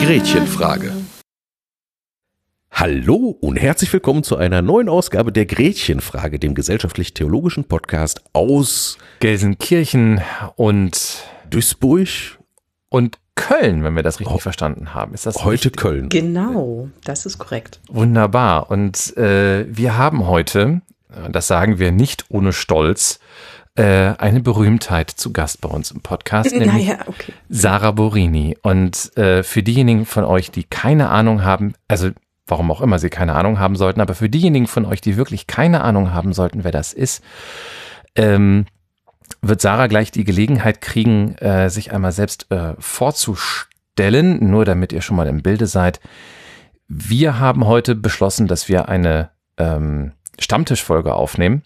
Gretchenfrage. Hallo und herzlich willkommen zu einer neuen Ausgabe der Gretchenfrage, dem gesellschaftlich-theologischen Podcast aus Gelsenkirchen und Duisburg und Köln, wenn wir das richtig oh, verstanden haben. Ist das heute richtig? Köln? Genau, das ist korrekt. Wunderbar. Und äh, wir haben heute, das sagen wir nicht ohne Stolz, äh, eine Berühmtheit zu Gast bei uns im Podcast, nämlich naja, okay. Sarah Borini. Und äh, für diejenigen von euch, die keine Ahnung haben, also warum auch immer sie keine Ahnung haben sollten, aber für diejenigen von euch, die wirklich keine Ahnung haben sollten, wer das ist, ähm, wird Sarah gleich die Gelegenheit kriegen, äh, sich einmal selbst äh, vorzustellen, nur damit ihr schon mal im Bilde seid. Wir haben heute beschlossen, dass wir eine ähm, Stammtischfolge aufnehmen.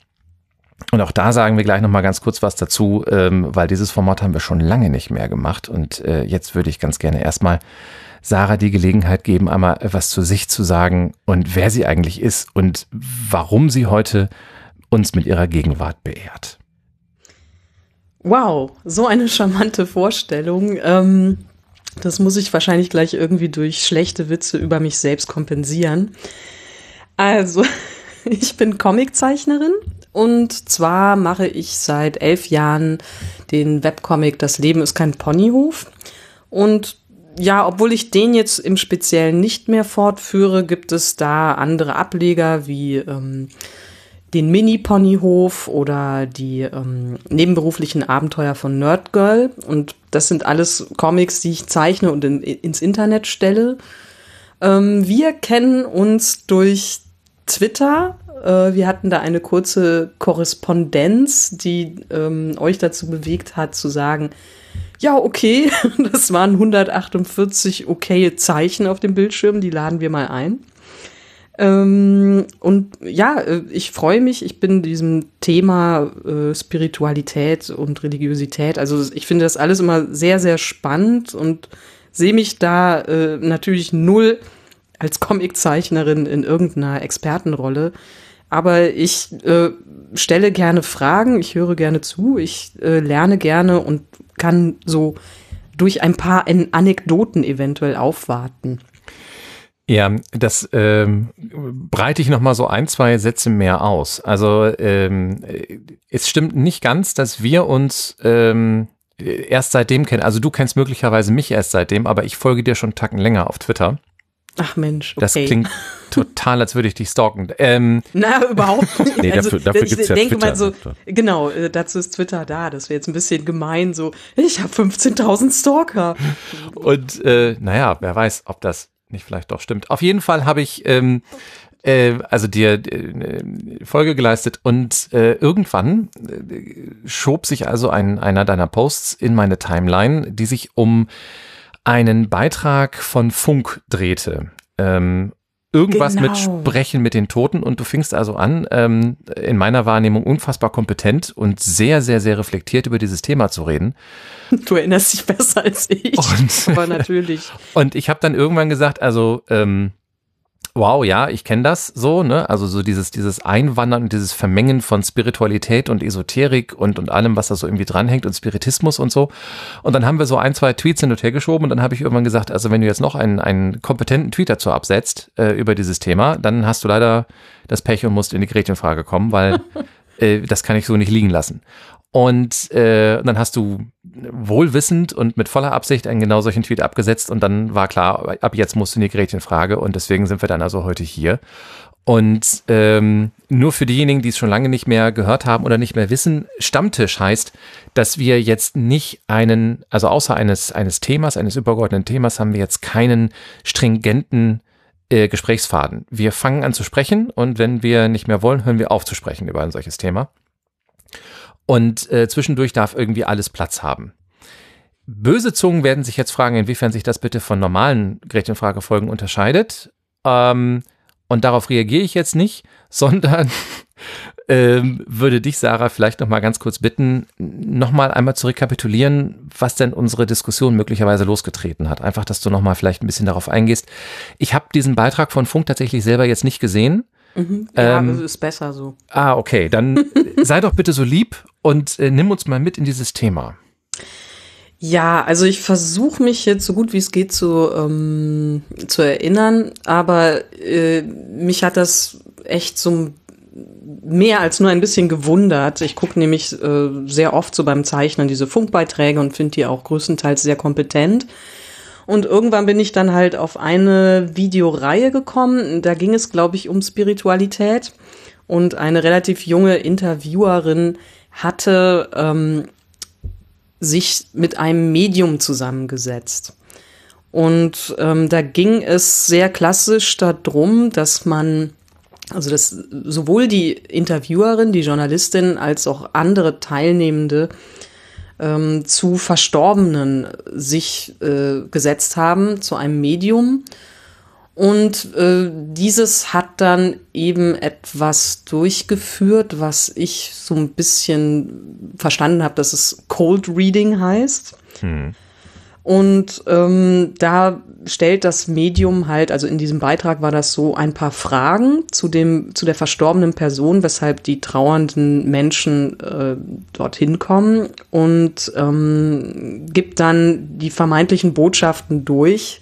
Und auch da sagen wir gleich nochmal ganz kurz was dazu, ähm, weil dieses Format haben wir schon lange nicht mehr gemacht. Und äh, jetzt würde ich ganz gerne erstmal Sarah die Gelegenheit geben, einmal etwas zu sich zu sagen und wer sie eigentlich ist und warum sie heute uns mit ihrer Gegenwart beehrt. Wow, so eine charmante Vorstellung. Ähm, das muss ich wahrscheinlich gleich irgendwie durch schlechte Witze über mich selbst kompensieren. Also, ich bin Comiczeichnerin und zwar mache ich seit elf Jahren den Webcomic Das Leben ist kein Ponyhof. Und ja, obwohl ich den jetzt im Speziellen nicht mehr fortführe, gibt es da andere Ableger wie ähm, den Mini-Ponyhof oder die ähm, nebenberuflichen Abenteuer von Nerdgirl. Und das sind alles Comics, die ich zeichne und in, ins Internet stelle. Ähm, wir kennen uns durch Twitter äh, wir hatten da eine kurze Korrespondenz, die ähm, euch dazu bewegt hat zu sagen, ja, okay, das waren 148 okaye Zeichen auf dem Bildschirm, die laden wir mal ein. Ähm, und ja, äh, ich freue mich, ich bin diesem Thema äh, Spiritualität und Religiosität, also ich finde das alles immer sehr, sehr spannend und sehe mich da äh, natürlich null als Comiczeichnerin in irgendeiner Expertenrolle. Aber ich äh, stelle gerne Fragen, ich höre gerne zu, ich äh, lerne gerne und kann so durch ein paar Anekdoten eventuell aufwarten. Ja, das ähm, breite ich noch mal so ein, zwei Sätze mehr aus. Also ähm, es stimmt nicht ganz, dass wir uns ähm, erst seitdem kennen. Also du kennst möglicherweise mich erst seitdem, aber ich folge dir schon einen Tacken länger auf Twitter. Ach Mensch, okay. Das klingt total, als würde ich dich stalken. Ähm, Na, überhaupt nicht. nee, dafür, also, dafür gibt's ja denke Twitter. Mal so, genau, äh, dazu ist Twitter da. Das wäre jetzt ein bisschen gemein, so, ich habe 15.000 Stalker. Und äh, naja, wer weiß, ob das nicht vielleicht doch stimmt. Auf jeden Fall habe ich ähm, äh, also dir äh, Folge geleistet und äh, irgendwann äh, schob sich also ein, einer deiner Posts in meine Timeline, die sich um einen Beitrag von Funk drehte. Ähm, irgendwas genau. mit Sprechen mit den Toten und du fingst also an, ähm, in meiner Wahrnehmung unfassbar kompetent und sehr, sehr, sehr reflektiert über dieses Thema zu reden. Du erinnerst dich besser als ich, und, aber natürlich. Und ich habe dann irgendwann gesagt, also ähm, wow, ja, ich kenne das so, ne? Also so dieses, dieses Einwandern und dieses Vermengen von Spiritualität und Esoterik und, und allem, was da so irgendwie dranhängt und Spiritismus und so. Und dann haben wir so ein, zwei Tweets hin und her geschoben und dann habe ich irgendwann gesagt, also wenn du jetzt noch einen, einen kompetenten Tweet dazu absetzt äh, über dieses Thema, dann hast du leider das Pech und musst in die Gretchenfrage kommen, weil äh, das kann ich so nicht liegen lassen. Und äh, dann hast du wohlwissend und mit voller Absicht einen genau solchen Tweet abgesetzt und dann war klar, ab jetzt musst du in die Gretchenfrage und deswegen sind wir dann also heute hier. Und ähm, nur für diejenigen, die es schon lange nicht mehr gehört haben oder nicht mehr wissen, Stammtisch heißt, dass wir jetzt nicht einen, also außer eines, eines Themas, eines übergeordneten Themas, haben wir jetzt keinen stringenten äh, Gesprächsfaden. Wir fangen an zu sprechen und wenn wir nicht mehr wollen, hören wir auf zu sprechen über ein solches Thema. Und äh, zwischendurch darf irgendwie alles Platz haben. Böse Zungen werden sich jetzt fragen, inwiefern sich das bitte von normalen Gretchenfragefolgen unterscheidet. Ähm, und darauf reagiere ich jetzt nicht, sondern ähm, würde dich, Sarah, vielleicht noch mal ganz kurz bitten, noch mal einmal zu rekapitulieren, was denn unsere Diskussion möglicherweise losgetreten hat. Einfach, dass du noch mal vielleicht ein bisschen darauf eingehst. Ich habe diesen Beitrag von Funk tatsächlich selber jetzt nicht gesehen. Mhm. Ja, ähm, ist besser so. Ah, okay. Dann sei doch bitte so lieb und äh, nimm uns mal mit in dieses Thema. Ja, also ich versuche mich jetzt so gut wie es geht zu, ähm, zu erinnern, aber äh, mich hat das echt so mehr als nur ein bisschen gewundert. Ich gucke nämlich äh, sehr oft so beim Zeichnen diese Funkbeiträge und finde die auch größtenteils sehr kompetent. Und irgendwann bin ich dann halt auf eine Videoreihe gekommen. Da ging es, glaube ich, um Spiritualität. Und eine relativ junge Interviewerin hatte ähm, sich mit einem Medium zusammengesetzt. Und ähm, da ging es sehr klassisch darum, dass man, also dass sowohl die Interviewerin, die Journalistin, als auch andere Teilnehmende ähm, zu Verstorbenen sich äh, gesetzt haben, zu einem Medium und äh, dieses hat dann eben etwas durchgeführt, was ich so ein bisschen verstanden habe, dass es Cold Reading heißt. Hm. Und ähm, da stellt das Medium halt, also in diesem Beitrag war das so, ein paar Fragen zu dem, zu der verstorbenen Person, weshalb die trauernden Menschen äh, dorthin kommen und ähm, gibt dann die vermeintlichen Botschaften durch,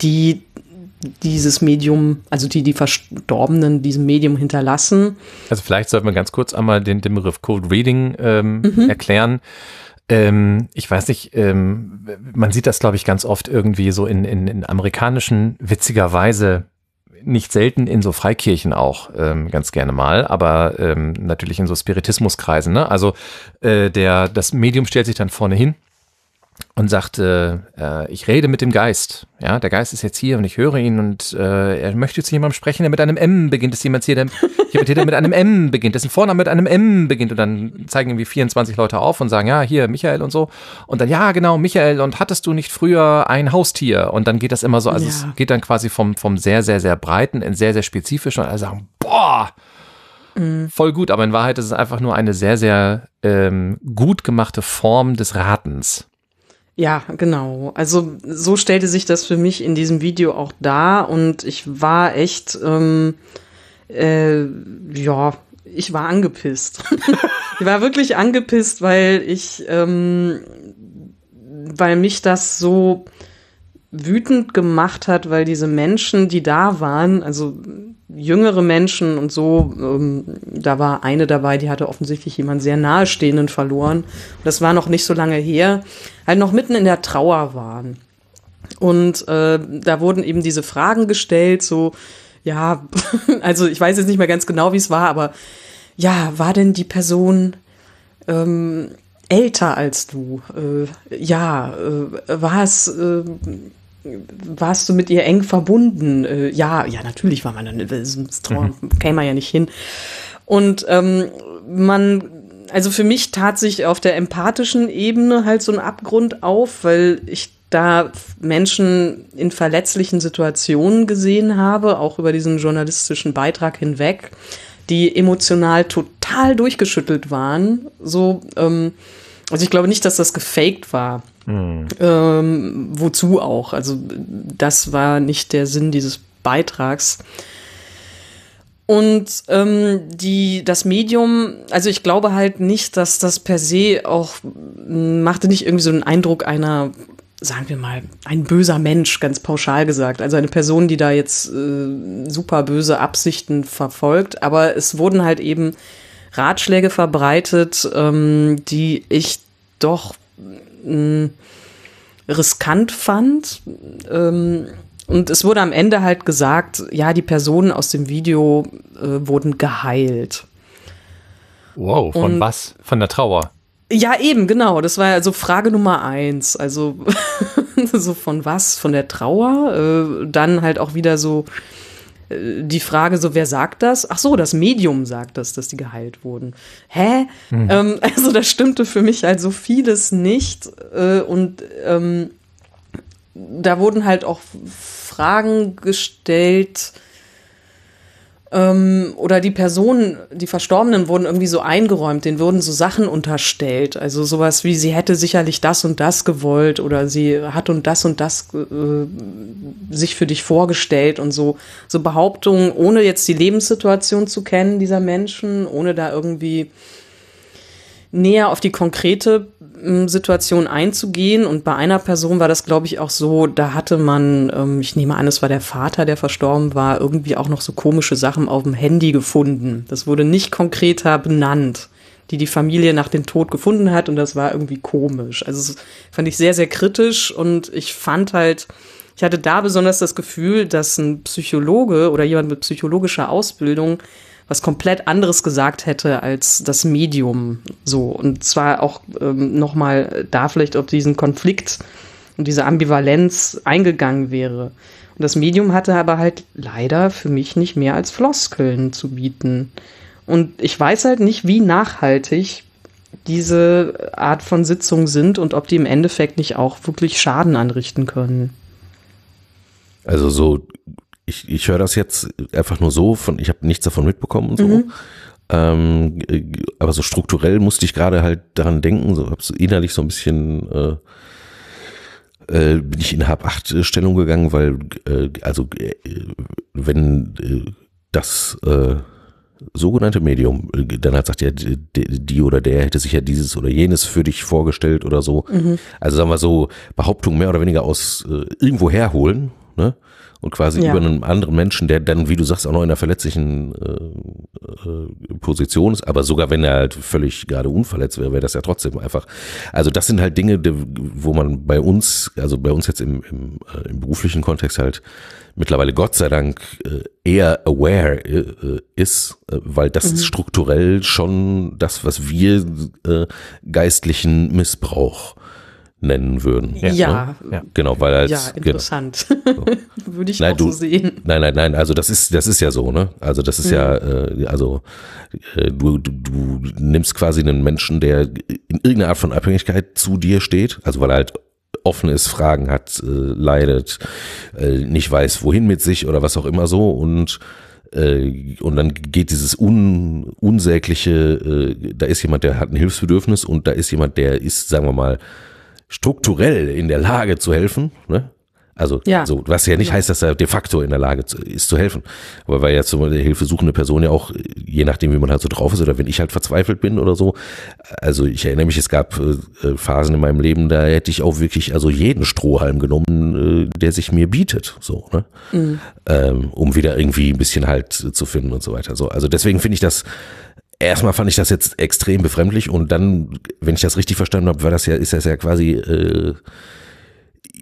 die dieses Medium, also die die Verstorbenen diesem Medium hinterlassen. Also vielleicht sollten wir ganz kurz einmal den, den Begriff Cold Reading ähm, mhm. erklären. Ähm, ich weiß nicht, ähm, man sieht das, glaube ich, ganz oft irgendwie so in, in, in amerikanischen, witzigerweise nicht selten in so Freikirchen auch ähm, ganz gerne mal, aber ähm, natürlich in so Spiritismuskreisen. Ne? Also äh, der das Medium stellt sich dann vorne hin und sagte, äh, ich rede mit dem Geist. Ja, der Geist ist jetzt hier und ich höre ihn und äh, er möchte zu jemandem sprechen, der mit einem M beginnt. Es ist jemand hier, der, jemand hier, der mit einem M beginnt, dessen Vorname mit einem M beginnt. Und dann zeigen irgendwie 24 Leute auf und sagen, ja, hier, Michael und so. Und dann, ja, genau, Michael, und hattest du nicht früher ein Haustier? Und dann geht das immer so, also ja. es geht dann quasi vom, vom sehr, sehr, sehr breiten in sehr, sehr spezifisch und alle sagen, boah, mhm. voll gut. Aber in Wahrheit ist es einfach nur eine sehr, sehr ähm, gut gemachte Form des Ratens. Ja, genau. Also so stellte sich das für mich in diesem Video auch dar und ich war echt, ähm, äh, ja, ich war angepisst. ich war wirklich angepisst, weil ich, ähm, weil mich das so wütend gemacht hat, weil diese Menschen, die da waren, also jüngere Menschen und so, ähm, da war eine dabei, die hatte offensichtlich jemand sehr nahestehenden verloren. Das war noch nicht so lange her, halt noch mitten in der Trauer waren. Und äh, da wurden eben diese Fragen gestellt, so, ja, also ich weiß jetzt nicht mehr ganz genau, wie es war, aber ja, war denn die Person ähm, älter als du? Äh, ja, äh, war es äh, warst du mit ihr eng verbunden? Äh, ja, ja, natürlich war man dann, das Trauer mhm. käme man ja nicht hin. Und ähm, man, also für mich tat sich auf der empathischen Ebene halt so ein Abgrund auf, weil ich da Menschen in verletzlichen Situationen gesehen habe, auch über diesen journalistischen Beitrag hinweg, die emotional total durchgeschüttelt waren. So, ähm, also ich glaube nicht, dass das gefaked war. Mhm. Ähm, wozu auch? Also das war nicht der Sinn dieses Beitrags. Und ähm, die, das Medium, also ich glaube halt nicht, dass das per se auch machte nicht irgendwie so einen Eindruck einer, sagen wir mal, ein böser Mensch, ganz pauschal gesagt. Also eine Person, die da jetzt äh, super böse Absichten verfolgt. Aber es wurden halt eben Ratschläge verbreitet, ähm, die ich doch mh, riskant fand. Ähm, und es wurde am Ende halt gesagt, ja, die Personen aus dem Video äh, wurden geheilt. Wow, von und, was? Von der Trauer? Ja, eben, genau. Das war also Frage Nummer eins. Also so von was? Von der Trauer? Äh, dann halt auch wieder so, die Frage so, wer sagt das? Ach so, das Medium sagt das, dass die geheilt wurden. Hä? Mhm. Ähm, also das stimmte für mich halt so vieles nicht. Äh, und ähm, da wurden halt auch Fragen gestellt, Ähm, oder die Personen, die Verstorbenen wurden irgendwie so eingeräumt, denen wurden so Sachen unterstellt. Also sowas wie, sie hätte sicherlich das und das gewollt oder sie hat und das und das äh, sich für dich vorgestellt und so, so Behauptungen, ohne jetzt die Lebenssituation zu kennen dieser Menschen, ohne da irgendwie näher auf die konkrete Situation einzugehen. Und bei einer Person war das, glaube ich, auch so, da hatte man, ähm, ich nehme an, es war der Vater, der verstorben war, irgendwie auch noch so komische Sachen auf dem Handy gefunden. Das wurde nicht konkreter benannt, die die Familie nach dem Tod gefunden hat. Und das war irgendwie komisch. Also fand ich sehr, sehr kritisch. Und ich fand halt, ich hatte da besonders das Gefühl, dass ein Psychologe oder jemand mit psychologischer Ausbildung was komplett anderes gesagt hätte als das Medium so. Und zwar auch ähm, nochmal da vielleicht auf diesen Konflikt und diese Ambivalenz eingegangen wäre. Und das Medium hatte aber halt leider für mich nicht mehr als Floskeln zu bieten. Und ich weiß halt nicht, wie nachhaltig diese Art von Sitzungen sind und ob die im Endeffekt nicht auch wirklich Schaden anrichten können. Also so ich, ich höre das jetzt einfach nur so, von, ich habe nichts davon mitbekommen und so. Mhm. Ähm, aber so strukturell musste ich gerade halt daran denken, so habe so innerlich so ein bisschen äh, äh, bin ich in Hab-8-Stellung gegangen, weil äh, also äh, wenn äh, das äh, sogenannte Medium äh, dann halt sagt ja die, die, oder der hätte sich ja dieses oder jenes für dich vorgestellt oder so. Mhm. Also sagen wir so Behauptungen mehr oder weniger aus äh, irgendwo herholen, ne? Und quasi ja. über einen anderen Menschen, der dann, wie du sagst, auch noch in einer verletzlichen äh, äh, Position ist, aber sogar wenn er halt völlig gerade unverletzt wäre, wäre das ja trotzdem einfach. Also das sind halt Dinge, wo man bei uns, also bei uns jetzt im, im, äh, im beruflichen Kontext halt mittlerweile Gott sei Dank äh, eher aware äh, ist, äh, weil das mhm. ist strukturell schon das, was wir äh, geistlichen Missbrauch nennen würden. Ja, ja. ja. genau, weil als, ja genau. interessant. Genau. Würde ich nein, auch du, so sehen. Nein, nein, nein, also das ist das ist ja so, ne? Also das ist mhm. ja äh, also äh, du, du, du nimmst quasi einen Menschen, der in irgendeiner Art von Abhängigkeit zu dir steht, also weil er halt offen ist, Fragen hat, äh, leidet, äh, nicht weiß, wohin mit sich oder was auch immer so und äh, und dann geht dieses un, unsägliche, äh, da ist jemand, der hat ein Hilfsbedürfnis und da ist jemand, der ist, sagen wir mal, strukturell in der Lage zu helfen, ne? Also, ja. so, was ja nicht ja. heißt, dass er de facto in der Lage ist zu helfen. Aber weil ja zum Beispiel hilfesuchende Person ja auch, je nachdem, wie man halt so drauf ist, oder wenn ich halt verzweifelt bin oder so. Also ich erinnere mich, es gab äh, Phasen in meinem Leben, da hätte ich auch wirklich also jeden Strohhalm genommen, äh, der sich mir bietet, so, ne? Mhm. Ähm, um wieder irgendwie ein bisschen halt zu finden und so weiter. So, also deswegen finde ich das Erstmal fand ich das jetzt extrem befremdlich und dann, wenn ich das richtig verstanden habe, war das ja, ist das ja quasi äh,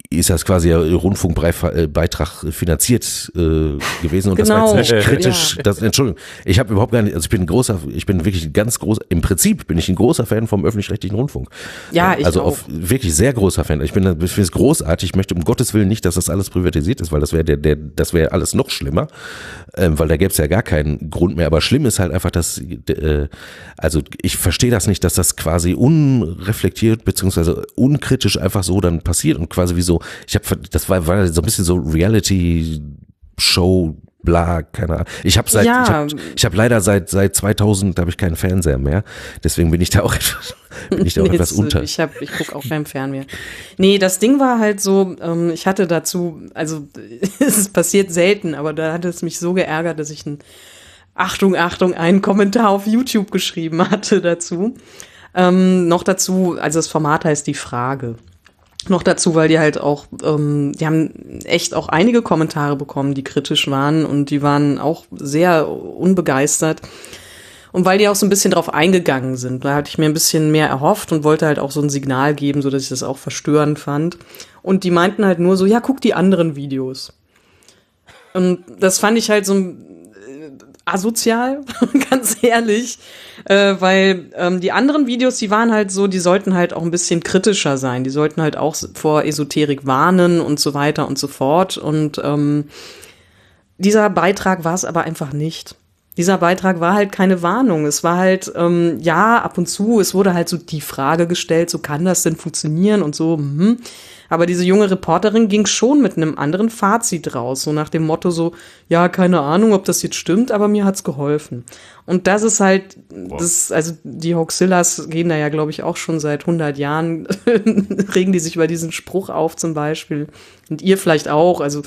ist das quasi ein Rundfunkbeitrag finanziert äh, gewesen und genau. das war jetzt genau. nicht kritisch. Ja. Das, Entschuldigung, ich habe überhaupt gar nicht, also ich bin ein großer, ich bin wirklich ein ganz großer, im Prinzip bin ich ein großer Fan vom öffentlich-rechtlichen Rundfunk. Ja, ich Also auch. auf, wirklich sehr großer Fan. Ich bin, ich finde es großartig. Ich möchte um Gottes Willen nicht, dass das alles privatisiert ist, weil das wäre der, der, das wäre alles noch schlimmer, ähm, weil da gäbe es ja gar keinen Grund mehr. Aber schlimm ist halt einfach, dass, äh, also ich verstehe das nicht, dass das quasi unreflektiert beziehungsweise unkritisch einfach so dann passiert und quasi wie so ich habe, das war, war so ein bisschen so Reality-Show, bla, keine Ahnung. Ich habe seit, ja. ich habe ich hab leider seit seit 2000 habe ich keinen Fernseher mehr, deswegen bin ich da auch etwas, bin ich da auch etwas unter. Ich habe, ich gucke auch keinen Fernseher. Nee, das Ding war halt so, ähm, ich hatte dazu, also es passiert selten, aber da hat es mich so geärgert, dass ich ein Achtung, Achtung, einen Kommentar auf YouTube geschrieben hatte dazu. Ähm, noch dazu, also das Format heißt die Frage noch dazu, weil die halt auch, ähm, die haben echt auch einige Kommentare bekommen, die kritisch waren und die waren auch sehr unbegeistert. Und weil die auch so ein bisschen drauf eingegangen sind, da hatte ich mir ein bisschen mehr erhofft und wollte halt auch so ein Signal geben, so dass ich das auch verstörend fand. Und die meinten halt nur so, ja, guck die anderen Videos. Und das fand ich halt so asozial, ganz ehrlich, äh, weil ähm, die anderen Videos, die waren halt so, die sollten halt auch ein bisschen kritischer sein, die sollten halt auch vor Esoterik warnen und so weiter und so fort. Und ähm, dieser Beitrag war es aber einfach nicht. Dieser Beitrag war halt keine Warnung. Es war halt, ähm, ja, ab und zu, es wurde halt so die Frage gestellt, so kann das denn funktionieren und so. Hm. Aber diese junge Reporterin ging schon mit einem anderen Fazit raus, so nach dem Motto so, ja, keine Ahnung, ob das jetzt stimmt, aber mir hat's geholfen. Und das ist halt, wow. das, also die Hoaxillas gehen da ja, glaube ich, auch schon seit 100 Jahren, regen die sich über diesen Spruch auf zum Beispiel. Und ihr vielleicht auch. Also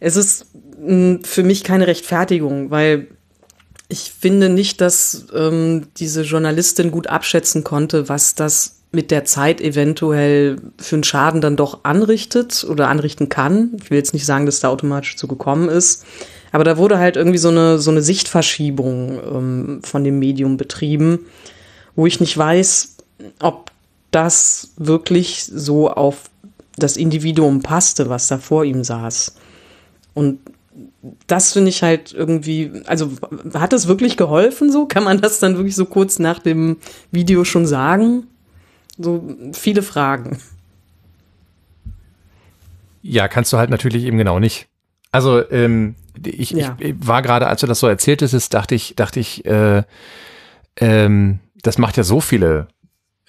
es ist mh, hm, für mich keine Rechtfertigung, weil ich finde nicht, dass ähm, diese Journalistin gut abschätzen konnte, was das mit der Zeit eventuell für einen Schaden dann doch anrichtet oder anrichten kann. Ich will jetzt nicht sagen, dass da automatisch zu gekommen ist. Aber da wurde halt irgendwie so eine, so eine Sichtverschiebung ähm, von dem Medium betrieben, wo ich nicht weiß, ob das wirklich so auf das Individuum passte, was da vor ihm saß. Und das finde ich halt irgendwie, also hat es wirklich geholfen so? Kann man das dann wirklich so kurz nach dem Video schon sagen? So viele Fragen. Ja, kannst du halt natürlich eben genau nicht. Also ähm, ich, ja. ich war gerade, als du das so erzähltest, dachte ich, dachte ich, äh, ähm, das macht ja so viele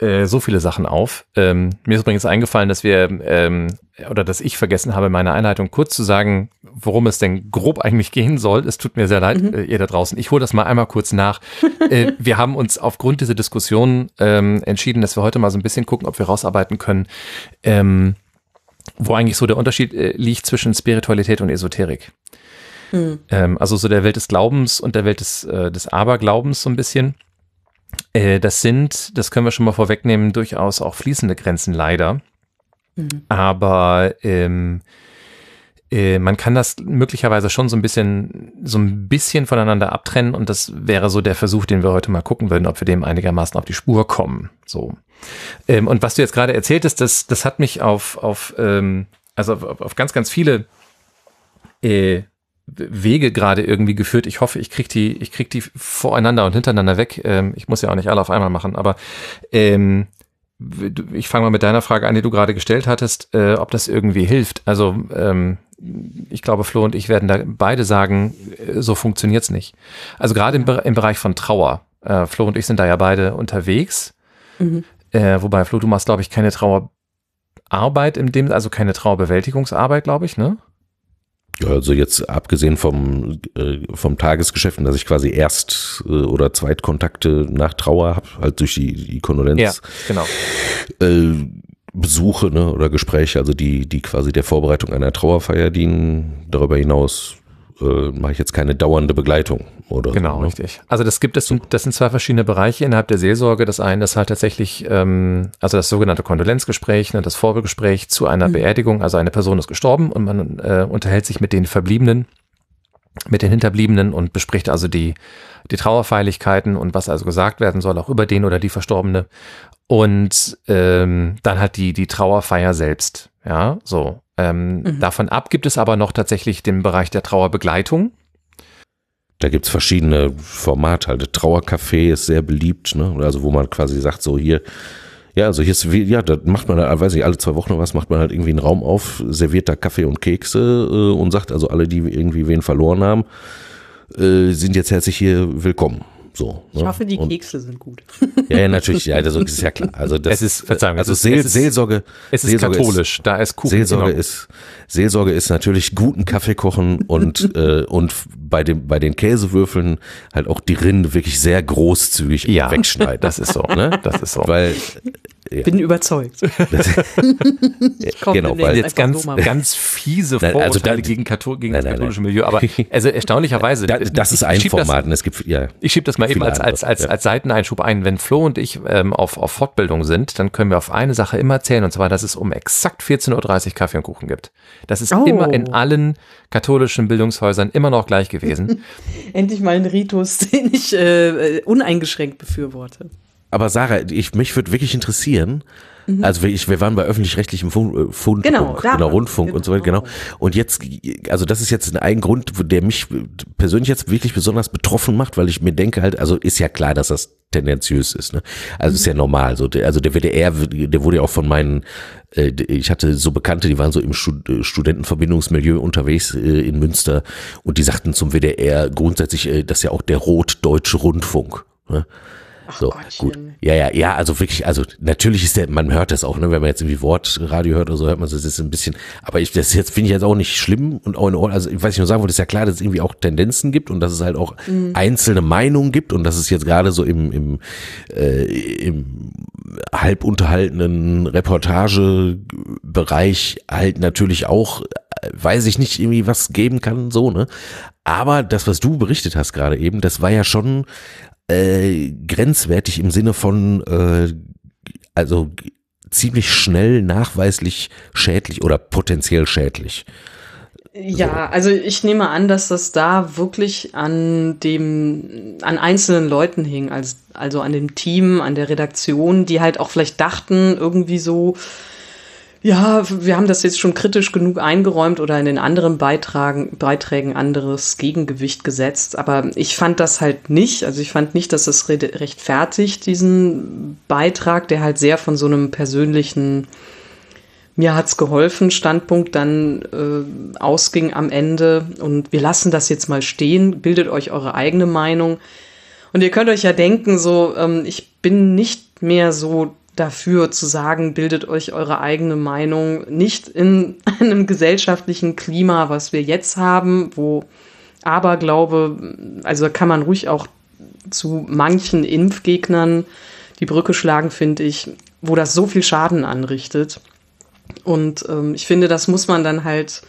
äh, so viele Sachen auf. Ähm, mir ist übrigens eingefallen, dass wir ähm, oder dass ich vergessen habe, meine Einleitung kurz zu sagen, worum es denn grob eigentlich gehen soll. Es tut mir sehr leid, mhm. äh, ihr da draußen. Ich hole das mal einmal kurz nach. äh, wir haben uns aufgrund dieser Diskussion ähm, entschieden, dass wir heute mal so ein bisschen gucken, ob wir rausarbeiten können, ähm, wo eigentlich so der Unterschied äh, liegt zwischen Spiritualität und Esoterik. Mhm. Ähm, also so der Welt des Glaubens und der Welt des, äh, des Aberglaubens so ein bisschen. Äh, das sind, das können wir schon mal vorwegnehmen, durchaus auch fließende Grenzen leider. Mhm. Aber ähm, äh, man kann das möglicherweise schon so ein bisschen, so ein bisschen voneinander abtrennen und das wäre so der Versuch, den wir heute mal gucken würden, ob wir dem einigermaßen auf die Spur kommen. So. Ähm, und was du jetzt gerade erzähltest, das, das hat mich auf, auf ähm, also auf, auf ganz, ganz viele äh, Wege gerade irgendwie geführt. Ich hoffe, ich krieg die, ich krieg die voreinander und hintereinander weg. Ähm, ich muss ja auch nicht alle auf einmal machen, aber ähm, ich fange mal mit deiner Frage an, die du gerade gestellt hattest, äh, ob das irgendwie hilft. Also ähm, ich glaube, Flo und ich werden da beide sagen, äh, so funktioniert's nicht. Also gerade im, im, Bereich von Trauer. Äh, Flo und ich sind da ja beide unterwegs. Mhm. Äh, wobei, Flo, du machst, glaube ich, keine Trauerarbeit in dem, also keine Trauerbewältigungsarbeit, glaube ich, ne? Ja, also jetzt abgesehen vom, äh, vom Tagesgeschäft, dass ich quasi Erst- äh, oder Zweitkontakte nach Trauer habe, halt durch die, die Kondolenz. Ja, genau. Äh, Besuche ne, oder Gespräche, also die, die quasi der Vorbereitung einer Trauerfeier dienen. Darüber hinaus äh, mache ich jetzt keine dauernde Begleitung oder genau so, ne? richtig. Also das gibt es das sind zwei verschiedene Bereiche innerhalb der Seelsorge. Das eine ist halt tatsächlich ähm, also das sogenannte Kondolenzgespräch ne, das Vorbegespräch zu einer mhm. Beerdigung. Also eine Person ist gestorben und man äh, unterhält sich mit den Verbliebenen mit den Hinterbliebenen und bespricht also die die Trauerfeierlichkeiten und was also gesagt werden soll auch über den oder die Verstorbene. Und ähm, dann halt die die Trauerfeier selbst ja so ähm, mhm. Davon ab gibt es aber noch tatsächlich den Bereich der Trauerbegleitung. Da gibt es verschiedene Formate. Halt. Trauercafé ist sehr beliebt, ne? Also wo man quasi sagt, so hier, ja, also hier ist, ja, da macht man, halt, weiß ich, alle zwei Wochen oder was, macht man halt irgendwie einen Raum auf, serviert da Kaffee und Kekse äh, und sagt also alle, die irgendwie wen verloren haben, äh, sind jetzt herzlich hier willkommen. So, ich ne? hoffe, die und, Kekse sind gut. Ja, ja, natürlich, ja, das ist ja klar. Also das, es ist, Verzeihung, also Seel, es ist, Seelsorge, es ist Seelsorge katholisch, ist, da ist Kuchen. Seelsorge genau. ist, Seelsorge ist natürlich guten Kaffee kochen und äh, und bei dem bei den Käsewürfeln halt auch die Rinde wirklich sehr großzügig ja, wegschneiden. Das ist so, ne? Das ist so. Weil ja. Bin überzeugt. Genau, weil jetzt ganz, so ganz fiese nein, also da, gegen, Kathol gegen nein, das katholische nein, Milieu. Aber also erstaunlicherweise. Da, das ist ein Format. Das, es gibt, ja, ich schiebe das mal eben als, als, als, ja. als Seiteneinschub ein. Wenn Flo und ich ähm, auf, auf Fortbildung sind, dann können wir auf eine Sache immer zählen, und zwar, dass es um exakt 14.30 Uhr Kaffee und Kuchen gibt. Das ist oh. immer in allen katholischen Bildungshäusern immer noch gleich gewesen. Endlich mal ein Ritus, den ich äh, uneingeschränkt befürworte. Aber Sarah, ich, mich würde wirklich interessieren, Mhm. Also ich, wir waren bei öffentlich-rechtlichem Funk, äh, Funk, genau, genau, Rundfunk genau. und so weiter, genau. Und jetzt, also das ist jetzt ein Grund, der mich persönlich jetzt wirklich besonders betroffen macht, weil ich mir denke halt, also ist ja klar, dass das tendenziös ist. Ne? Also mhm. ist ja normal. So, also der WDR, der wurde ja auch von meinen, äh, ich hatte so Bekannte, die waren so im äh, Studentenverbindungsmilieu unterwegs äh, in Münster und die sagten zum WDR grundsätzlich, äh, das ist ja auch der rot-deutsche Rundfunk. Ne? Ach so, Gottchen. gut. Ja, ja, ja, also wirklich, also natürlich ist der, man hört das auch, ne, wenn man jetzt irgendwie Wortradio hört oder so, hört man das ist ein bisschen, aber ich, das jetzt finde ich jetzt auch nicht schlimm und auch in Ordnung, also was ich nur sagen wollte, ist ja klar, dass es irgendwie auch Tendenzen gibt und dass es halt auch mhm. einzelne Meinungen gibt und dass es jetzt gerade so im, im, äh, im halb unterhaltenen Reportagebereich halt natürlich auch, äh, weiß ich nicht, irgendwie was geben kann, so, ne? Aber das, was du berichtet hast gerade eben, das war ja schon äh, grenzwertig im Sinne von, äh, also ziemlich schnell nachweislich schädlich oder potenziell schädlich. Ja, also ich nehme an, dass das da wirklich an dem, an einzelnen Leuten hing, als, also an dem Team, an der Redaktion, die halt auch vielleicht dachten, irgendwie so, ja, wir haben das jetzt schon kritisch genug eingeräumt oder in den anderen Beitragen, Beiträgen anderes Gegengewicht gesetzt. Aber ich fand das halt nicht. Also ich fand nicht, dass es rechtfertigt, diesen Beitrag, der halt sehr von so einem persönlichen mir hat's geholfen Standpunkt dann äh, ausging am Ende. Und wir lassen das jetzt mal stehen, bildet euch eure eigene Meinung. Und ihr könnt euch ja denken, so, ähm, ich bin nicht mehr so dafür zu sagen, bildet euch eure eigene Meinung nicht in einem gesellschaftlichen Klima, was wir jetzt haben, wo Aberglaube, also kann man ruhig auch zu manchen Impfgegnern die Brücke schlagen, finde ich, wo das so viel Schaden anrichtet. Und ähm, ich finde, das muss man dann halt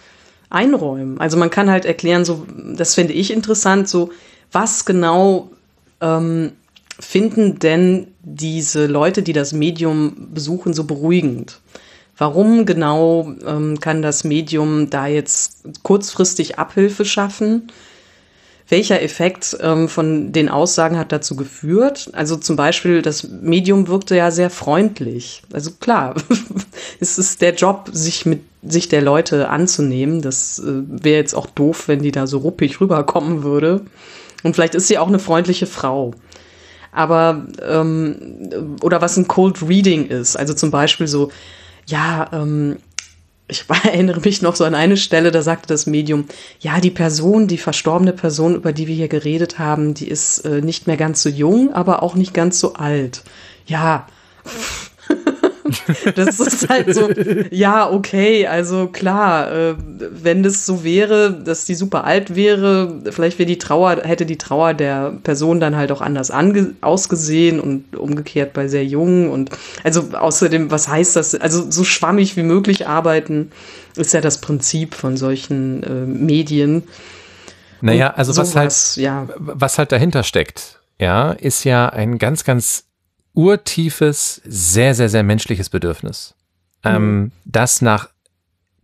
einräumen. Also man kann halt erklären, so, das finde ich interessant, so, was genau ähm, finden denn diese Leute, die das Medium besuchen, so beruhigend? Warum genau ähm, kann das Medium da jetzt kurzfristig Abhilfe schaffen? Welcher Effekt ähm, von den Aussagen hat dazu geführt? Also zum Beispiel, das Medium wirkte ja sehr freundlich. Also klar, es ist der Job, sich mit sich der Leute anzunehmen. Das äh, wäre jetzt auch doof, wenn die da so ruppig rüberkommen würde. Und vielleicht ist sie auch eine freundliche Frau aber ähm, oder was ein Cold Reading ist. Also zum Beispiel so, ja, ähm, ich erinnere mich noch so an eine Stelle, da sagte das Medium, ja, die Person, die verstorbene Person, über die wir hier geredet haben, die ist äh, nicht mehr ganz so jung, aber auch nicht ganz so alt. Ja, das ist halt so, ja, okay, also klar, äh, wenn das so wäre, dass die super alt wäre, vielleicht wäre die Trauer, hätte die Trauer der Person dann halt auch anders ausgesehen und umgekehrt bei sehr jungen und also außerdem, was heißt das? Also so schwammig wie möglich arbeiten ist ja das Prinzip von solchen äh, Medien. Naja, also sowas, was halt, ja. was halt dahinter steckt, ja, ist ja ein ganz, ganz urtiefes, sehr, sehr, sehr menschliches Bedürfnis. Mhm. Ähm, das nach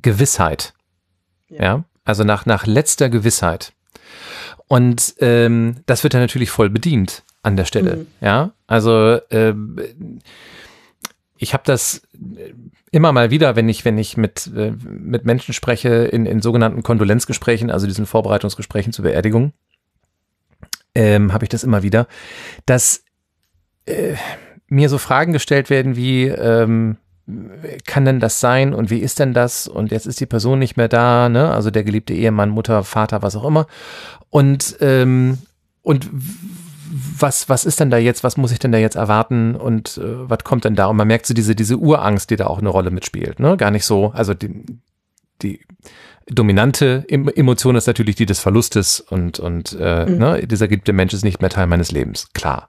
Gewissheit. Ja. ja. Also nach, nach letzter Gewissheit. Und ähm, das wird dann natürlich voll bedient an der Stelle. Mhm. Ja. Also äh, ich habe das immer mal wieder, wenn ich, wenn ich mit, äh, mit Menschen spreche, in, in sogenannten Kondolenzgesprächen, also diesen Vorbereitungsgesprächen zur Beerdigung, ähm, habe ich das immer wieder, dass äh, mir so Fragen gestellt werden wie, ähm, kann denn das sein und wie ist denn das und jetzt ist die Person nicht mehr da, ne? Also der geliebte Ehemann, Mutter, Vater, was auch immer. Und ähm, und was was ist denn da jetzt? Was muss ich denn da jetzt erwarten und äh, was kommt denn da? Und man merkt so diese diese Urangst, die da auch eine Rolle mitspielt, ne? Gar nicht so, also die die dominante Emotion ist natürlich die des Verlustes und und äh, mhm. ne? dieser geliebte Mensch ist nicht mehr Teil meines Lebens, klar.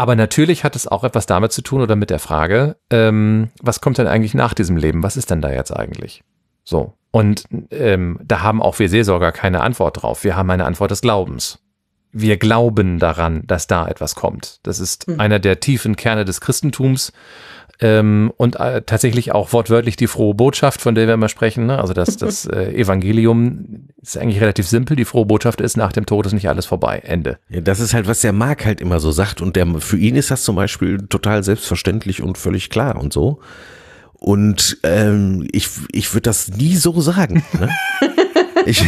Aber natürlich hat es auch etwas damit zu tun oder mit der Frage, ähm, was kommt denn eigentlich nach diesem Leben? Was ist denn da jetzt eigentlich? So. Und ähm, da haben auch wir Seelsorger keine Antwort drauf. Wir haben eine Antwort des Glaubens. wir glauben daran, dass da etwas kommt. Das ist mhm. einer der tiefen Kerne des Christentums ähm, und äh, tatsächlich auch wortwörtlich die frohe Botschaft, von der wir immer sprechen. Ne? Also das, das äh, Evangelium ist eigentlich relativ simpel. Die frohe Botschaft ist, nach dem Tod ist nicht alles vorbei. Ende. Ja, das ist halt, was der Marc halt immer so sagt. Und der, für ihn ist das zum Beispiel total selbstverständlich und völlig klar und so. Und ähm, ich, ich würde das nie so sagen. Ne? Ich,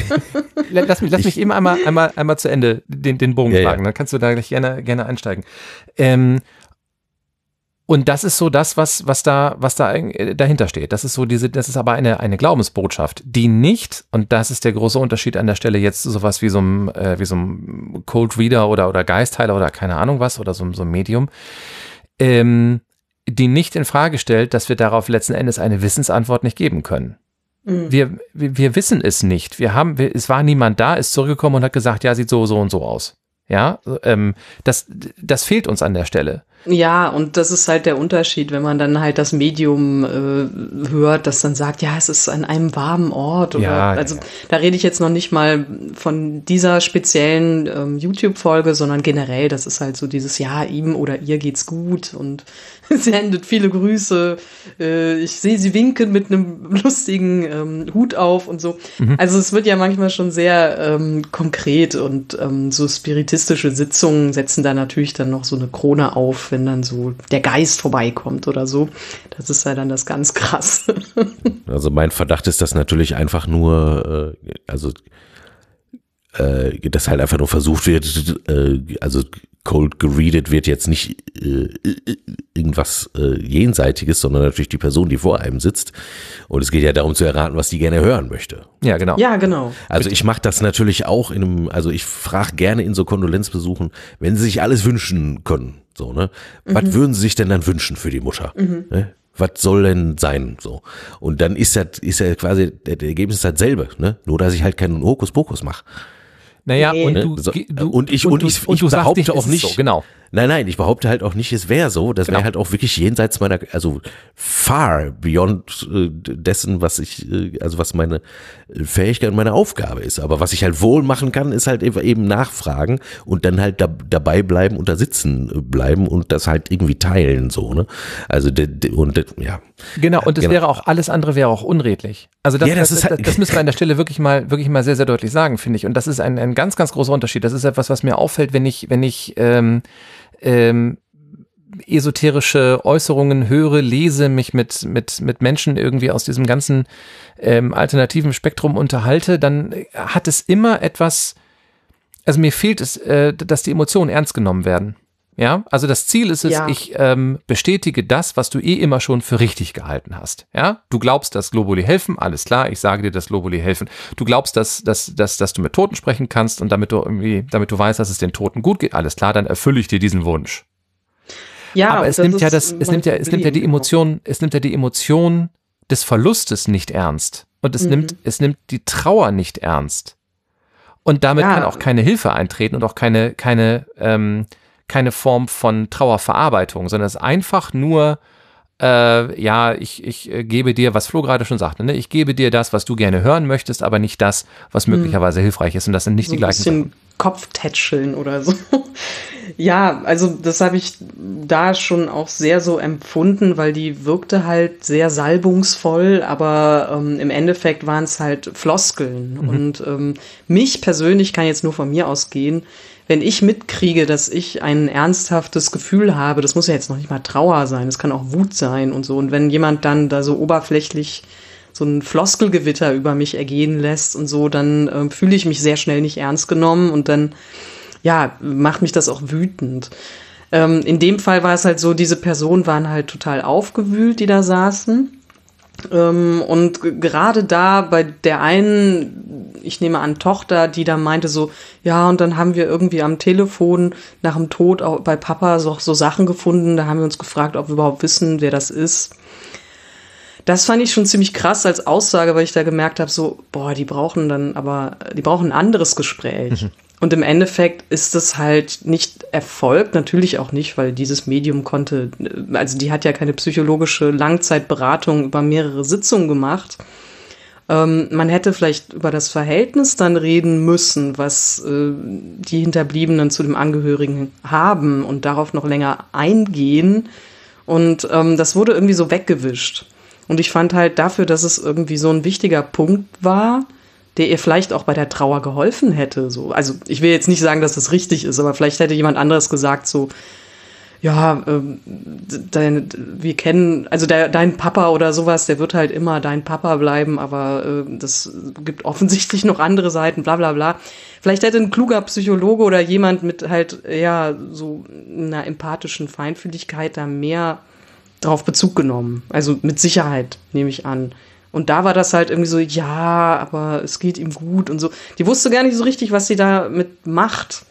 lass mich, lass ich, mich eben einmal, einmal, einmal zu Ende den, den Bogen ja, fragen, dann kannst du da gleich gerne, gerne einsteigen. Ähm, und das ist so das, was, was da, was da dahinter steht. Das ist so diese, das ist aber eine, eine Glaubensbotschaft, die nicht, und das ist der große Unterschied an der Stelle jetzt sowas wie so ein, äh, wie so ein Cold Reader oder, oder Geistheiler oder keine Ahnung was oder so, so ein Medium, ähm, die nicht in Frage stellt, dass wir darauf letzten Endes eine Wissensantwort nicht geben können. Mhm. Wir, wir, wir wissen es nicht. Wir haben, wir, es war niemand da, ist zurückgekommen und hat gesagt, ja, sieht so, so und so aus. Ja, ähm, das, das fehlt uns an der Stelle. Ja, und das ist halt der Unterschied, wenn man dann halt das Medium äh, hört, das dann sagt, ja, es ist an einem warmen Ort. Oder, ja, also ja. da rede ich jetzt noch nicht mal von dieser speziellen ähm, YouTube-Folge, sondern generell, das ist halt so dieses, ja, ihm oder ihr geht's gut und sendet viele Grüße. Äh, ich sehe sie winken mit einem lustigen ähm, Hut auf und so. Mhm. Also es wird ja manchmal schon sehr ähm, konkret und ähm, so spiritistische Sitzungen setzen da natürlich dann noch so eine Krone auf, wenn dann so der Geist vorbeikommt oder so. Das ist ja dann das ganz krass. also mein Verdacht ist, dass natürlich einfach nur, äh, also äh, dass halt einfach nur versucht wird, äh, also cold geredet wird jetzt nicht äh, irgendwas äh, Jenseitiges, sondern natürlich die Person, die vor einem sitzt. Und es geht ja darum zu erraten, was die gerne hören möchte. Ja, genau. Ja, genau. Also ich mache das natürlich auch in einem, also ich frage gerne in so Kondolenzbesuchen, wenn sie sich alles wünschen können, so, ne? Mhm. Was würden sie sich denn dann wünschen für die Mutter? Mhm. Ne? was soll denn sein? So. Und dann ist das, ist ja quasi, der Ergebnis dasselbe, ne? Nur dass ich halt keinen Hokuspokus mache. Naja, nee. und, du, du, und ich, und, und ich, ich, ich behaupte sagst, auch nicht, so, genau. Nein, nein, ich behaupte halt auch nicht, es wäre so. Das genau. wäre halt auch wirklich jenseits meiner, also far beyond äh, dessen, was ich, äh, also was meine Fähigkeit und meine Aufgabe ist. Aber was ich halt wohl machen kann, ist halt eben nachfragen und dann halt da, dabei bleiben und da sitzen bleiben und das halt irgendwie teilen, so, ne? Also, de, de, und de, ja. Genau, und das genau. wäre auch, alles andere wäre auch unredlich. Also das, ja, das, das, ist halt, das, das müssen wir an der Stelle wirklich mal, wirklich mal sehr, sehr deutlich sagen, finde ich. Und das ist ein, ein ganz, ganz großer Unterschied. Das ist etwas, was mir auffällt, wenn ich, wenn ich, ähm, ähm, esoterische Äußerungen höre, lese, mich mit, mit, mit Menschen irgendwie aus diesem ganzen ähm, alternativen Spektrum unterhalte, dann hat es immer etwas, also mir fehlt es, äh, dass die Emotionen ernst genommen werden. Ja, also das Ziel ist es, ja. ich ähm, bestätige das, was du eh immer schon für richtig gehalten hast. Ja, du glaubst, dass Globuli helfen, alles klar, ich sage dir, dass Globuli helfen. Du glaubst, dass, dass, dass, dass du mit Toten sprechen kannst und damit du irgendwie, damit du weißt, dass es den Toten gut geht, alles klar, dann erfülle ich dir diesen Wunsch. Ja, aber es nimmt ja das, es nimmt ja, es nimmt ja die Emotion, es nimmt ja die Emotion des Verlustes nicht ernst und es mhm. nimmt, es nimmt die Trauer nicht ernst. Und damit ja. kann auch keine Hilfe eintreten und auch keine, keine, ähm, keine Form von Trauerverarbeitung, sondern es ist einfach nur, äh, ja, ich, ich äh, gebe dir, was Flo gerade schon sagte, ne? ich gebe dir das, was du gerne hören möchtest, aber nicht das, was hm. möglicherweise hm. hilfreich ist. Und das sind nicht so die gleichen ein bisschen. Kopftätscheln oder so. ja, also das habe ich da schon auch sehr so empfunden, weil die wirkte halt sehr salbungsvoll, aber ähm, im Endeffekt waren es halt Floskeln. Mhm. Und ähm, mich persönlich kann jetzt nur von mir ausgehen, wenn ich mitkriege, dass ich ein ernsthaftes Gefühl habe, das muss ja jetzt noch nicht mal Trauer sein, es kann auch Wut sein und so. Und wenn jemand dann da so oberflächlich so ein Floskelgewitter über mich ergehen lässt und so, dann äh, fühle ich mich sehr schnell nicht ernst genommen und dann, ja, macht mich das auch wütend. Ähm, in dem Fall war es halt so, diese Personen waren halt total aufgewühlt, die da saßen. Ähm, und gerade da bei der einen, ich nehme an, Tochter, die da meinte so, ja, und dann haben wir irgendwie am Telefon nach dem Tod auch bei Papa so, so Sachen gefunden, da haben wir uns gefragt, ob wir überhaupt wissen, wer das ist. Das fand ich schon ziemlich krass als Aussage, weil ich da gemerkt habe, so, boah, die brauchen dann aber, die brauchen ein anderes Gespräch. Mhm. Und im Endeffekt ist es halt nicht erfolgt, natürlich auch nicht, weil dieses Medium konnte, also die hat ja keine psychologische Langzeitberatung über mehrere Sitzungen gemacht. Ähm, man hätte vielleicht über das Verhältnis dann reden müssen, was äh, die Hinterbliebenen zu dem Angehörigen haben und darauf noch länger eingehen. Und ähm, das wurde irgendwie so weggewischt. Und ich fand halt dafür, dass es irgendwie so ein wichtiger Punkt war, der ihr vielleicht auch bei der Trauer geholfen hätte. So. Also ich will jetzt nicht sagen, dass das richtig ist, aber vielleicht hätte jemand anderes gesagt, so, ja, ähm, dein, wir kennen, also der, dein Papa oder sowas, der wird halt immer dein Papa bleiben, aber äh, das gibt offensichtlich noch andere Seiten, bla bla bla. Vielleicht hätte ein kluger Psychologe oder jemand mit halt, ja, so einer empathischen Feinfühligkeit da mehr drauf Bezug genommen. Also mit Sicherheit, nehme ich an. Und da war das halt irgendwie so, ja, aber es geht ihm gut und so. Die wusste gar nicht so richtig, was sie damit macht.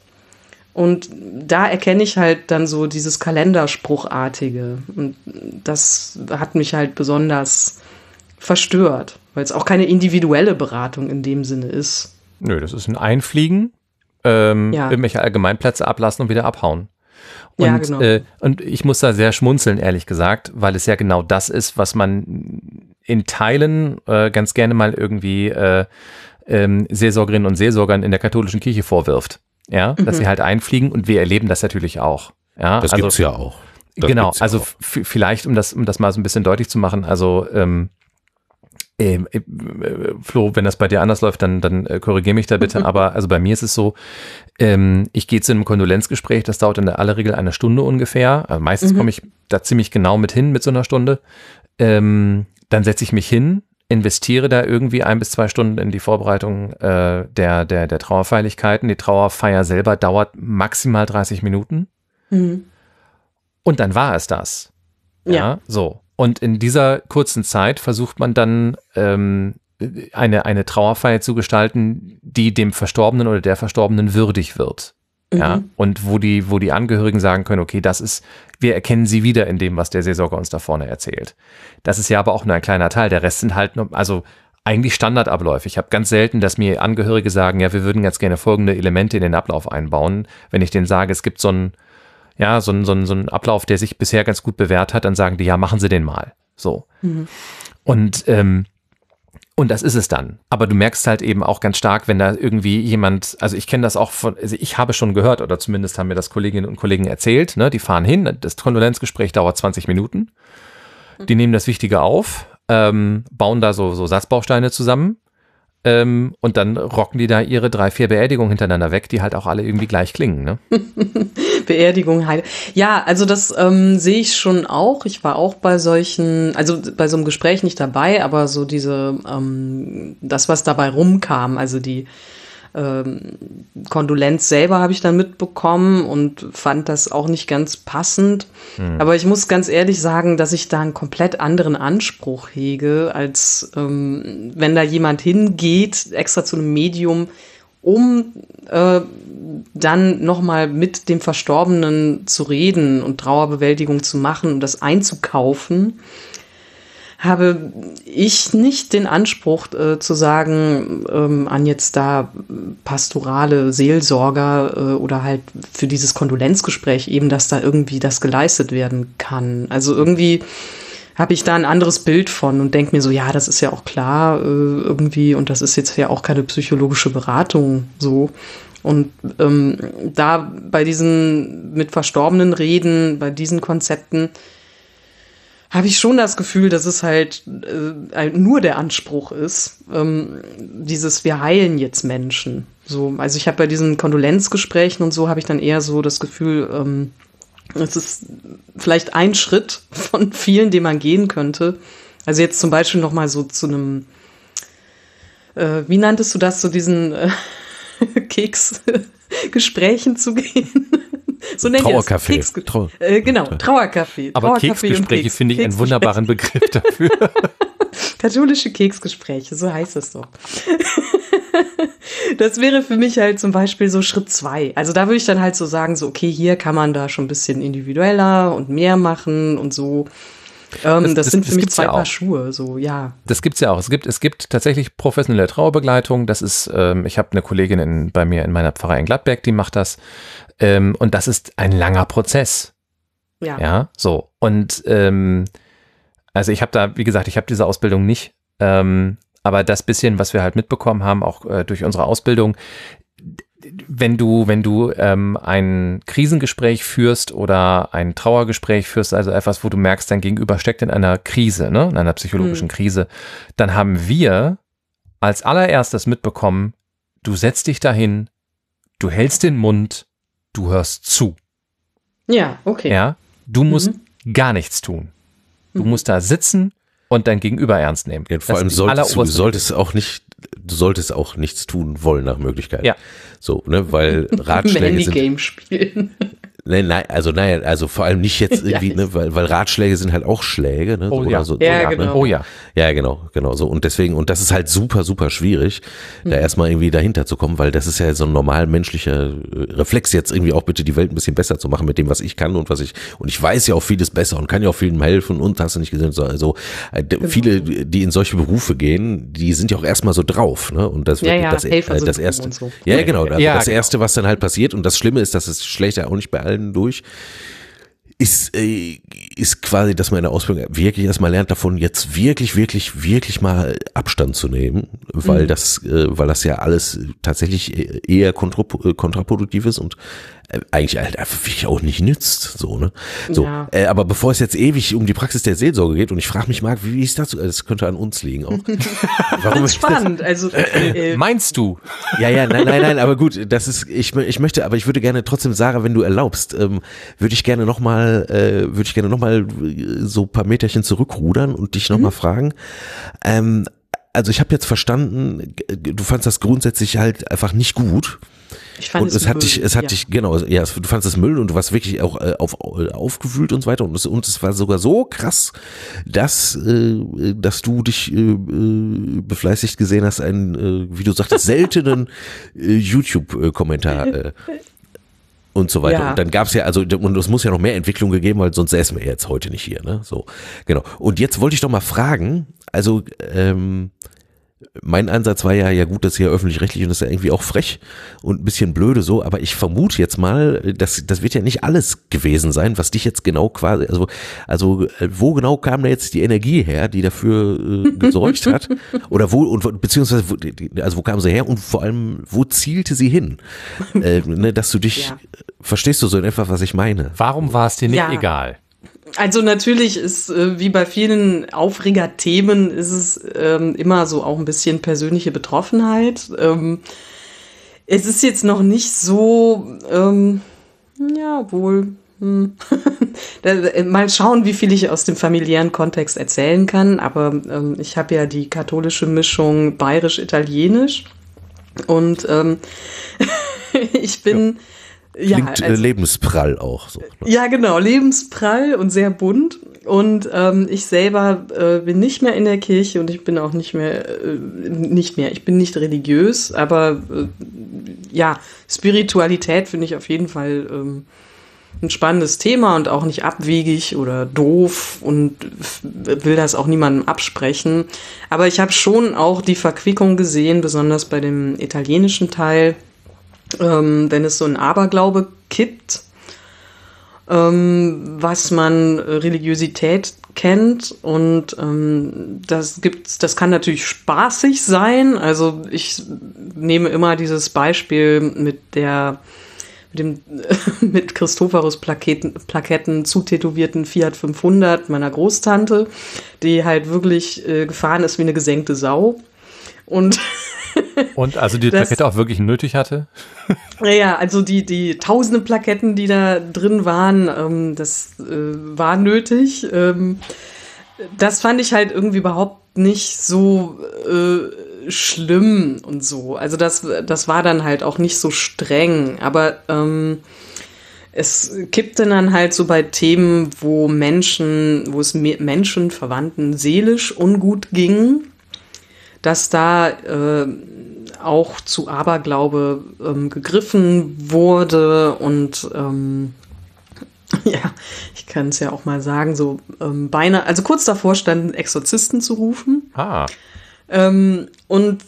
Und da erkenne ich halt dann so dieses Kalenderspruchartige. Und das hat mich halt besonders verstört, weil es auch keine individuelle Beratung in dem Sinne ist. Nö, das ist ein Einfliegen, ähm, ja. irgendwelche Allgemeinplätze ablassen und wieder abhauen. Und, ja, genau. Äh, und ich muss da sehr schmunzeln, ehrlich gesagt, weil es ja genau das ist, was man in Teilen äh, ganz gerne mal irgendwie äh, ähm, Seelsorgerinnen und Seelsorgern in der katholischen Kirche vorwirft ja, mhm. dass sie halt einfliegen und wir erleben das natürlich auch. Ja, das also, gibt's ja auch. Das genau, ja also auch. vielleicht, um das, um das mal so ein bisschen deutlich zu machen, also ähm, ähm äh, Flo, wenn das bei dir anders läuft, dann, dann äh, korrigier mich da bitte. Aber also bei mir ist es so, ähm, ich gehe zu einem Kondolenzgespräch, das dauert in der aller Regel eine Stunde ungefähr. Also meistens mhm. komme ich da ziemlich genau mit hin mit so einer Stunde. Ähm, dann setze ich mich hin, investiere da irgendwie ein bis zwei Stunden in die Vorbereitung äh, der, der, der Trauerfeierlichkeiten. Die Trauerfeier selber dauert maximal 30 Minuten. Mhm. Und dann war es das. Ja, ja, so. Und in dieser kurzen Zeit versucht man dann ähm, eine, eine Trauerfeier zu gestalten, die dem Verstorbenen oder der Verstorbenen würdig wird. Ja, mhm. und wo die, wo die Angehörigen sagen können, okay, das ist, wir erkennen sie wieder in dem, was der Seelsorger uns da vorne erzählt. Das ist ja aber auch nur ein kleiner Teil. Der Rest sind halt nur, also eigentlich Standardabläufe. Ich habe ganz selten, dass mir Angehörige sagen, ja, wir würden ganz gerne folgende Elemente in den Ablauf einbauen. Wenn ich denen sage, es gibt so einen, ja, so einen, so einen, so einen Ablauf, der sich bisher ganz gut bewährt hat, dann sagen die, ja, machen Sie den mal. So. Mhm. Und ähm, und das ist es dann. Aber du merkst halt eben auch ganz stark, wenn da irgendwie jemand, also ich kenne das auch von, also ich habe schon gehört, oder zumindest haben mir das Kolleginnen und Kollegen erzählt, ne, die fahren hin, das Kondolenzgespräch dauert 20 Minuten. Die nehmen das Wichtige auf, ähm, bauen da so, so Satzbausteine zusammen ähm, und dann rocken die da ihre drei, vier Beerdigungen hintereinander weg, die halt auch alle irgendwie gleich klingen. Ne? Beerdigung, Heil. Ja, also das ähm, sehe ich schon auch. Ich war auch bei solchen, also bei so einem Gespräch nicht dabei, aber so diese, ähm, das, was dabei rumkam, also die ähm, Kondolenz selber habe ich dann mitbekommen und fand das auch nicht ganz passend. Mhm. Aber ich muss ganz ehrlich sagen, dass ich da einen komplett anderen Anspruch hege, als ähm, wenn da jemand hingeht, extra zu einem Medium, um äh, dann nochmal mit dem Verstorbenen zu reden und Trauerbewältigung zu machen und das einzukaufen habe ich nicht den Anspruch äh, zu sagen, ähm, an jetzt da pastorale Seelsorger äh, oder halt für dieses Kondolenzgespräch eben, dass da irgendwie das geleistet werden kann. Also irgendwie habe ich da ein anderes Bild von und denke mir so, ja, das ist ja auch klar äh, irgendwie und das ist jetzt ja auch keine psychologische Beratung so. Und ähm, da bei diesen mit Verstorbenen reden, bei diesen Konzepten, habe ich schon das Gefühl, dass es halt äh, nur der Anspruch ist, ähm, dieses wir heilen jetzt Menschen. So, also ich habe bei diesen Kondolenzgesprächen und so habe ich dann eher so das Gefühl, ähm, es ist vielleicht ein Schritt von vielen, den man gehen könnte. Also jetzt zum Beispiel noch mal so zu einem, äh, wie nanntest du das, zu diesen äh, Keksgesprächen zu gehen? So nennt Trauercafé. Keks Trau äh, genau, Trauercafé. Aber Trauercafé Keksgespräche Keks. finde ich einen wunderbaren Begriff dafür. Katholische Keksgespräche, so heißt es doch. das wäre für mich halt zum Beispiel so Schritt zwei. Also da würde ich dann halt so sagen, so, okay, hier kann man da schon ein bisschen individueller und mehr machen und so. Ähm, das, das, das, sind für mich zwei ja Paar Schuhe, so ja. Das gibt's ja auch. Es gibt es gibt tatsächlich professionelle Trauerbegleitung. Das ist, ähm, ich habe eine Kollegin in, bei mir in meiner Pfarrei in Gladberg, die macht das. Ähm, und das ist ein langer Prozess. Ja. Ja, so. Und ähm, also ich habe da, wie gesagt, ich habe diese Ausbildung nicht. Ähm, aber das bisschen, was wir halt mitbekommen haben, auch äh, durch unsere Ausbildung, wenn du, wenn du ähm, ein Krisengespräch führst oder ein Trauergespräch führst, also etwas, wo du merkst, dein Gegenüber steckt in einer Krise, ne, in einer psychologischen mhm. Krise, dann haben wir als allererstes mitbekommen, du setzt dich dahin, du hältst den Mund, du hörst zu. Ja, okay. Ja, du musst mhm. gar nichts tun. Du mhm. musst da sitzen und dein Gegenüber ernst nehmen. Ja, vor allem solltest du solltest auch nicht, du solltest auch nichts tun wollen nach Möglichkeit. Ja. So, ne, weil Ratschläge sind. Game spielen. Nein, nein, also nein, also vor allem nicht jetzt irgendwie, ja. ne, weil, weil Ratschläge sind halt auch Schläge, ne? Oh, so, ja. So, ja, so, genau. Ne? Oh ja. Ja, genau, genau so. Und deswegen, und das ist halt super, super schwierig, mhm. da erstmal irgendwie dahinter zu kommen, weil das ist ja so ein normal menschlicher äh, Reflex, jetzt irgendwie auch bitte die Welt ein bisschen besser zu machen mit dem, was ich kann und was ich, und ich weiß ja auch vieles besser und kann ja auch vielen helfen und hast du nicht gesehen, so, also äh, genau. viele, die in solche Berufe gehen, die sind ja auch erstmal so drauf, ne? Und das wird ja, ja, das, äh, das erste. So. Ja, genau. Also ja, das genau. erste, was dann halt passiert, und das Schlimme ist, dass es schlägt ja auch nicht bei allen durch ist, äh, ist quasi, dass man in der Ausbildung wirklich erstmal lernt davon, jetzt wirklich, wirklich, wirklich mal Abstand zu nehmen, weil mhm. das, äh, weil das ja alles tatsächlich e-, eher kontraproduktiv ist und äh, eigentlich halt einfach wirklich auch nicht nützt. So, ne? So, ja. äh, aber bevor es jetzt ewig um die Praxis der Seelsorge geht und ich frage mich, Marc, wie, wie ist das? Das könnte an uns liegen auch. Warum ist spannend. Also äh, meinst du? Ja, ja, nein, nein, nein, aber gut, das ist, ich, ich möchte, aber ich würde gerne trotzdem, Sarah, wenn du erlaubst, ähm, würde ich gerne nochmal, äh, würde ich gerne nochmal äh, so paar Meterchen zurückrudern und dich nochmal mhm. fragen. Ähm, also ich habe jetzt verstanden, du fandst das grundsätzlich halt einfach nicht gut. Ich fand und es, es hat dich, es hat ja. dich, genau, ja, du fandest es Müll und du warst wirklich auch äh, auf, aufgewühlt und so weiter. Und es, und es war sogar so krass, dass, äh, dass du dich äh, äh befleißigt gesehen hast, einen, äh, wie du sagtest, seltenen äh, YouTube-Kommentar. Äh, und so weiter. Ja. Und dann gab es ja, also, und es muss ja noch mehr Entwicklung gegeben, weil sonst säßen wir jetzt heute nicht hier, ne? So, genau. Und jetzt wollte ich doch mal fragen, also, ähm, mein Ansatz war ja, ja gut, das ist ja öffentlich-rechtlich und das ist ja irgendwie auch frech und ein bisschen blöde so, aber ich vermute jetzt mal, dass das wird ja nicht alles gewesen sein, was dich jetzt genau quasi, also, also wo genau kam da jetzt die Energie her, die dafür äh, gesorgt hat? Oder wo, und beziehungsweise, also wo kam sie her und vor allem, wo zielte sie hin? Äh, ne, dass du dich, ja. verstehst du so in etwa, was ich meine? Warum war es dir nicht ja. egal? Also natürlich ist, äh, wie bei vielen Aufregerthemen, ist es ähm, immer so auch ein bisschen persönliche Betroffenheit. Ähm, es ist jetzt noch nicht so, ähm, ja, wohl. Hm. Äh, mal schauen, wie viel ich aus dem familiären Kontext erzählen kann. Aber ähm, ich habe ja die katholische Mischung bayerisch-italienisch. Und ähm, ich bin. Ja Klingt ja, äh, also, lebensprall auch so. Ne? Ja, genau, lebensprall und sehr bunt. Und ähm, ich selber äh, bin nicht mehr in der Kirche und ich bin auch nicht mehr, äh, nicht mehr, ich bin nicht religiös, aber äh, ja, Spiritualität finde ich auf jeden Fall ähm, ein spannendes Thema und auch nicht abwegig oder doof und will das auch niemandem absprechen. Aber ich habe schon auch die Verquickung gesehen, besonders bei dem italienischen Teil ähm, wenn es so ein Aberglaube kippt, ähm, was man Religiosität kennt und ähm, das gibt das kann natürlich spaßig sein. Also ich nehme immer dieses Beispiel mit der mit dem mit Christophorus Plaketten, Plaketten zutätowierten Fiat 500 meiner Großtante die halt wirklich äh, gefahren ist wie eine gesenkte Sau. Und Und also die das, Plakette auch wirklich nötig hatte? Ja, also die, die tausende Plaketten, die da drin waren, ähm, das äh, war nötig. Ähm, das fand ich halt irgendwie überhaupt nicht so äh, schlimm und so. Also das, das war dann halt auch nicht so streng. Aber ähm, es kippte dann halt so bei Themen, wo Menschen, wo es Menschen, Verwandten seelisch ungut ging dass da äh, auch zu Aberglaube ähm, gegriffen wurde und ähm, ja, ich kann es ja auch mal sagen, so ähm, beinahe, also kurz davor standen Exorzisten zu rufen. Ah. Ähm, und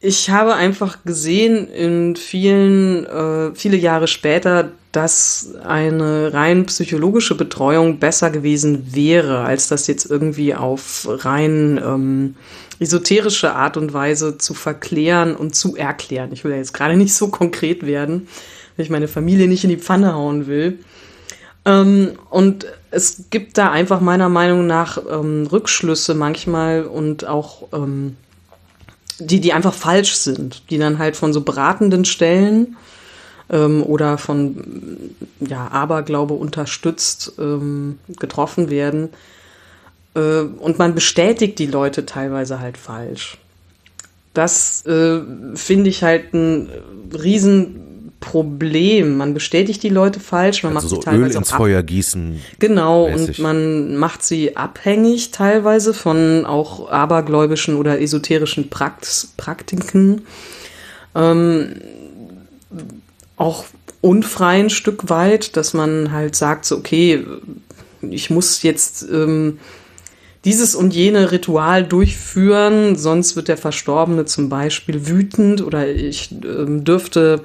ich habe einfach gesehen in vielen, äh, viele Jahre später, dass eine rein psychologische Betreuung besser gewesen wäre, als das jetzt irgendwie auf rein ähm, esoterische Art und Weise zu verklären und zu erklären. Ich will ja jetzt gerade nicht so konkret werden, weil ich meine Familie nicht in die Pfanne hauen will. Ähm, und es gibt da einfach meiner Meinung nach ähm, Rückschlüsse manchmal und auch ähm, die, die einfach falsch sind, die dann halt von so beratenden Stellen ähm, oder von ja, Aberglaube unterstützt ähm, getroffen werden. Äh, und man bestätigt die Leute teilweise halt falsch. Das äh, finde ich halt ein Riesenproblem. Man bestätigt die Leute falsch, man also macht so sie teilweise Öl ins Feuer gießen. Genau, mäßig. und man macht sie abhängig teilweise von auch abergläubischen oder esoterischen Prakt Praktiken. Ähm, auch unfrei ein Stück weit, dass man halt sagt, so, okay, ich muss jetzt ähm, dieses und jene Ritual durchführen, sonst wird der Verstorbene zum Beispiel wütend oder ich ähm, dürfte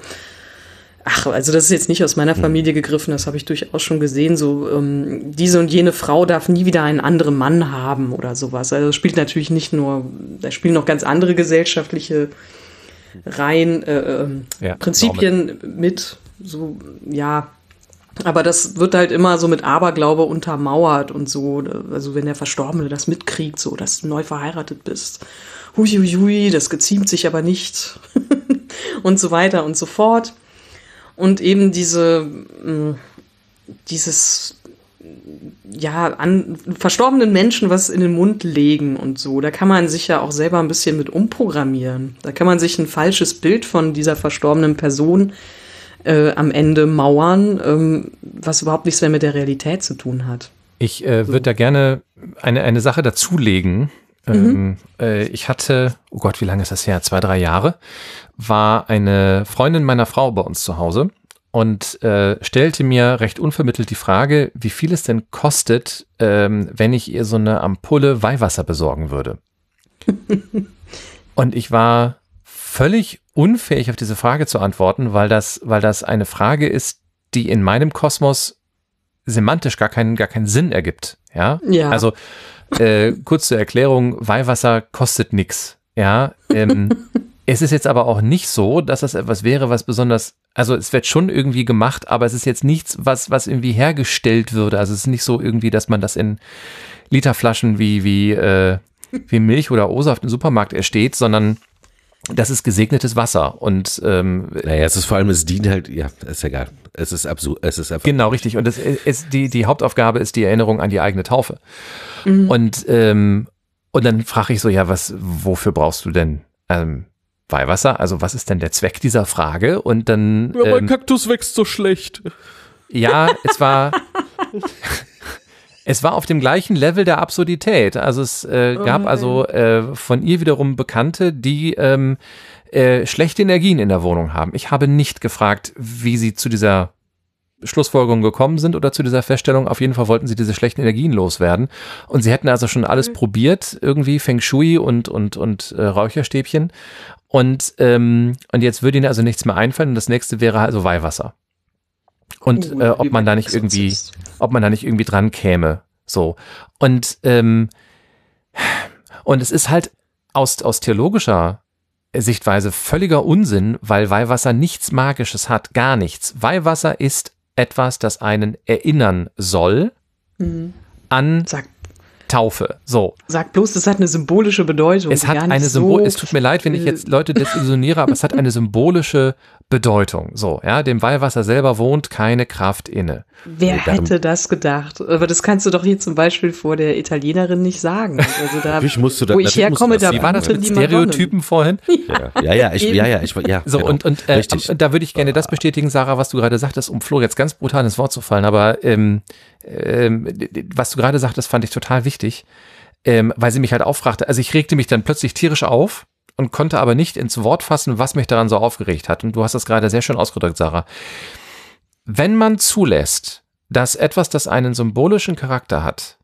Ach, also das ist jetzt nicht aus meiner Familie gegriffen, das habe ich durchaus schon gesehen. So, ähm, diese und jene Frau darf nie wieder einen anderen Mann haben oder sowas. Also das spielt natürlich nicht nur, da spielen noch ganz andere gesellschaftliche Reihen, äh, ähm, Ja, Prinzipien mit. So, ja. Aber das wird halt immer so mit Aberglaube untermauert und so. Also wenn der Verstorbene das mitkriegt, so, dass du neu verheiratet bist. Hui, hui, hui, das geziemt sich aber nicht. und so weiter und so fort und eben diese, mh, dieses, ja, an verstorbenen Menschen was in den Mund legen und so. Da kann man sich ja auch selber ein bisschen mit umprogrammieren. Da kann man sich ein falsches Bild von dieser verstorbenen Person äh, am Ende mauern, ähm, was überhaupt nichts mehr mit der Realität zu tun hat. Ich äh, würde da gerne eine, eine Sache dazulegen. Ähm, äh, ich hatte, oh Gott, wie lange ist das her? Zwei, drei Jahre, war eine Freundin meiner Frau bei uns zu Hause und äh, stellte mir recht unvermittelt die Frage, wie viel es denn kostet, ähm, wenn ich ihr so eine Ampulle Weihwasser besorgen würde. und ich war völlig unfähig auf diese Frage zu antworten, weil das, weil das eine Frage ist, die in meinem Kosmos semantisch gar keinen, gar keinen Sinn ergibt. Ja. Ja. Also äh, kurz zur Erklärung, Weihwasser kostet nix. Ja. Ähm, es ist jetzt aber auch nicht so, dass das etwas wäre, was besonders, also es wird schon irgendwie gemacht, aber es ist jetzt nichts, was, was irgendwie hergestellt würde. Also es ist nicht so irgendwie, dass man das in Literflaschen wie, wie, äh, wie Milch oder O-Saft im Supermarkt ersteht, sondern das ist gesegnetes Wasser. Und ähm, Naja, es ist vor allem, es dient halt, ja, ist egal. Es ist absurd, es ist einfach. Genau, richtig. Und es ist die, die Hauptaufgabe ist die Erinnerung an die eigene Taufe. Und, ähm, und dann frage ich so, ja, was, wofür brauchst du denn ähm, Weihwasser? Also was ist denn der Zweck dieser Frage? Und dann, ähm, Kaktus wächst so schlecht. ja, es war, es war auf dem gleichen Level der Absurdität. Also es äh, gab nein. also äh, von ihr wiederum Bekannte, die ähm, äh, schlechte Energien in der Wohnung haben. Ich habe nicht gefragt, wie sie zu dieser Schlussfolgerung gekommen sind oder zu dieser Feststellung. Auf jeden Fall wollten sie diese schlechten Energien loswerden. Und sie hätten also schon alles probiert, irgendwie Feng Shui und, und, und äh, Räucherstäbchen. Und, ähm, und jetzt würde ihnen also nichts mehr einfallen. Und das nächste wäre also Weihwasser. Und äh, ob man da nicht irgendwie, ob man da nicht irgendwie dran käme. So. Und, ähm, und es ist halt aus, aus theologischer Sichtweise völliger Unsinn, weil Weihwasser nichts Magisches hat, gar nichts. Weihwasser ist etwas, das einen erinnern soll an Sag, Taufe. So. sag bloß, das hat eine symbolische Bedeutung. Es hat eine Symbol, so es tut mir leid, wenn ich jetzt Leute desillusioniere, aber es hat eine symbolische Bedeutung. So, ja, dem Weihwasser selber wohnt keine Kraft inne. Wer darum- hätte das gedacht? Aber das kannst du doch hier zum Beispiel vor der Italienerin nicht sagen. Also da, Natürlich musst du das- wo ich herkomme, da war das mit. Stereotypen vorhin? Ja, ja, ja, ich, ja, ja, ich, ja. So, genau. und, und, äh, da würde ich gerne das bestätigen, Sarah, was du gerade sagtest, um Flo jetzt ganz brutal ins Wort zu fallen, aber ähm, ähm, was du gerade sagtest, fand ich total wichtig, ähm, weil sie mich halt auffragte. Also ich regte mich dann plötzlich tierisch auf und konnte aber nicht ins Wort fassen, was mich daran so aufgeregt hat. Und du hast das gerade sehr schön ausgedrückt, Sarah. Wenn man zulässt, dass etwas, das einen symbolischen Charakter hat,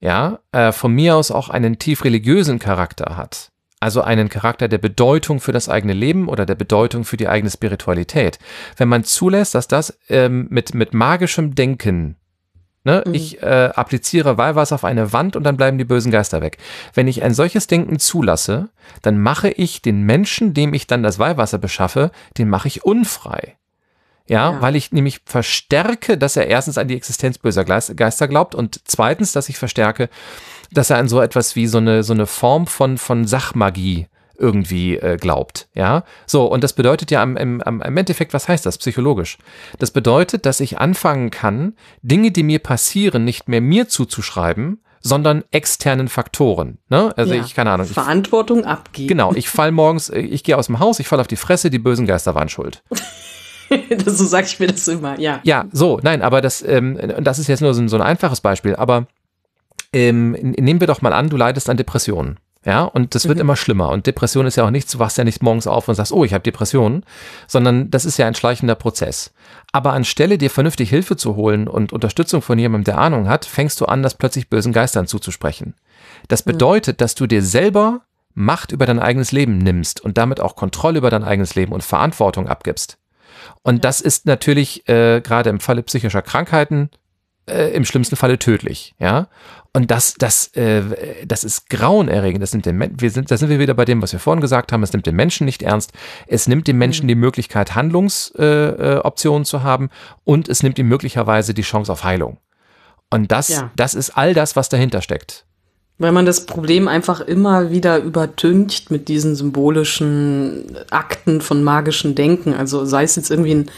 ja, äh, von mir aus auch einen tief religiösen Charakter hat, also einen Charakter der Bedeutung für das eigene Leben oder der Bedeutung für die eigene Spiritualität. Wenn man zulässt, dass das ähm, mit, mit magischem Denken Ne? Mhm. Ich äh, appliziere Weihwasser auf eine Wand und dann bleiben die bösen Geister weg. Wenn ich ein solches Denken zulasse, dann mache ich den Menschen, dem ich dann das Weihwasser beschaffe, den mache ich unfrei. Ja, ja, weil ich nämlich verstärke, dass er erstens an die Existenz böser Geister glaubt und zweitens, dass ich verstärke, dass er an so etwas wie so eine, so eine Form von, von Sachmagie irgendwie äh, glaubt. Ja, so und das bedeutet ja am, im, am, im Endeffekt, was heißt das psychologisch? Das bedeutet, dass ich anfangen kann, Dinge, die mir passieren, nicht mehr mir zuzuschreiben, sondern externen Faktoren. Ne? Also ja, ich keine Ahnung. Verantwortung abgeben. Genau, ich fall morgens, äh, ich gehe aus dem Haus, ich fall auf die Fresse, die bösen Geister waren schuld. so sage ich mir das immer, ja. Ja, so, nein, aber das, ähm, das ist jetzt nur so, so ein einfaches Beispiel, aber ähm, nehmen wir doch mal an, du leidest an Depressionen. Ja, und das wird mhm. immer schlimmer. Und Depression ist ja auch nichts, du wachst ja nicht morgens auf und sagst, oh, ich habe Depressionen, sondern das ist ja ein schleichender Prozess. Aber anstelle dir vernünftig Hilfe zu holen und Unterstützung von jemandem, der Ahnung hat, fängst du an, das plötzlich bösen Geistern zuzusprechen. Das bedeutet, dass du dir selber Macht über dein eigenes Leben nimmst und damit auch Kontrolle über dein eigenes Leben und Verantwortung abgibst. Und ja. das ist natürlich äh, gerade im Falle psychischer Krankheiten äh, im schlimmsten Falle tödlich, ja. Und das, das, äh, das ist grauenerregend. Das nimmt den, wir sind, da sind wir wieder bei dem, was wir vorhin gesagt haben. Es nimmt den Menschen nicht ernst. Es nimmt dem Menschen mhm. die Möglichkeit, Handlungsoptionen äh, zu haben und es nimmt ihm möglicherweise die Chance auf Heilung. Und das, ja. das ist all das, was dahinter steckt. Weil man das Problem einfach immer wieder übertüncht mit diesen symbolischen Akten von magischem Denken. Also sei es jetzt irgendwie ein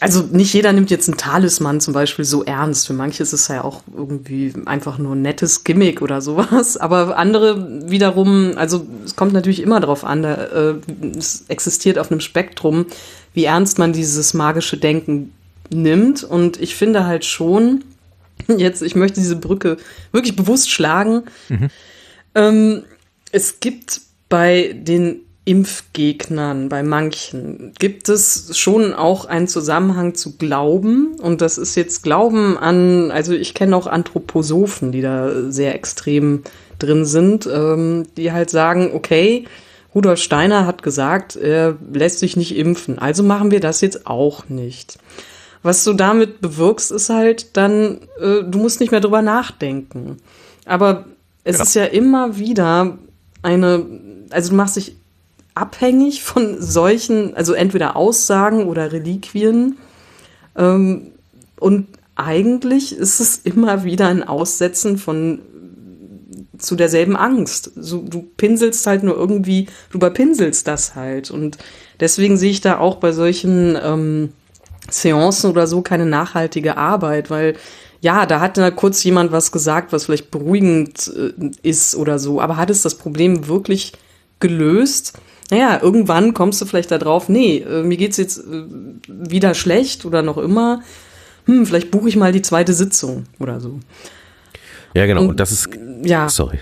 also nicht jeder nimmt jetzt einen Talisman zum Beispiel so ernst. Für manche ist es ja auch irgendwie einfach nur ein nettes Gimmick oder sowas. Aber andere wiederum, also es kommt natürlich immer darauf an, da, äh, es existiert auf einem Spektrum, wie ernst man dieses magische Denken nimmt. Und ich finde halt schon, jetzt, ich möchte diese Brücke wirklich bewusst schlagen. Mhm. Ähm, es gibt bei den Impfgegnern, bei manchen, gibt es schon auch einen Zusammenhang zu Glauben. Und das ist jetzt Glauben an, also ich kenne auch Anthroposophen, die da sehr extrem drin sind, ähm, die halt sagen, okay, Rudolf Steiner hat gesagt, er lässt sich nicht impfen, also machen wir das jetzt auch nicht. Was du damit bewirkst, ist halt dann, äh, du musst nicht mehr drüber nachdenken. Aber es genau. ist ja immer wieder eine, also du machst dich abhängig von solchen, also entweder Aussagen oder Reliquien. Ähm, und eigentlich ist es immer wieder ein Aussetzen von zu derselben Angst. So, du pinselst halt nur irgendwie, du überpinselst das halt. Und deswegen sehe ich da auch bei solchen ähm, Seancen oder so keine nachhaltige Arbeit, weil ja, da hat da kurz jemand was gesagt, was vielleicht beruhigend äh, ist oder so, aber hat es das Problem wirklich gelöst? Naja, irgendwann kommst du vielleicht da drauf, nee, äh, mir geht's jetzt äh, wieder schlecht oder noch immer. Hm, vielleicht buche ich mal die zweite Sitzung oder so. Ja, genau. Und, und das ist, ja. Sorry.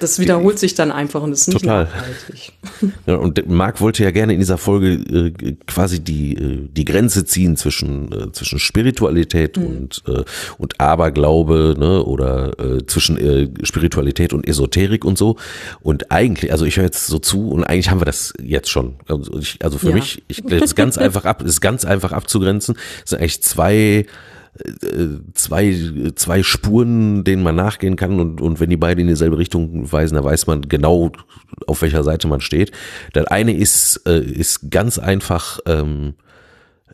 Das wiederholt sich dann einfach und ist nicht Total. nachhaltig. Ja, und Marc wollte ja gerne in dieser Folge äh, quasi die, äh, die Grenze ziehen zwischen, äh, zwischen Spiritualität mhm. und, äh, und Aberglaube ne, oder äh, zwischen äh, Spiritualität und Esoterik und so. Und eigentlich, also ich höre jetzt so zu und eigentlich haben wir das jetzt schon. Also, ich, also für ja. mich, ich, das ist ganz einfach ab, ist ganz einfach abzugrenzen. Es sind eigentlich zwei zwei, zwei Spuren, denen man nachgehen kann und, und wenn die beide in dieselbe Richtung weisen, dann weiß man genau, auf welcher Seite man steht. Das eine ist, äh, ist ganz einfach ähm,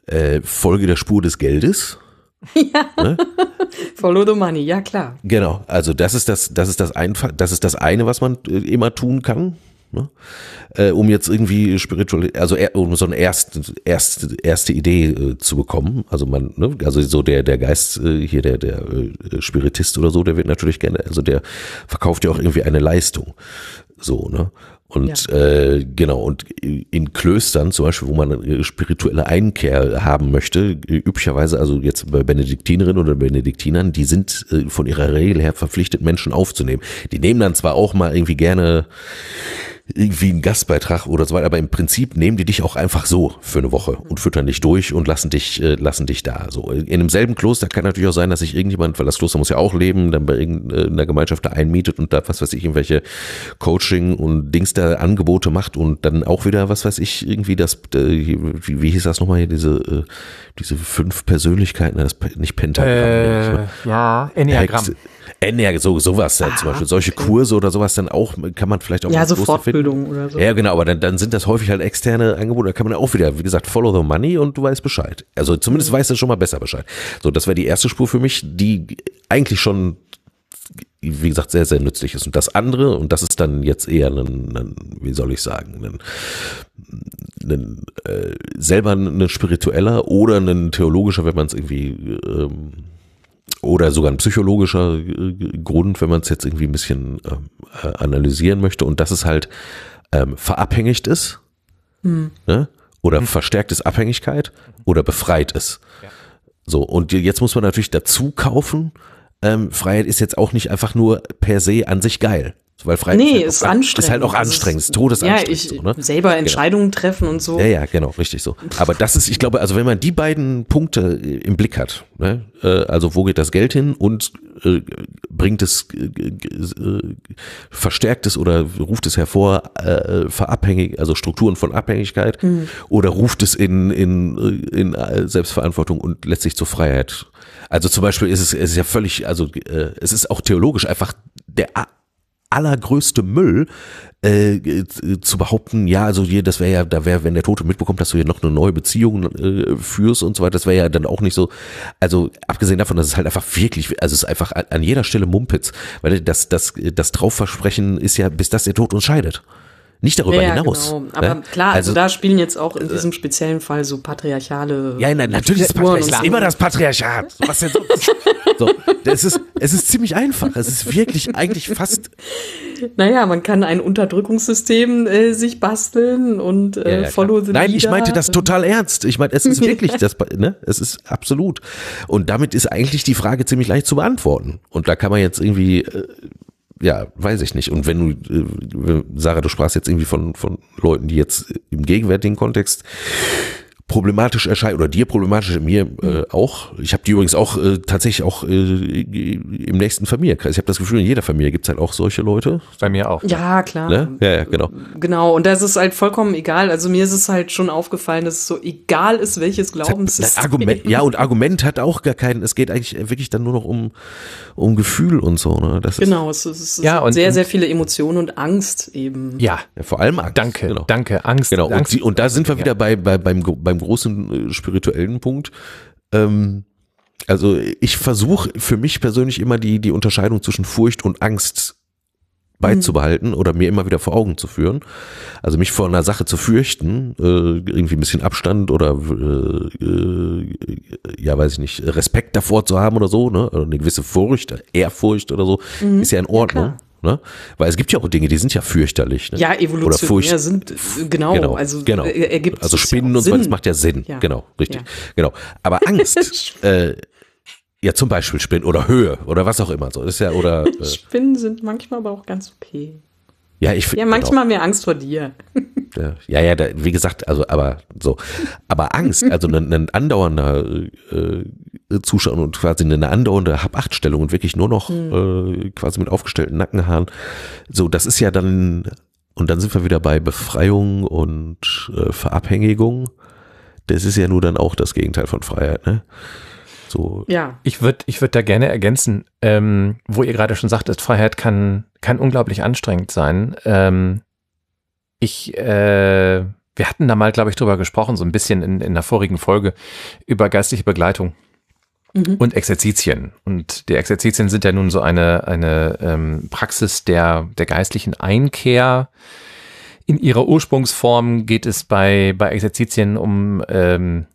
äh, Folge der Spur des Geldes. Ja. Ne? Follow the money, ja klar. Genau, also das ist das, das ist das einfach, das ist das eine, was man äh, immer tun kann. Ne? Äh, um jetzt irgendwie spirituell, also er, um so eine erste, erste, erste Idee äh, zu bekommen. Also man, ne? also so der, der Geist äh, hier, der, der äh, Spiritist oder so, der wird natürlich gerne, also der verkauft ja auch irgendwie eine Leistung. So, ne? Und ja. äh, genau, und in Klöstern zum Beispiel, wo man äh, spirituelle Einkehr haben möchte, üblicherweise, also jetzt bei Benediktinerinnen oder Benediktinern, die sind äh, von ihrer Regel her verpflichtet, Menschen aufzunehmen. Die nehmen dann zwar auch mal irgendwie gerne irgendwie einen Gastbeitrag oder so weiter, aber im Prinzip nehmen die dich auch einfach so für eine Woche und füttern dich durch und lassen dich, äh, lassen dich da. So in demselben Kloster kann natürlich auch sein, dass sich irgendjemand, weil das Kloster muss ja auch leben, dann bei irgendeiner Gemeinschaft da einmietet und da was weiß ich irgendwelche Coaching und Dings da Angebote macht und dann auch wieder was weiß ich irgendwie das, äh, wie, wie hieß das nochmal hier diese äh, diese fünf Persönlichkeiten, das nicht Pentagramm. Äh, ja, Enneagramm. Enneagramm, so, sowas dann zum Beispiel. Solche Kurse oder sowas dann auch, kann man vielleicht auch Ja, so Fortbildung oder so. Ja, genau, aber dann, dann sind das häufig halt externe Angebote, da kann man auch wieder, wie gesagt, follow the money und du weißt Bescheid. Also zumindest mhm. weißt du schon mal besser Bescheid. So, das wäre die erste Spur für mich, die eigentlich schon wie gesagt, sehr, sehr nützlich ist. Und das andere, und das ist dann jetzt eher ein, ein wie soll ich sagen, ein, ein, äh, selber ein spiritueller oder ein theologischer, wenn man es irgendwie, ähm, oder sogar ein psychologischer äh, Grund, wenn man es jetzt irgendwie ein bisschen äh, analysieren möchte. Und das ist halt ähm, verabhängigt ist, hm. ne? oder hm. verstärkt ist Abhängigkeit oder befreit ist. Ja. So, und jetzt muss man natürlich dazu kaufen, ähm, Freiheit ist jetzt auch nicht einfach nur per se an sich geil. Weil Freiheit nee, ist, halt ist anstrengend. Ist halt auch anstrengend, ist todesanstrengend. Ja, ich so, ne? selber genau. Entscheidungen genau. treffen und so. Ja, ja, genau, richtig so. Aber das ist, ich glaube, also wenn man die beiden Punkte im Blick hat, ne, äh, also wo geht das Geld hin und äh, bringt es, äh, äh verstärkt es oder ruft es hervor, äh, verabhängig, also Strukturen von Abhängigkeit mhm. oder ruft es in, in, in Selbstverantwortung und letztlich zur Freiheit. Also zum Beispiel ist es, es ist ja völlig, also äh, es ist auch theologisch einfach der allergrößte Müll, äh, zu behaupten, ja, also hier, das wäre ja, da wäre, wenn der Tote mitbekommt, dass du hier noch eine neue Beziehung äh, führst und so weiter, das wäre ja dann auch nicht so, also abgesehen davon, dass es halt einfach wirklich, also es ist einfach an jeder Stelle Mumpitz, weil das, das, das Draufversprechen ist ja, bis das der Tod uns scheidet. Nicht darüber ja, hinaus. Genau. Aber ne? klar, also, also, da spielen jetzt auch in diesem speziellen Fall so patriarchale. Ja, nein, natürlich ist Patriarchat. immer das Patriarchat. Was denn sonst? so, das ist, es ist ziemlich einfach. Es ist wirklich eigentlich fast. Naja, man kann ein Unterdrückungssystem äh, sich basteln und äh, ja, ja, follow the Nein, leader. ich meinte das total ernst. Ich meine, es ist wirklich das, ne? Es ist absolut. Und damit ist eigentlich die Frage ziemlich leicht zu beantworten. Und da kann man jetzt irgendwie äh, ja, weiß ich nicht. Und wenn du, äh, Sarah, du sprachst jetzt irgendwie von, von Leuten, die jetzt im gegenwärtigen Kontext problematisch erscheint oder dir problematisch, mir äh, mhm. auch. Ich habe die übrigens auch äh, tatsächlich auch äh, im nächsten Familienkreis. Ich habe das Gefühl, in jeder Familie gibt es halt auch solche Leute. Bei mir auch. Ja, klar. Ne? Ja, ja, genau. Genau, und das ist halt vollkommen egal. Also mir ist es halt schon aufgefallen, dass es so egal ist, welches Glaubenssystem. Argument, ja, und Argument hat auch gar keinen, es geht eigentlich wirklich dann nur noch um, um Gefühl und so. Ne? Das genau, ist, es, ist, es ja, und, sehr, sehr viele Emotionen und Angst eben. Ja, ja vor allem Angst. Danke, genau. danke, Angst. Genau, Angst, und, und da sind wir wieder bei, bei, beim, beim beim großen äh, spirituellen Punkt. Ähm, also ich versuche für mich persönlich immer die, die Unterscheidung zwischen Furcht und Angst beizubehalten mhm. oder mir immer wieder vor Augen zu führen. Also mich vor einer Sache zu fürchten, äh, irgendwie ein bisschen Abstand oder äh, äh, ja, weiß ich nicht, Respekt davor zu haben oder so, ne? Oder eine gewisse Furcht, Ehrfurcht oder so, mhm. ist ja in Ordnung. Ja, Ne? Weil es gibt ja auch Dinge, die sind ja fürchterlich. Ne? Ja, evolutionär sind, genau, genau also genau. ergibt Also Spinnen und so, das macht ja Sinn. Ja. Genau, richtig. Ja. Genau. Aber Angst, äh, ja, zum Beispiel Spinnen oder Höhe oder was auch immer. So ist ja, oder. Äh, Spinnen sind manchmal aber auch ganz okay. Ja, ich Ja, manchmal genau. mehr Angst vor dir. Ja, ja, da, wie gesagt, also, aber so. Aber Angst, also ein, ein andauernder äh, Zuschauer und quasi eine andauernde Hab-Acht-Stellung und wirklich nur noch mhm. äh, quasi mit aufgestellten Nackenhaaren. So, das ist ja dann, und dann sind wir wieder bei Befreiung und äh, Verabhängigung. Das ist ja nur dann auch das Gegenteil von Freiheit, ne? So. Ja. Ich würde ich würd da gerne ergänzen, ähm, wo ihr gerade schon sagtet, Freiheit kann, kann unglaublich anstrengend sein. Ähm, ich, äh, wir hatten da mal, glaube ich, drüber gesprochen, so ein bisschen in, in der vorigen Folge, über geistliche Begleitung mhm. und Exerzitien. Und die Exerzitien sind ja nun so eine, eine ähm, Praxis der, der geistlichen Einkehr. In ihrer Ursprungsform geht es bei, bei Exerzitien um, ähm,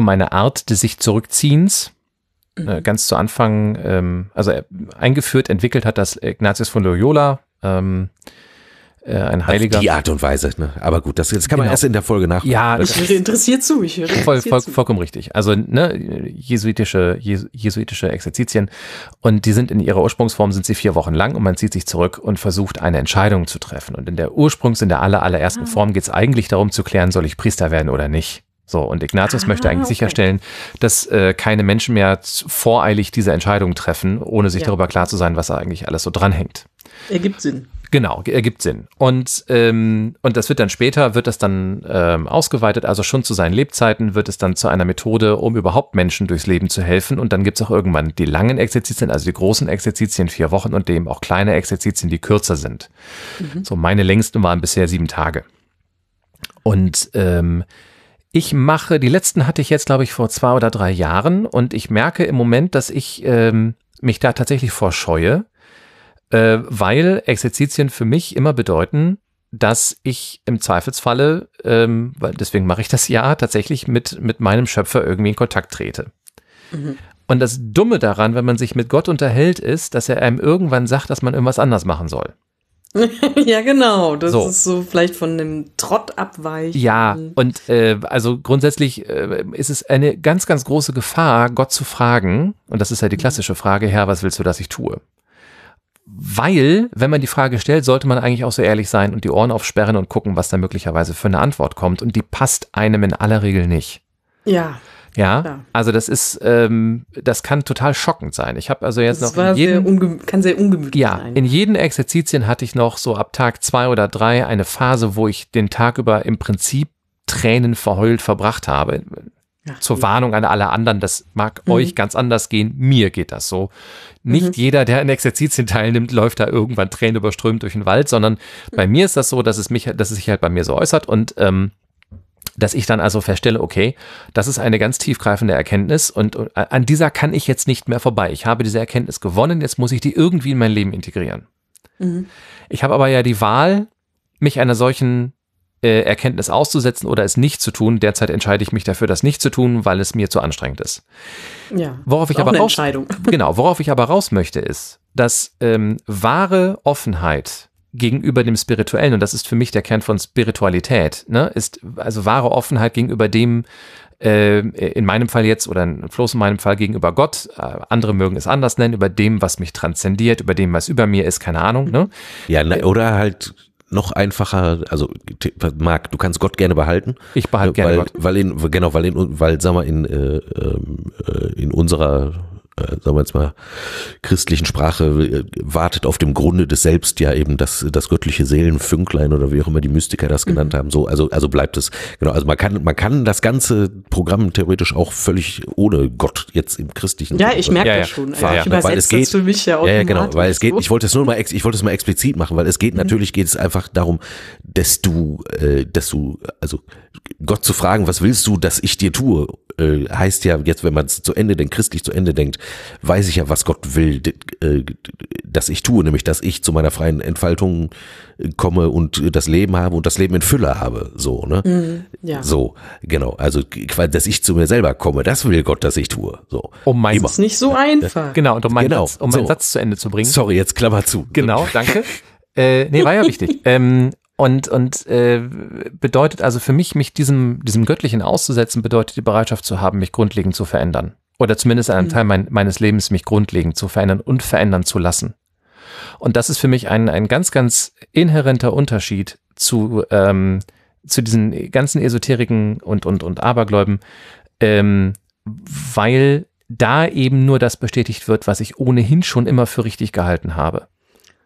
um eine Art des sich Zurückziehens. Mhm. Äh, ganz zu Anfang, ähm, also eingeführt, entwickelt hat das Ignatius von Loyola. Ähm, äh, ein Heiliger. Auf die Art und Weise, ne? Aber gut, das, das kann man genau. erst in der Folge nach. Ja, ich höre interessiert zu. Ich höre voll, voll, zu. vollkommen richtig. Also ne, jesuitische, jesuitische Exerzitien und die sind in ihrer Ursprungsform sind sie vier Wochen lang und man zieht sich zurück und versucht eine Entscheidung zu treffen. Und in der Ursprungs, in der aller, allerersten ah. Form geht es eigentlich darum zu klären, soll ich Priester werden oder nicht. So, und Ignatius ah, möchte eigentlich okay. sicherstellen, dass äh, keine Menschen mehr voreilig diese Entscheidung treffen, ohne sich ja. darüber klar zu sein, was eigentlich alles so dranhängt. Ergibt Sinn. Genau, ergibt Sinn. Und, ähm, und das wird dann später, wird das dann ähm, ausgeweitet, also schon zu seinen Lebzeiten wird es dann zu einer Methode, um überhaupt Menschen durchs Leben zu helfen. Und dann gibt es auch irgendwann die langen Exerzitien, also die großen Exerzitien, vier Wochen und dem auch kleine Exerzitien, die kürzer sind. Mhm. So, meine längsten waren bisher sieben Tage. Und ähm, ich mache, die letzten hatte ich jetzt, glaube ich, vor zwei oder drei Jahren und ich merke im Moment, dass ich ähm, mich da tatsächlich vorscheue, äh, weil Exerzitien für mich immer bedeuten, dass ich im Zweifelsfalle, ähm, weil deswegen mache ich das ja, tatsächlich mit, mit meinem Schöpfer irgendwie in Kontakt trete. Mhm. Und das Dumme daran, wenn man sich mit Gott unterhält, ist, dass er einem irgendwann sagt, dass man irgendwas anders machen soll. ja, genau. Das so. ist so vielleicht von einem Trott abweichen. Ja, und äh, also grundsätzlich äh, ist es eine ganz, ganz große Gefahr, Gott zu fragen, und das ist ja die klassische Frage, Herr, was willst du, dass ich tue? Weil, wenn man die Frage stellt, sollte man eigentlich auch so ehrlich sein und die Ohren aufsperren und gucken, was da möglicherweise für eine Antwort kommt. Und die passt einem in aller Regel nicht. Ja. Ja, ja, also das ist, ähm, das kann total schockend sein. Ich habe also jetzt das noch in jedem, sehr kann sehr ungemütlich ja, sein. in jedem Exerzitien hatte ich noch so ab Tag zwei oder drei eine Phase, wo ich den Tag über im Prinzip Tränen verheult verbracht habe. Ja, Zur ja. Warnung an alle anderen, das mag mhm. euch ganz anders gehen, mir geht das so. Nicht mhm. jeder, der an Exerzitien teilnimmt, läuft da irgendwann Tränen überströmt durch den Wald, sondern mhm. bei mir ist das so, dass es mich, dass es sich halt bei mir so äußert und ähm, dass ich dann also feststelle, okay, das ist eine ganz tiefgreifende Erkenntnis und, und an dieser kann ich jetzt nicht mehr vorbei. Ich habe diese Erkenntnis gewonnen, jetzt muss ich die irgendwie in mein Leben integrieren. Mhm. Ich habe aber ja die Wahl, mich einer solchen äh, Erkenntnis auszusetzen oder es nicht zu tun. Derzeit entscheide ich mich dafür, das nicht zu tun, weil es mir zu anstrengend ist. Ja. Worauf ich aber raus, genau, worauf ich aber raus möchte, ist, dass ähm, wahre Offenheit gegenüber dem Spirituellen, und das ist für mich der Kern von Spiritualität, ne, ist also wahre Offenheit gegenüber dem, äh, in meinem Fall jetzt oder in Floß in meinem Fall gegenüber Gott, äh, andere mögen es anders nennen, über dem, was mich transzendiert, über dem, was über mir ist, keine Ahnung. Ne? Ja, ne, oder halt noch einfacher, also Marc, du kannst Gott gerne behalten. Ich behalte gerne weil, Gott. Weil in, genau, weil in, weil, sag mal, in, äh, ähm, äh, in unserer sagen wir jetzt mal, christlichen Sprache äh, wartet auf dem Grunde des Selbst ja eben das, das göttliche Seelenfünklein oder wie auch immer die Mystiker das genannt mhm. haben. So, also, also bleibt es, genau, also man kann, man kann das ganze Programm theoretisch auch völlig ohne Gott jetzt im christlichen. Ja, ich merke ja, das schon. Fahren, ja, ja. weil es geht, für mich ja, ja, genau, weil es geht, ich wollte es nur mal, ich wollte es mal explizit machen, weil es geht, mhm. natürlich geht es einfach darum, dass du, äh, dass du, also Gott zu fragen, was willst du, dass ich dir tue, äh, heißt ja jetzt, wenn man es zu Ende denkt, christlich zu Ende denkt, weiß ich ja, was Gott will, äh, dass ich tue, nämlich, dass ich zu meiner freien Entfaltung äh, komme und das Leben habe und das Leben in Fülle habe, so, ne? Mhm, ja. So, genau. Also, dass ich zu mir selber komme, das will Gott, dass ich tue, so. Um mein, das ist nicht so einfach. Genau, und um meinen, genau, Satz, um meinen so. Satz zu Ende zu bringen. Sorry, jetzt Klammer zu. Genau, danke. äh, nee, war ja wichtig. Ähm, und, und äh, bedeutet also für mich, mich diesem, diesem Göttlichen auszusetzen, bedeutet die Bereitschaft zu haben, mich grundlegend zu verändern. Oder zumindest einen mhm. Teil mein, meines Lebens mich grundlegend zu verändern und verändern zu lassen. Und das ist für mich ein, ein ganz, ganz inhärenter Unterschied zu, ähm, zu diesen ganzen Esoteriken und, und, und Abergläuben, ähm, weil da eben nur das bestätigt wird, was ich ohnehin schon immer für richtig gehalten habe.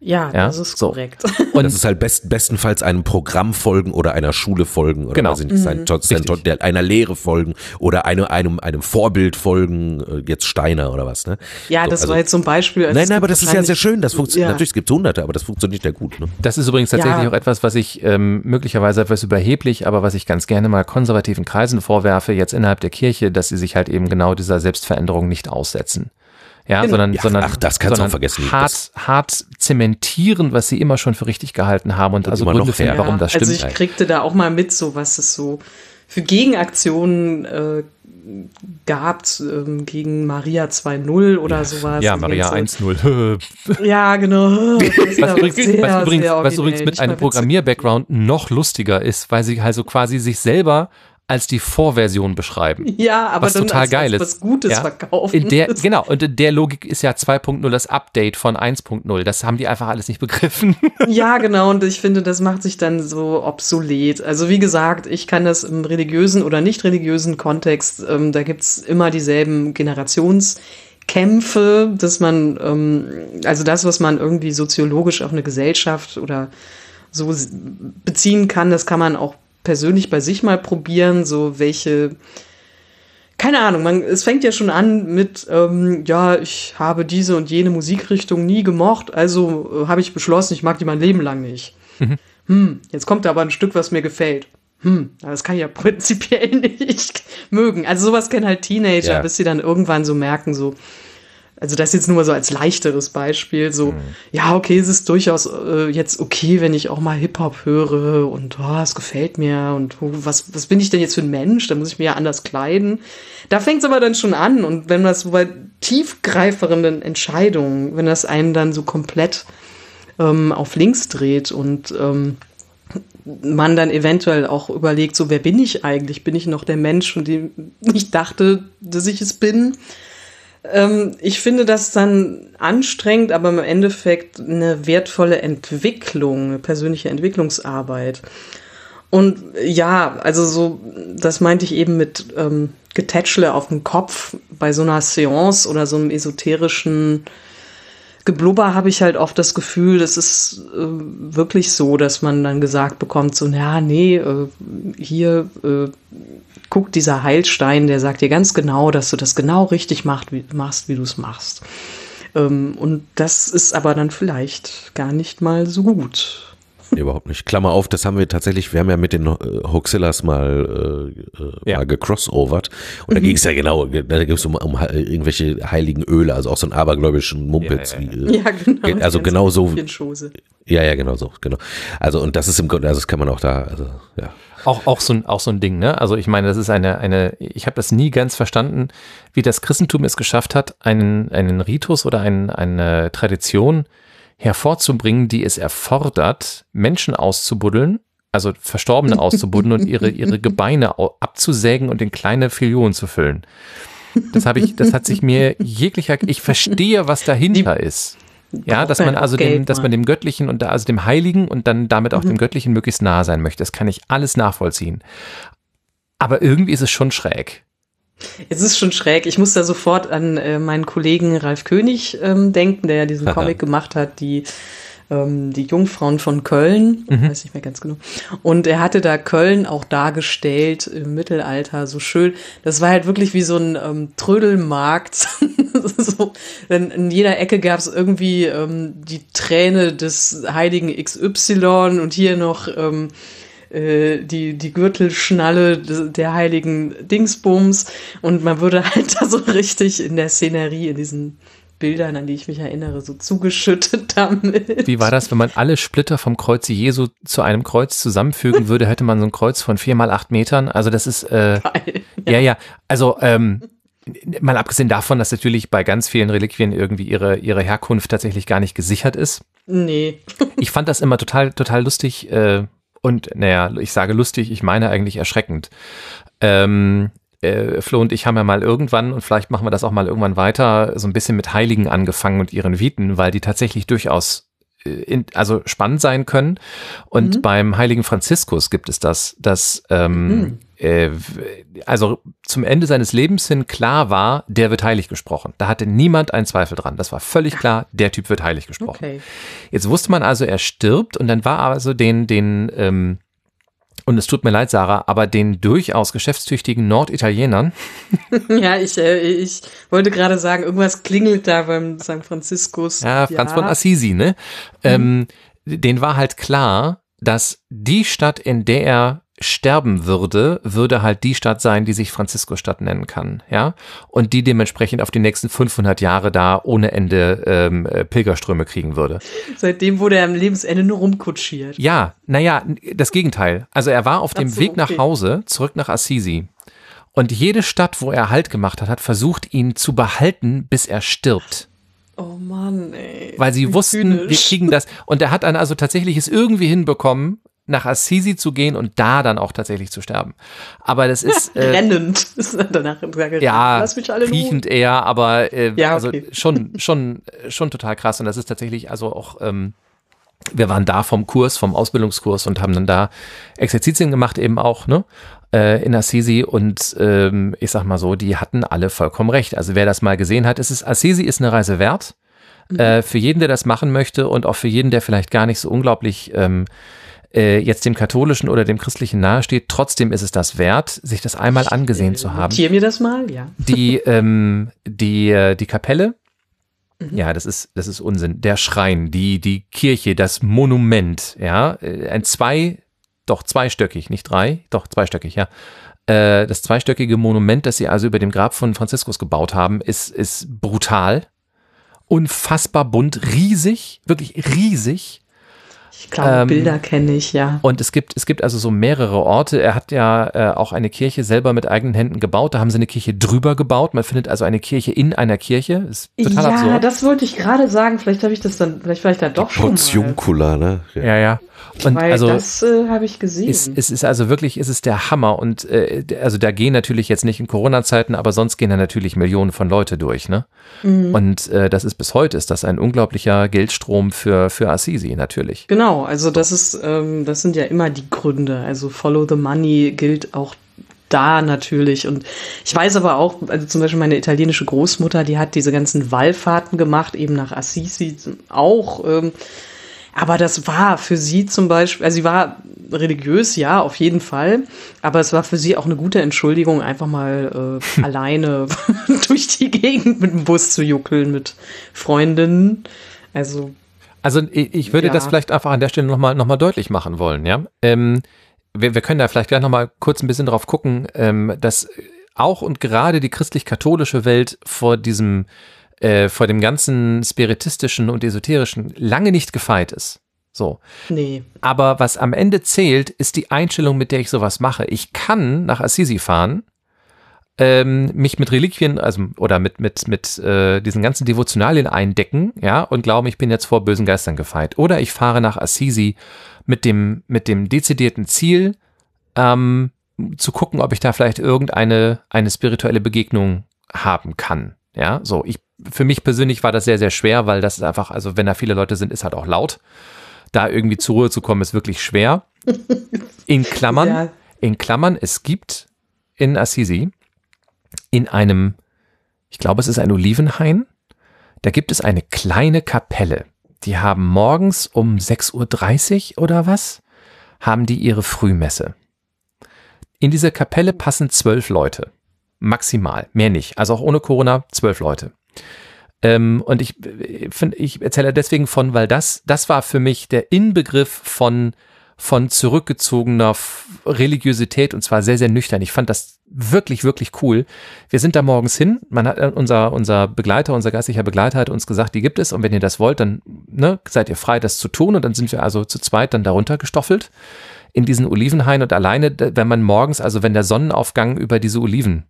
Ja, ja, das ist so. korrekt. Und das ist halt best, bestenfalls einem Programm folgen oder einer Schule folgen oder genau. weiß ich nicht, sein, sein, der, einer Lehre folgen oder einem, einem, einem Vorbild folgen, äh, jetzt Steiner oder was, ne? Ja, das also, war jetzt zum Beispiel. Nein, nein, aber das ist ja sehr schön. Das funktioniert, ja. natürlich gibt es hunderte, aber das funktioniert ja gut. Ne? Das ist übrigens tatsächlich ja. auch etwas, was ich ähm, möglicherweise etwas überheblich, aber was ich ganz gerne mal konservativen Kreisen vorwerfe, jetzt innerhalb der Kirche, dass sie sich halt eben genau dieser Selbstveränderung nicht aussetzen ja, genau. sondern, ja, sondern, ach, das kannst sondern auch vergessen. Hart, hart zementieren, was sie immer schon für richtig gehalten haben und, und also Gründe finden, warum das also stimmt. Also ich kriegte da auch mal mit, so was es so für Gegenaktionen äh, gab ähm, gegen Maria 2.0 oder ja. sowas. Ja, Maria 1.0. ja, genau. Was übrigens, sehr, was übrigens, was übrigens mit einem Programmier-Background noch lustiger ist, weil sie also quasi sich selber als die Vorversion beschreiben. Ja, aber was dann total als, geil als was Gutes ja? verkaufen. In der, genau, und in der Logik ist ja 2.0 das Update von 1.0. Das haben die einfach alles nicht begriffen. Ja, genau, und ich finde, das macht sich dann so obsolet. Also wie gesagt, ich kann das im religiösen oder nicht religiösen Kontext, ähm, da gibt's immer dieselben Generationskämpfe, dass man, ähm, also das, was man irgendwie soziologisch auf eine Gesellschaft oder so beziehen kann, das kann man auch persönlich bei sich mal probieren, so welche, keine Ahnung, man, es fängt ja schon an mit, ähm, ja, ich habe diese und jene Musikrichtung nie gemocht, also äh, habe ich beschlossen, ich mag die mein Leben lang nicht. Mhm. Hm, jetzt kommt da aber ein Stück, was mir gefällt. Hm, das kann ich ja prinzipiell nicht mögen. Also sowas kennen halt Teenager, ja. bis sie dann irgendwann so merken, so, also das jetzt nur so als leichteres Beispiel, so, mhm. ja, okay, es ist durchaus äh, jetzt okay, wenn ich auch mal Hip-Hop höre und oh, es gefällt mir und oh, was, was bin ich denn jetzt für ein Mensch? Da muss ich mir ja anders kleiden. Da fängt es aber dann schon an und wenn das so bei tiefgreifenden Entscheidungen, wenn das einen dann so komplett ähm, auf links dreht und ähm, man dann eventuell auch überlegt, so wer bin ich eigentlich? Bin ich noch der Mensch, von dem ich dachte, dass ich es bin? Ähm, ich finde das dann anstrengend, aber im Endeffekt eine wertvolle Entwicklung, eine persönliche Entwicklungsarbeit. Und ja, also so, das meinte ich eben mit ähm, Getätschle auf dem Kopf bei so einer Seance oder so einem esoterischen Geblubber habe ich halt oft das Gefühl, das ist äh, wirklich so, dass man dann gesagt bekommt, so, ja, nee, äh, hier äh, guckt dieser Heilstein, der sagt dir ganz genau, dass du das genau richtig macht, wie, machst, wie du es machst. Ähm, und das ist aber dann vielleicht gar nicht mal so gut. Nee, überhaupt nicht. Klammer auf, das haben wir tatsächlich, wir haben ja mit den äh, Hoaxillas mal, äh, äh ja. mal gecrossovert. Und mhm. da ging es ja genau, da ging es um, um, irgendwelche heiligen Öle, also auch so einen abergläubischen Mumpitz. Ja, ja, ja. Wie, äh, ja genau. Also genau so. Ja, ja, genau so, genau. Also und das ist im Grunde, also das kann man auch da, also ja. Auch, auch, so ein, auch so ein Ding, ne? Also ich meine, das ist eine, eine, ich habe das nie ganz verstanden, wie das Christentum es geschafft hat, einen, einen Ritus oder ein, eine Tradition hervorzubringen, die es erfordert, Menschen auszubuddeln, also Verstorbene auszubuddeln und ihre, ihre Gebeine abzusägen und in kleine Filionen zu füllen. Das habe ich, das hat sich mir jeglicher, ich verstehe, was dahinter die, ist. Ja, dass man also dem, dass man dem Göttlichen und da, also dem Heiligen und dann damit auch mhm. dem Göttlichen möglichst nahe sein möchte. Das kann ich alles nachvollziehen. Aber irgendwie ist es schon schräg. Es ist schon schräg. Ich muss da sofort an äh, meinen Kollegen Ralf König ähm, denken, der ja diesen Comic gemacht hat, die ähm, die Jungfrauen von Köln, mhm. weiß nicht mehr ganz genau. Und er hatte da Köln auch dargestellt im Mittelalter, so schön. Das war halt wirklich wie so ein ähm, Trödelmarkt. so, denn in jeder Ecke gab es irgendwie ähm, die Träne des heiligen XY und hier noch ähm, äh, die, die Gürtelschnalle der heiligen Dingsbums und man würde halt da so richtig in der Szenerie, in diesen Bildern, an die ich mich erinnere, so zugeschüttet damit. Wie war das, wenn man alle Splitter vom Kreuz Jesu zu einem Kreuz zusammenfügen würde, hätte man so ein Kreuz von vier mal acht Metern. Also das ist äh, Geil, ja. ja, ja. Also ähm, mal abgesehen davon, dass natürlich bei ganz vielen Reliquien irgendwie ihre, ihre Herkunft tatsächlich gar nicht gesichert ist. Nee. ich fand das immer total, total lustig äh, und naja, ich sage lustig, ich meine eigentlich erschreckend. Ähm, äh, Flo und ich haben ja mal irgendwann, und vielleicht machen wir das auch mal irgendwann weiter, so ein bisschen mit Heiligen angefangen und ihren Viten, weil die tatsächlich durchaus äh, in, also spannend sein können. Und mhm. beim heiligen Franziskus gibt es das, dass ähm, mhm. Äh, also zum Ende seines Lebens hin klar war, der wird heilig gesprochen. Da hatte niemand einen Zweifel dran. Das war völlig klar, der Typ wird heilig gesprochen. Okay. Jetzt wusste man also, er stirbt und dann war also den, den ähm, und es tut mir leid, Sarah, aber den durchaus geschäftstüchtigen Norditalienern. ja, ich, äh, ich wollte gerade sagen, irgendwas klingelt da beim San Franziskus. Ja, Franz ja. von Assisi, ne? Mhm. Ähm, den war halt klar, dass die Stadt, in der er sterben würde, würde halt die Stadt sein, die sich Franziskusstadt nennen kann, ja, und die dementsprechend auf die nächsten 500 Jahre da ohne Ende ähm, äh, Pilgerströme kriegen würde. Seitdem wurde er am Lebensende nur rumkutschiert. Ja, naja, das Gegenteil. Also er war auf dem so, Weg nach Hause zurück nach Assisi Und jede Stadt, wo er Halt gemacht hat, hat versucht, ihn zu behalten, bis er stirbt. Oh Mann, ey. Weil sie wussten, Zynisch. wir kriegen das. Und er hat dann also tatsächlich es irgendwie hinbekommen, nach Assisi zu gehen und da dann auch tatsächlich zu sterben. Aber das ist äh, Rennend. Ist danach ja lass mich alle kriechend eher, aber äh, Ja, also okay. schon schon schon total krass und das ist tatsächlich also auch ähm, wir waren da vom Kurs, vom Ausbildungskurs und haben dann da Exerzitien gemacht eben auch, ne? äh, In Assisi und ähm, ich sag mal so, die hatten alle vollkommen recht. Also wer das mal gesehen hat, es ist Assisi ist eine Reise wert. Äh, für jeden, der das machen möchte und auch für jeden, der vielleicht gar nicht so unglaublich ähm, äh, jetzt dem katholischen oder dem christlichen nahesteht, trotzdem ist es das wert, sich das einmal angesehen zu haben Notier mir das mal, ja. die, ähm, die, äh, die Kapelle. Ja, das ist, das ist Unsinn. Der Schrein, die, die Kirche, das Monument, ja, äh, ein zwei, doch zweistöckig, nicht drei, doch zweistöckig, ja. Äh, das zweistöckige Monument, das sie also über dem Grab von Franziskus gebaut haben, ist, ist brutal, unfassbar bunt, riesig, wirklich riesig. Ich glaube, Ähm, Bilder kenne ich, ja. Und es gibt, es gibt also so mehrere Orte. Er hat ja äh, auch eine Kirche selber mit eigenen Händen gebaut. Da haben sie eine Kirche drüber gebaut. Man findet also eine Kirche in einer Kirche. Ist total ja, absurd. das wollte ich gerade sagen. Vielleicht habe ich das dann, vielleicht war ich da doch schon mal. Portiuncula, ne? Ja, ja. Und Weil also das äh, habe ich gesehen. ist, es ist also wirklich, es ist der Hammer. Und äh, also da gehen natürlich jetzt nicht in Corona-Zeiten, aber sonst gehen da natürlich Millionen von Leute durch. Ne? Mhm. Und äh, das ist bis heute ist das ein unglaublicher Geldstrom für, für Assisi natürlich. Genau, also das ist, ähm, das sind ja immer die Gründe. Also Follow the Money gilt auch da natürlich. Und ich weiß aber auch, also zum Beispiel meine italienische Großmutter, die hat diese ganzen Wallfahrten gemacht, eben nach Assisi auch. Ähm, aber das war für sie zum Beispiel, also sie war religiös, ja, auf jeden Fall. Aber es war für sie auch eine gute Entschuldigung, einfach mal äh, alleine durch die Gegend mit dem Bus zu juckeln mit Freundinnen. Also Also ich, würde Ja. das vielleicht einfach an der Stelle nochmal noch mal deutlich machen wollen, ja. Ähm, wir, wir können da vielleicht gleich nochmal kurz ein bisschen drauf gucken, ähm, dass auch und gerade die christlich-katholische Welt vor diesem, äh, vor dem ganzen spiritistischen und esoterischen lange nicht gefeit ist. So. nee. Aber was am Ende zählt, ist die Einstellung, mit der ich sowas mache. Ich kann nach Assisi fahren, ähm, mich mit Reliquien, also oder mit mit mit äh, diesen ganzen Devotionalien eindecken, ja, und glauben, ich bin jetzt vor bösen Geistern gefeit. Oder ich fahre nach Assisi mit dem mit dem dezidierten Ziel, ähm, zu gucken, ob ich da vielleicht irgendeine eine spirituelle Begegnung haben kann. Ja, so ich für mich persönlich war das sehr sehr schwer, weil das ist einfach, also wenn da viele Leute sind, ist halt auch laut. Da irgendwie zur Ruhe zu kommen, ist wirklich schwer. In Klammern, Ja. in Klammern, es gibt in Assisi in einem, ich glaube, es ist ein Olivenhain, da gibt es eine kleine Kapelle. Die haben morgens um 6.30 Uhr oder was, haben die ihre Frühmesse. In diese Kapelle passen zwölf Leute. Maximal, mehr nicht. Also auch ohne Corona zwölf Leute. Ähm, und ich finde, ich erzähle deswegen von, weil das, das war für mich der Inbegriff von, von zurückgezogener Religiosität und zwar sehr, sehr nüchtern. Ich fand das wirklich, wirklich cool. Wir sind da morgens hin. Man hat, äh, unser, unser Begleiter, unser geistlicher Begleiter hat uns gesagt, die gibt es und wenn ihr das wollt, dann ne, seid ihr frei, das zu tun. Und dann sind wir also zu zweit dann darunter gestoffelt in diesen Olivenhain und alleine, wenn man morgens, also wenn der Sonnenaufgang über diese Oliven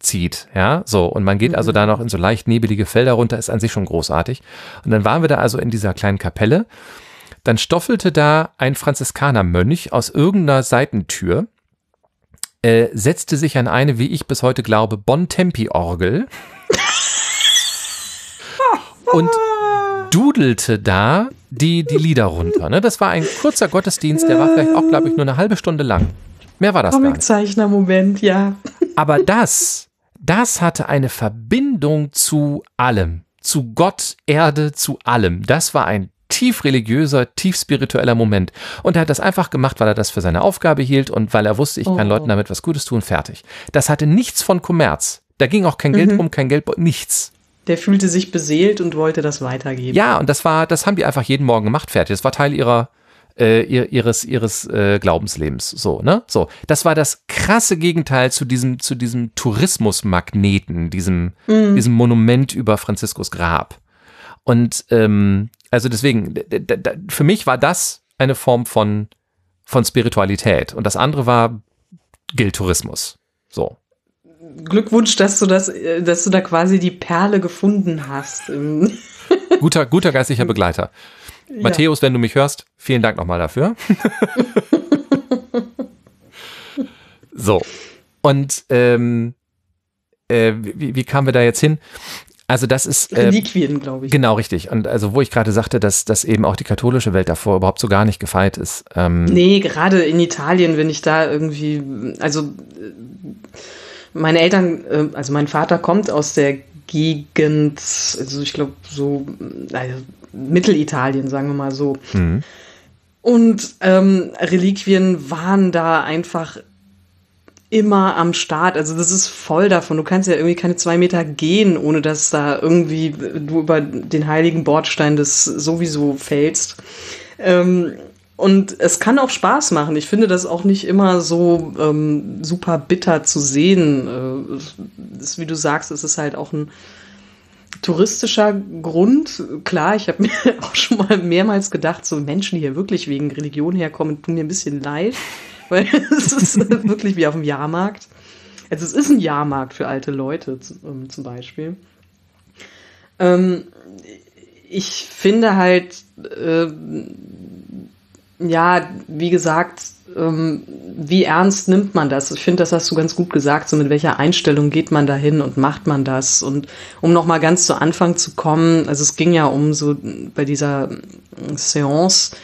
zieht, ja, so und man geht also da noch in so leicht nebelige Felder runter, ist an sich schon großartig. Und dann waren wir da also in dieser kleinen Kapelle. Dann stoffelte da ein Franziskanermönch aus irgendeiner Seitentür, äh, setzte sich an eine, wie ich bis heute glaube, Bontempi-Orgel und dudelte da die, die Lieder runter. Ne? Das war ein kurzer Gottesdienst, der war vielleicht auch, glaube ich, nur eine halbe Stunde lang. Mehr war das. Comiczeichner-Moment, ja. Aber das, das hatte eine Verbindung zu allem, zu Gott, Erde, zu allem. Das war ein tief religiöser, tief spiritueller Moment. Und er hat das einfach gemacht, weil er das für seine Aufgabe hielt und weil er wusste, ich kann Oh. Leuten damit was Gutes tun, fertig. Das hatte nichts von Kommerz. Da ging auch kein Geld rum, kein Geld, nichts. Der fühlte sich beseelt und wollte das weitergeben. Ja, und das war, das haben die einfach jeden Morgen gemacht, fertig. Das war Teil ihrer, äh, ihr- ihres, ihres äh, Glaubenslebens. So, ne? So. Das war das krasse Gegenteil zu diesem, zu diesem Tourismusmagneten, diesem, diesem Monument über Franziskus Grab. Und ähm, also deswegen, für mich war das eine Form von, von Spiritualität. Und das andere war Geldtourismus. So. Glückwunsch, dass du das, äh, dass du da quasi die Perle gefunden hast. guter, guter geistlicher Begleiter. Ja. Matthäus, wenn du mich hörst, vielen Dank nochmal dafür. so. Und ähm, äh, wie, wie kamen wir da jetzt hin? Also das ist äh, Reliquien, glaube ich. Genau, richtig. Und also wo ich gerade sagte, dass, dass eben auch die katholische Welt davor überhaupt so gar nicht gefeit ist. Ähm, nee, gerade in Italien, wenn ich da irgendwie, also meine Eltern, äh, also mein Vater kommt aus der Gegend, also ich glaube so also Mittelitalien, sagen wir mal so. Mhm. Und ähm, Reliquien waren da einfach immer am Start. Also das ist voll davon. Du kannst ja irgendwie keine zwei Meter gehen, ohne dass da irgendwie du über den heiligen Bordstein des sowieso fällst. Ähm, und es kann auch Spaß machen. Ich finde das auch nicht immer so ähm, super bitter zu sehen. Äh, ist, wie du sagst, es ist halt auch ein touristischer Grund. Klar, ich habe mir auch schon mal mehrmals gedacht, so Menschen, die hier wirklich wegen Religion herkommen, tun mir ein bisschen leid weil es ist wirklich wie auf dem Jahrmarkt. Also es ist ein Jahrmarkt für alte Leute ähm, zum Beispiel. Ähm, ich finde halt, äh, ja, wie gesagt, ähm, wie ernst nimmt man das? Ich finde, das hast du ganz gut gesagt, so mit welcher Einstellung geht man dahin und macht man das? Und um nochmal ganz zu Anfang zu kommen, also es ging ja um so bei dieser Seance,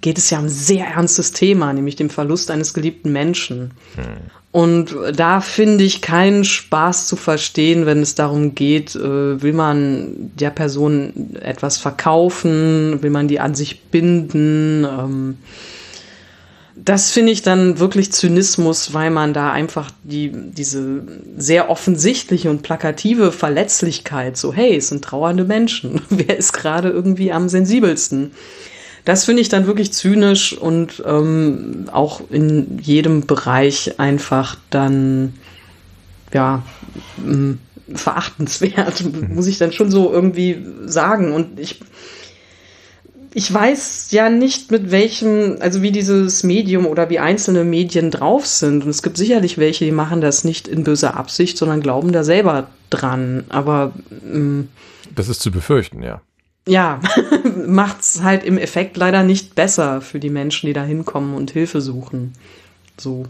geht es ja um ein sehr ernstes Thema, nämlich dem Verlust eines geliebten Menschen. Hm. Und da finde ich keinen Spaß zu verstehen, wenn es darum geht, äh, will man der Person etwas verkaufen, will man die an sich binden. Ähm, das finde ich dann wirklich Zynismus, weil man da einfach die, diese sehr offensichtliche und plakative Verletzlichkeit, so hey, es sind trauernde Menschen, wer ist gerade irgendwie am sensibelsten? Das finde ich dann wirklich zynisch und ähm, auch in jedem Bereich einfach dann, ja, verachtenswert, muss ich dann schon so irgendwie sagen. Und ich, ich weiß ja nicht, mit welchem, also wie dieses Medium oder wie einzelne Medien drauf sind. Und es gibt sicherlich welche, die machen das nicht in böser Absicht, sondern glauben da selber dran. Aber ähm, das ist zu befürchten, ja ja, macht's halt im Effekt leider nicht besser für die Menschen, die da hinkommen und Hilfe suchen. So.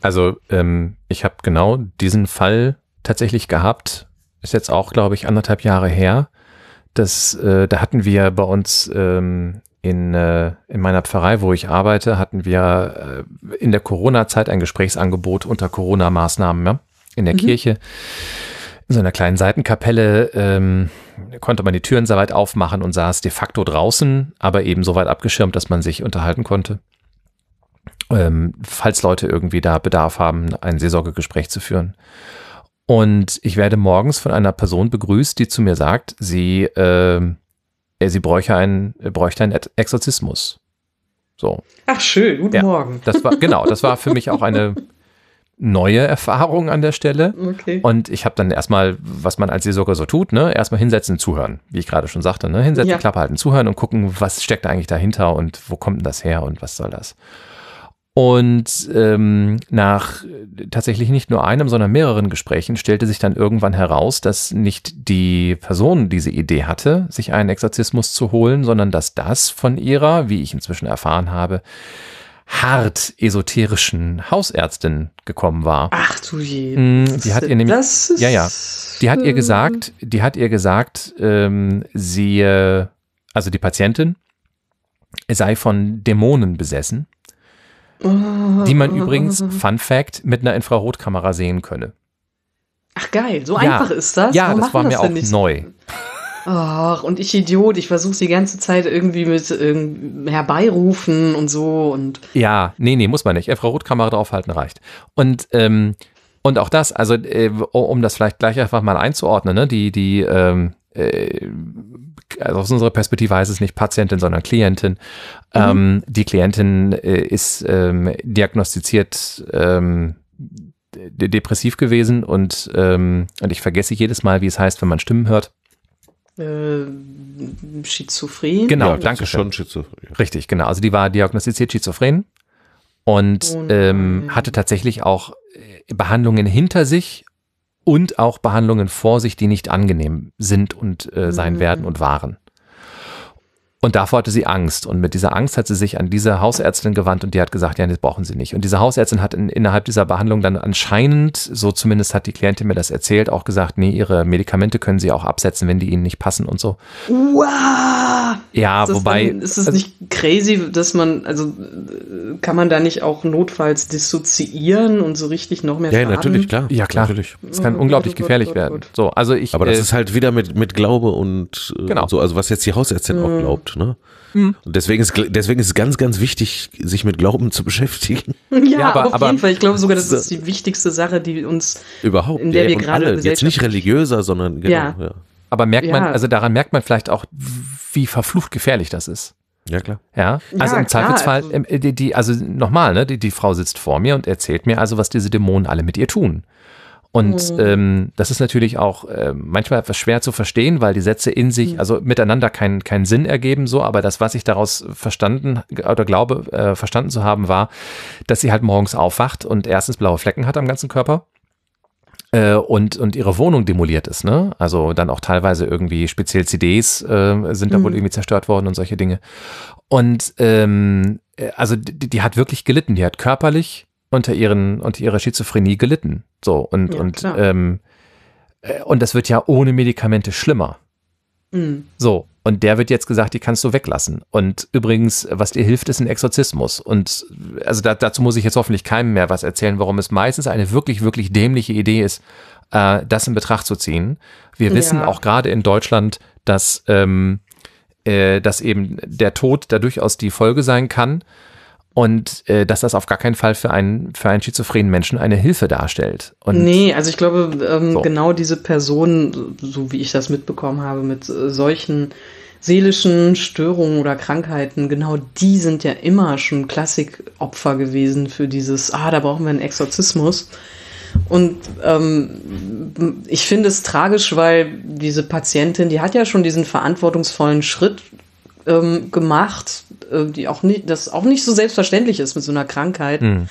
Also, ähm, ich habe genau diesen Fall tatsächlich gehabt. Ist jetzt auch, glaube ich, anderthalb Jahre her. Das, äh, da hatten wir bei uns ähm, in, äh, in meiner Pfarrei, wo ich arbeite, hatten wir äh, in der Corona-Zeit ein Gesprächsangebot unter Corona-Maßnahmen ja, in der mhm. Kirche in so einer kleinen Seitenkapelle ähm, konnte man die Türen sehr weit aufmachen und saß de facto draußen, aber eben so weit abgeschirmt, dass man sich unterhalten konnte. Ähm, falls Leute irgendwie da Bedarf haben, ein Seelsorgegespräch zu führen. Und ich werde morgens von einer Person begrüßt, die zu mir sagt, sie, äh, sie bräuchte einen, bräuchte einen Exorzismus. So. Ach schön, guten ja, Morgen. Das war genau, das war für mich auch eine neue Erfahrung an der Stelle. Okay. Und ich habe dann erstmal, was man als Seelsorger so tut, ne, erstmal hinsetzen, zuhören, wie ich gerade schon sagte, ne, hinsetzen, ja. Klappe halten, zuhören und gucken, was steckt da eigentlich dahinter und wo kommt denn das her und was soll das? Und ähm, nach tatsächlich nicht nur einem, sondern mehreren Gesprächen stellte sich dann irgendwann heraus, dass nicht die Person diese Idee hatte, sich einen Exorzismus zu holen, sondern dass das von ihrer, wie ich inzwischen erfahren habe, hart esoterischen Hausärztin gekommen war. Ach du je. Mm, die hat ihr nämlich, das ja, ja, die hat ihr gesagt, die hat ihr gesagt, ähm, sie, also die Patientin, sei von Dämonen besessen, oh. die man übrigens, Fun Fact, mit einer Infrarotkamera sehen könne. Ach geil, so ja. einfach ist das? Ja, Warum das war mir auch neu. Ach, und ich Idiot, ich versuche die ganze Zeit irgendwie mit ähm, herbeirufen und so und. Ja, nee, nee, muss man nicht. Infrarotkamera draufhalten reicht. Und, ähm, und auch das, also äh, um das vielleicht gleich einfach mal einzuordnen, ne, die, die, ähm, äh, also aus unserer Perspektive heißt es nicht Patientin, sondern Klientin. Mhm. Ähm, die Klientin äh, ist ähm, diagnostiziert ähm, depressiv gewesen und, ähm, und ich vergesse jedes Mal, wie es heißt, wenn man Stimmen hört äh, Schizophren. Genau, ja, danke schon. Schizophren. Richtig, genau. Also die war diagnostiziert schizophren und, und ähm, hatte tatsächlich auch äh, Behandlungen hinter sich und auch Behandlungen vor sich, die nicht angenehm sind und äh, sein mhm. werden und waren. Und davor hatte sie Angst. Und mit dieser Angst hat sie sich an diese Hausärztin gewandt und die hat gesagt, ja, das brauchen sie nicht. Und diese Hausärztin hat in, innerhalb dieser Behandlung dann anscheinend, so zumindest hat die Klientin mir das erzählt, auch gesagt, nee, ihre Medikamente können sie auch absetzen, wenn die ihnen nicht passen und so. Wow! Ja, ist wobei. Dann, ist es also, nicht crazy, dass man, also kann man da nicht auch notfalls dissoziieren und so richtig noch mehr Ja, fahren? natürlich, klar. Ja, klar. Natürlich. Das kann oh, unglaublich Gott, gefährlich Gott, Gott, werden. So, also ich. Aber das äh, ist halt wieder mit, mit Glaube und äh, genau. so, also was jetzt die Hausärztin mhm. auch glaubt. Ne? Mhm. Und deswegen ist, deswegen ist es ganz, ganz wichtig, sich mit Glauben zu beschäftigen. Ja, ja aber, auf aber, jeden Fall. Ich glaube sogar, das ist die wichtigste Sache, die uns überhaupt, in der wir gerade alle, jetzt nicht religiöser, sondern genau, ja. ja. Aber merkt man, also daran merkt man vielleicht auch, wie verflucht gefährlich das ist. Ja, klar. Ja, also ja, im Zweifelsfall, also, die, die, also nochmal, ne, die, die Frau sitzt vor mir und erzählt mir also, was diese Dämonen alle mit ihr tun. Und mhm. ähm, das ist natürlich auch äh, manchmal etwas schwer zu verstehen, weil die Sätze in sich, mhm. also miteinander keinen keinen Sinn ergeben, so, aber das, was ich daraus verstanden oder glaube, äh, verstanden zu haben, war, dass sie halt morgens aufwacht und erstens blaue Flecken hat am ganzen Körper äh, und, und ihre Wohnung demoliert ist, ne? Also dann auch teilweise irgendwie speziell CDs äh, sind da mhm. wohl irgendwie zerstört worden und solche Dinge. Und ähm, äh, also die, die hat wirklich gelitten, die hat körperlich unter ihren unter ihrer Schizophrenie gelitten. So und ja, und ähm, äh, und das wird ja ohne Medikamente schlimmer. Mhm. So und der wird jetzt gesagt, die kannst du weglassen. Und übrigens, was dir hilft, ist ein Exorzismus. Und also da, dazu muss ich jetzt hoffentlich keinem mehr was erzählen, warum es meistens eine wirklich wirklich dämliche Idee ist, äh, das in Betracht zu ziehen. Wir ja. wissen auch gerade in Deutschland, dass ähm, äh, dass eben der Tod da durchaus die Folge sein kann und äh, dass das auf gar keinen Fall für einen, für einen schizophrenen Menschen eine Hilfe darstellt. Und nee, also ich glaube, ähm, so. genau diese Person, so wie ich das mitbekommen habe, mit äh, solchen seelischen Störungen oder Krankheiten, genau die sind ja immer schon Klassikopfer gewesen für dieses, ah, da brauchen wir einen Exorzismus. Und ähm, ich finde es tragisch, weil diese Patientin, die hat ja schon diesen verantwortungsvollen Schritt ähm, gemacht, die auch nicht, das auch nicht so selbstverständlich ist mit so einer Krankheit, mhm.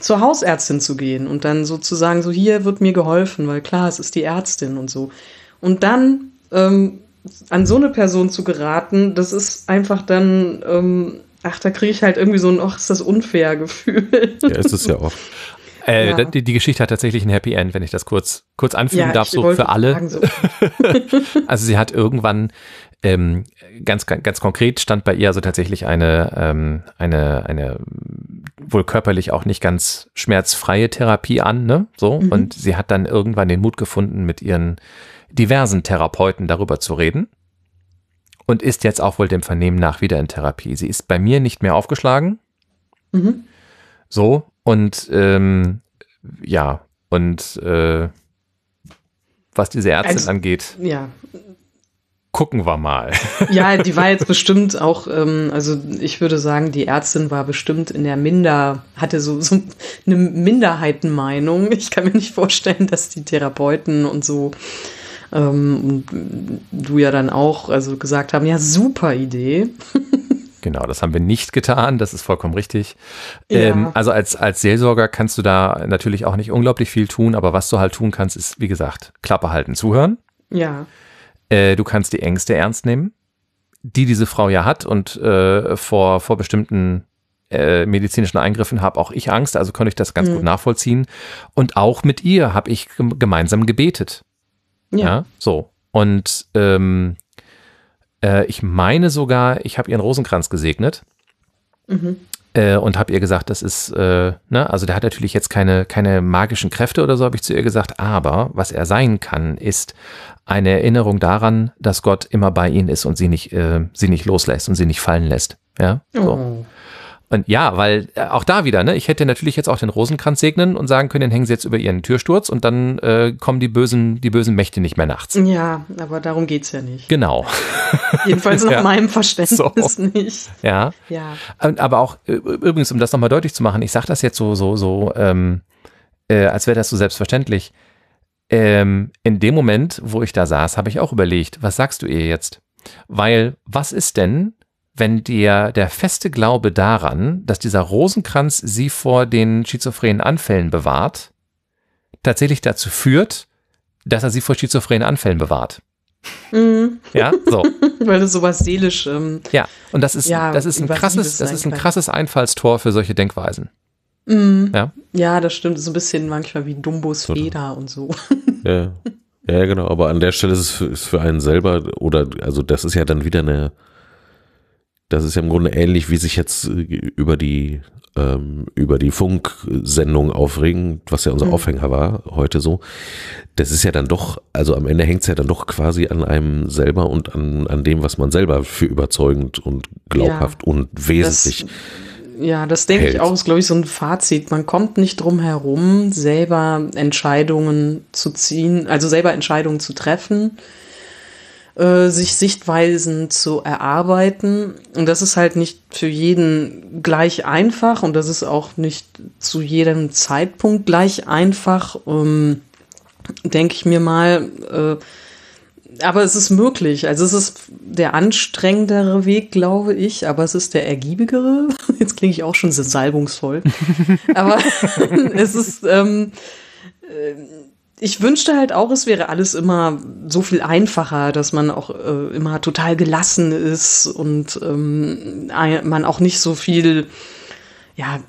zur Hausärztin zu gehen und dann sozusagen so, hier wird mir geholfen, weil klar, es ist die Ärztin und so. Und dann ähm, an so eine Person zu geraten, das ist einfach dann, ähm, ach, da kriege ich halt irgendwie so ein, ach, ist das unfair Gefühl. Ja, ist es ja auch. Äh, ja. die, die, Geschichte hat tatsächlich ein Happy End, wenn ich das kurz, kurz anfügen ja, darf, so für alle. So. also sie hat irgendwann ähm, ganz, ganz konkret stand bei ihr also tatsächlich eine, ähm, eine, eine wohl körperlich auch nicht ganz schmerzfreie Therapie an, ne? So. Mhm. Und sie hat dann irgendwann den Mut gefunden, mit ihren diversen Therapeuten darüber zu reden. Und ist jetzt auch wohl dem Vernehmen nach wieder in Therapie. Sie ist bei mir nicht mehr aufgeschlagen. Mhm. So. Und ähm, ja, und äh, was diese Ärztin also, angeht. Ja, gucken wir mal. Ja, die war jetzt bestimmt auch, ähm, also ich würde sagen, die Ärztin war bestimmt in der Minder, hatte so, so eine Minderheitenmeinung. Ich kann mir nicht vorstellen, dass die Therapeuten und so ähm, und du ja dann auch, also gesagt haben, ja, super Idee. Genau, das haben wir nicht getan, das ist vollkommen richtig. Ja. Ähm, also als, als Seelsorger kannst du da natürlich auch nicht unglaublich viel tun, aber was du halt tun kannst, ist, wie gesagt, Klappe halten, zuhören. Ja. Äh, du kannst die Ängste ernst nehmen, die diese Frau ja hat und äh, vor, vor bestimmten äh, medizinischen Eingriffen habe auch ich Angst, also konnte ich das ganz mhm. gut nachvollziehen. Und auch mit ihr habe ich gemeinsam gebetet. Ja. ja so. Und ähm, äh, ich meine sogar, ich habe ihren Rosenkranz gesegnet. Mhm. Äh, und habe ihr gesagt, das ist, äh, ne, also der hat natürlich jetzt keine, keine magischen Kräfte oder so, habe ich zu ihr gesagt, aber was er sein kann, ist eine Erinnerung daran, dass Gott immer bei ihnen ist und sie nicht, äh, sie nicht loslässt und sie nicht fallen lässt. Ja. So. Oh. Und ja, weil äh, auch da wieder, ne, ich hätte natürlich jetzt auch den Rosenkranz segnen und sagen können, den hängen sie jetzt über ihren Türsturz und dann äh, kommen die bösen, die bösen Mächte nicht mehr nachts. Ja, aber darum geht's ja nicht. Genau. Jedenfalls nach ja. meinem Verständnis so. nicht. Ja. Ja. Aber auch, übrigens, um das nochmal deutlich zu machen, ich sage das jetzt so, so, so, ähm, äh, als wäre das so selbstverständlich. Ähm, in dem Moment, wo ich da saß, habe ich auch überlegt, was sagst du ihr jetzt? Weil, was ist denn, wenn dir der feste Glaube daran, dass dieser Rosenkranz sie vor den schizophrenen Anfällen bewahrt, tatsächlich dazu führt, dass er sie vor schizophrenen Anfällen bewahrt. Mhm. Ja, so. Weil es sowas seelisch. Ähm, Ja, und das ist, Ja, das ist ein krasses, das ist ein krasses Einfallstor für solche Denkweisen. mhm. Ja. ja, das stimmt. So ein bisschen manchmal wie Dumbos Total. Feder und so. Ja, ja, genau. Aber an der Stelle ist es für, ist für einen selber oder also das ist ja dann wieder eine. Das ist ja im Grunde ähnlich, wie sich jetzt äh, über die ähm, über die Funksendung aufregen, was ja unser Mhm. Aufhänger war heute so. Das ist ja dann doch, also am Ende hängt es ja dann doch quasi an einem selber und an, an dem, was man selber für überzeugend und glaubhaft und wesentlich. Ja, das denke ich auch, ist, glaube ich, so ein Fazit. Man kommt nicht drum herum, selber Entscheidungen zu ziehen, also selber Entscheidungen zu treffen, äh, sich Sichtweisen zu erarbeiten. Und das ist halt nicht für jeden gleich einfach und das ist auch nicht zu jedem Zeitpunkt gleich einfach, ähm, denke ich mir mal. Äh, aber es ist möglich. Also es ist der anstrengendere Weg, glaube ich, aber es ist der ergiebigere. Jetzt klinge ich auch schon so salbungsvoll. aber es ist, ähm, äh, ich wünschte halt auch, es wäre alles immer so viel einfacher, dass man auch äh, immer total gelassen ist und ähm, man auch nicht so viel ja,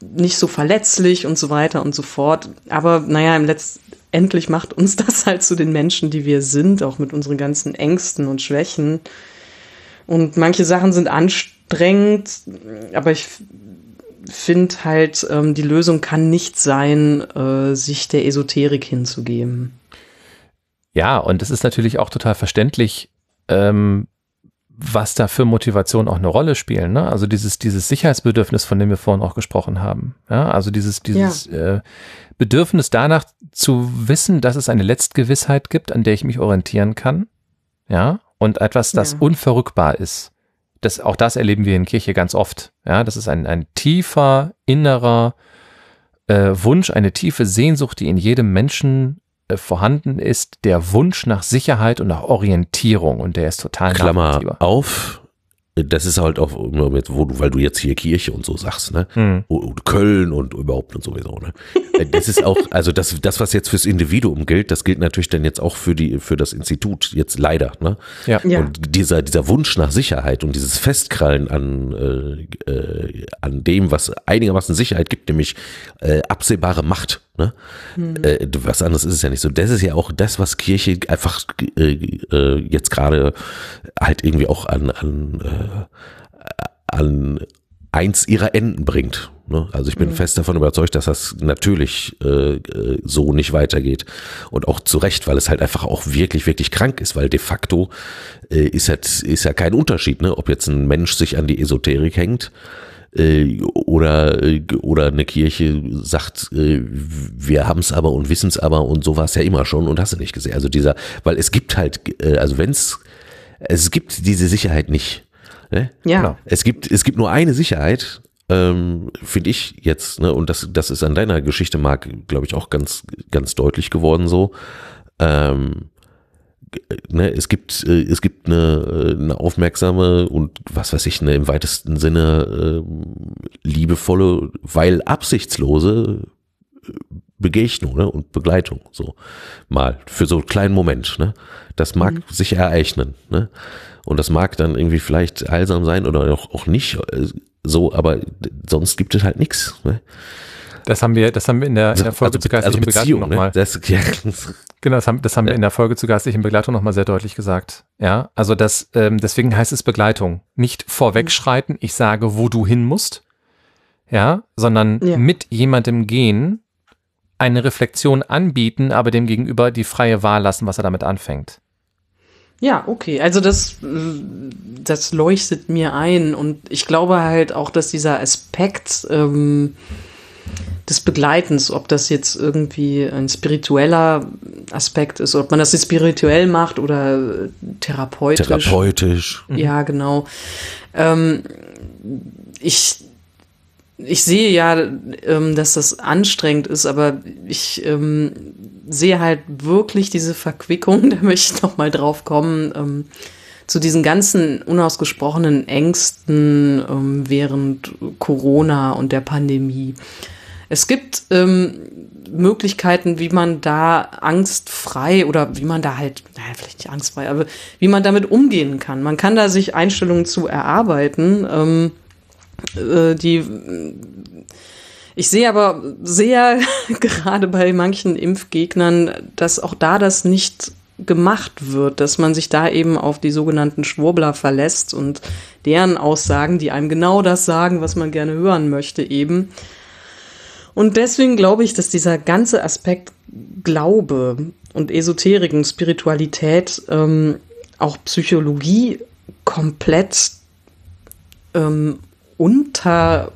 nicht so verletzlich und so weiter und so fort. Aber naja, im letztendlich macht uns das halt zu den Menschen, die wir sind, auch mit unseren ganzen Ängsten und Schwächen. Und manche Sachen sind anstrengend, aber ich finde halt, ähm, die Lösung kann nicht sein, äh, sich der Esoterik hinzugeben. Ja, und es ist natürlich auch total verständlich, ähm, was da für Motivation auch eine Rolle spielen. Ne? Also dieses, dieses Sicherheitsbedürfnis, von dem wir vorhin auch gesprochen haben. Ja, also dieses, dieses äh, Bedürfnis danach zu wissen, dass es eine Letztgewissheit gibt, an der ich mich orientieren kann. Ja, und etwas, das Ja. unverrückbar ist. Das, auch das erleben wir in Kirche ganz oft. Ja, das ist ein, ein tiefer, innerer äh, Wunsch, eine tiefe Sehnsucht, die in jedem Menschen äh, vorhanden ist, der Wunsch nach Sicherheit und nach Orientierung und der ist total Klammer auf. Das ist halt auch, nur mit, wo du, weil du jetzt hier Kirche und so sagst, ne? Hm. Und Köln und überhaupt und sowieso, ne? Das ist auch, also das, das, was jetzt fürs Individuum gilt, das gilt natürlich dann jetzt auch für die, für das Institut, jetzt leider, ne? Ja. Ja. Und dieser, dieser Wunsch nach Sicherheit und dieses Festkrallen an, äh, äh, an dem, was einigermaßen Sicherheit gibt, nämlich äh, absehbare Macht. Ne? Äh, was anderes ist es ja nicht so. Das ist ja auch das, was Kirche einfach äh, äh, jetzt gerade halt irgendwie auch an, an, äh, an eins ihrer Enden bringt. Ne? Also ich bin fest davon überzeugt, dass das natürlich äh, äh, so nicht weitergeht. Und auch zu Recht, weil es halt einfach auch wirklich, wirklich krank ist, weil de facto äh, ist, halt, ist ja kein Unterschied, ne? ob jetzt ein Mensch sich an die Esoterik hängt oder, äh, oder eine Kirche sagt, äh, wir haben es aber und wissen es aber und so war es ja immer schon und hast du nicht gesehen. Also dieser, weil es gibt halt, äh, also wenn es, es gibt diese Sicherheit nicht. Ne? Ja. Genau. Es gibt, es gibt nur eine Sicherheit, ähm, finde ich jetzt, ne, und das, das ist an deiner Geschichte, Marc, glaube ich, auch ganz, ganz deutlich geworden so. Ähm, ne, es gibt, äh, es gibt eine, äh, eine aufmerksame und was weiß ich, eine im weitesten Sinne ähm, liebevolle, weil absichtslose äh, Begegnung ne, und Begleitung so mal für so einen kleinen Moment. Ne? Das mag sich ereignen. Ne? Und das mag dann irgendwie vielleicht heilsam sein oder auch, auch nicht äh, so, aber sonst gibt es halt nichts. Ne? Das haben wir, das haben wir in der, in der Folge also, also Begleitung Beziehung, nochmal. ne? Das, ja, Genau, das haben, das haben wir in der Folge zu geistlichen Begleitung nochmal sehr deutlich gesagt. Ja, also das, ähm, deswegen heißt es Begleitung. Nicht vorwegschreiten, ich sage, wo du hin musst. Ja, sondern Ja. mit jemandem gehen, eine Reflexion anbieten, aber dem Gegenüber die freie Wahl lassen, was er damit anfängt. Ja, okay. Also das, das leuchtet mir ein und ich glaube halt auch, dass dieser Aspekt ähm, des Begleitens, ob das jetzt irgendwie ein spiritueller Aspekt ist, ob man das jetzt spirituell macht oder äh, therapeutisch. therapeutisch. Ja, genau. Ähm, ich, ich sehe ja, ähm, dass das anstrengend ist, aber ich ähm, sehe halt wirklich diese Verquickung, da möchte ich noch mal drauf kommen, ähm, zu diesen ganzen unausgesprochenen Ängsten ähm, während Corona und der Pandemie. Es gibt ähm, Möglichkeiten, wie man da angstfrei oder wie man da halt, naja, vielleicht nicht angstfrei, aber wie man damit umgehen kann. Man kann da sich Einstellungen zu erarbeiten, ähm, äh, die ich sehe aber sehr gerade bei manchen Impfgegnern, dass auch da das nicht gemacht wird, dass man sich da eben auf die sogenannten Schwurbler verlässt und deren Aussagen, die einem genau das sagen, was man gerne hören möchte, eben. Und deswegen glaube ich, dass dieser ganze Aspekt Glaube und Esoterik und Spiritualität, ähm, auch Psychologie komplett ähm, unter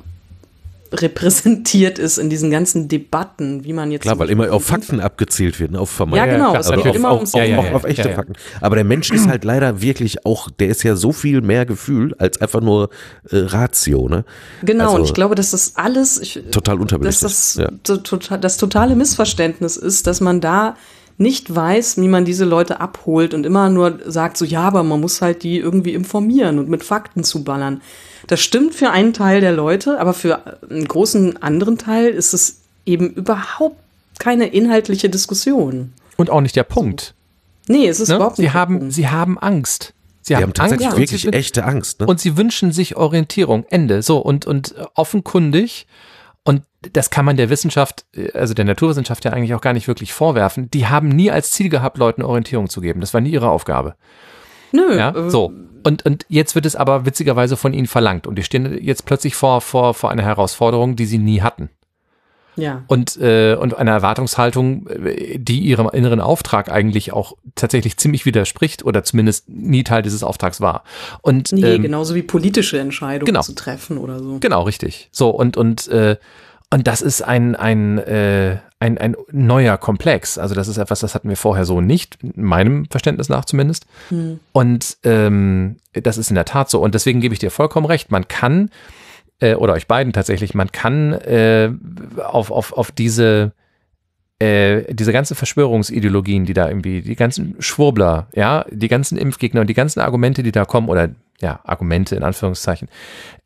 repräsentiert ist in diesen ganzen Debatten, wie man jetzt. Klar, weil immer auf Fakten abgezielt wird, ne? auf vermeintliche. Ja, genau, es geht immer ums auf, ja, ja, auf echte Fakten. Aber der Mensch ist halt leider wirklich auch, der ist ja so viel mehr Gefühl als einfach nur äh, Ratio, ne? Genau, also, und ich glaube, dass das alles ich, total unterbelichtet. Dass das, to, to, das totale Missverständnis ist, dass man da nicht weiß, wie man diese Leute abholt und immer nur sagt so, ja, aber man muss halt die irgendwie informieren und mit Fakten zuballern. Das stimmt für einen Teil der Leute, aber für einen großen anderen Teil ist es eben überhaupt keine inhaltliche Diskussion. Und auch nicht der Punkt. Nee, es ist ne? überhaupt nicht. Sie haben, Punkt. sie haben Angst. Sie haben, haben tatsächlich Angst wirklich echte Angst. Ne? Und sie wünschen sich Orientierung. Ende. So, und, und offenkundig, und das kann man der Wissenschaft, also der Naturwissenschaft ja eigentlich auch gar nicht wirklich vorwerfen, die haben nie als Ziel gehabt, Leuten Orientierung zu geben. Das war nie ihre Aufgabe. Nö. Ja, äh, so. Und, und jetzt wird es aber witzigerweise von ihnen verlangt. Und die stehen jetzt plötzlich vor, vor, vor einer Herausforderung, die sie nie hatten. Ja. Und, äh, und einer Erwartungshaltung, äh, die ihrem inneren Auftrag eigentlich auch tatsächlich ziemlich widerspricht oder zumindest nie Teil dieses Auftrags war. Und, nee, ähm, genauso wie politische Entscheidungen genau, zu treffen oder so. Genau, richtig. So, und, und, äh, und das ist ein, ein, äh, ein, ein neuer Komplex. Also das ist etwas, das hatten wir vorher so nicht, meinem Verständnis nach zumindest. Hm. Und ähm, das ist in der Tat so. Und deswegen gebe ich dir vollkommen recht. Man kann, äh, oder euch beiden tatsächlich, man kann äh, auf, auf, auf diese äh, diese ganzen Verschwörungsideologien, die da irgendwie, die ganzen Schwurbler, ja, die ganzen Impfgegner und die ganzen Argumente, die da kommen, oder ja, Argumente in Anführungszeichen,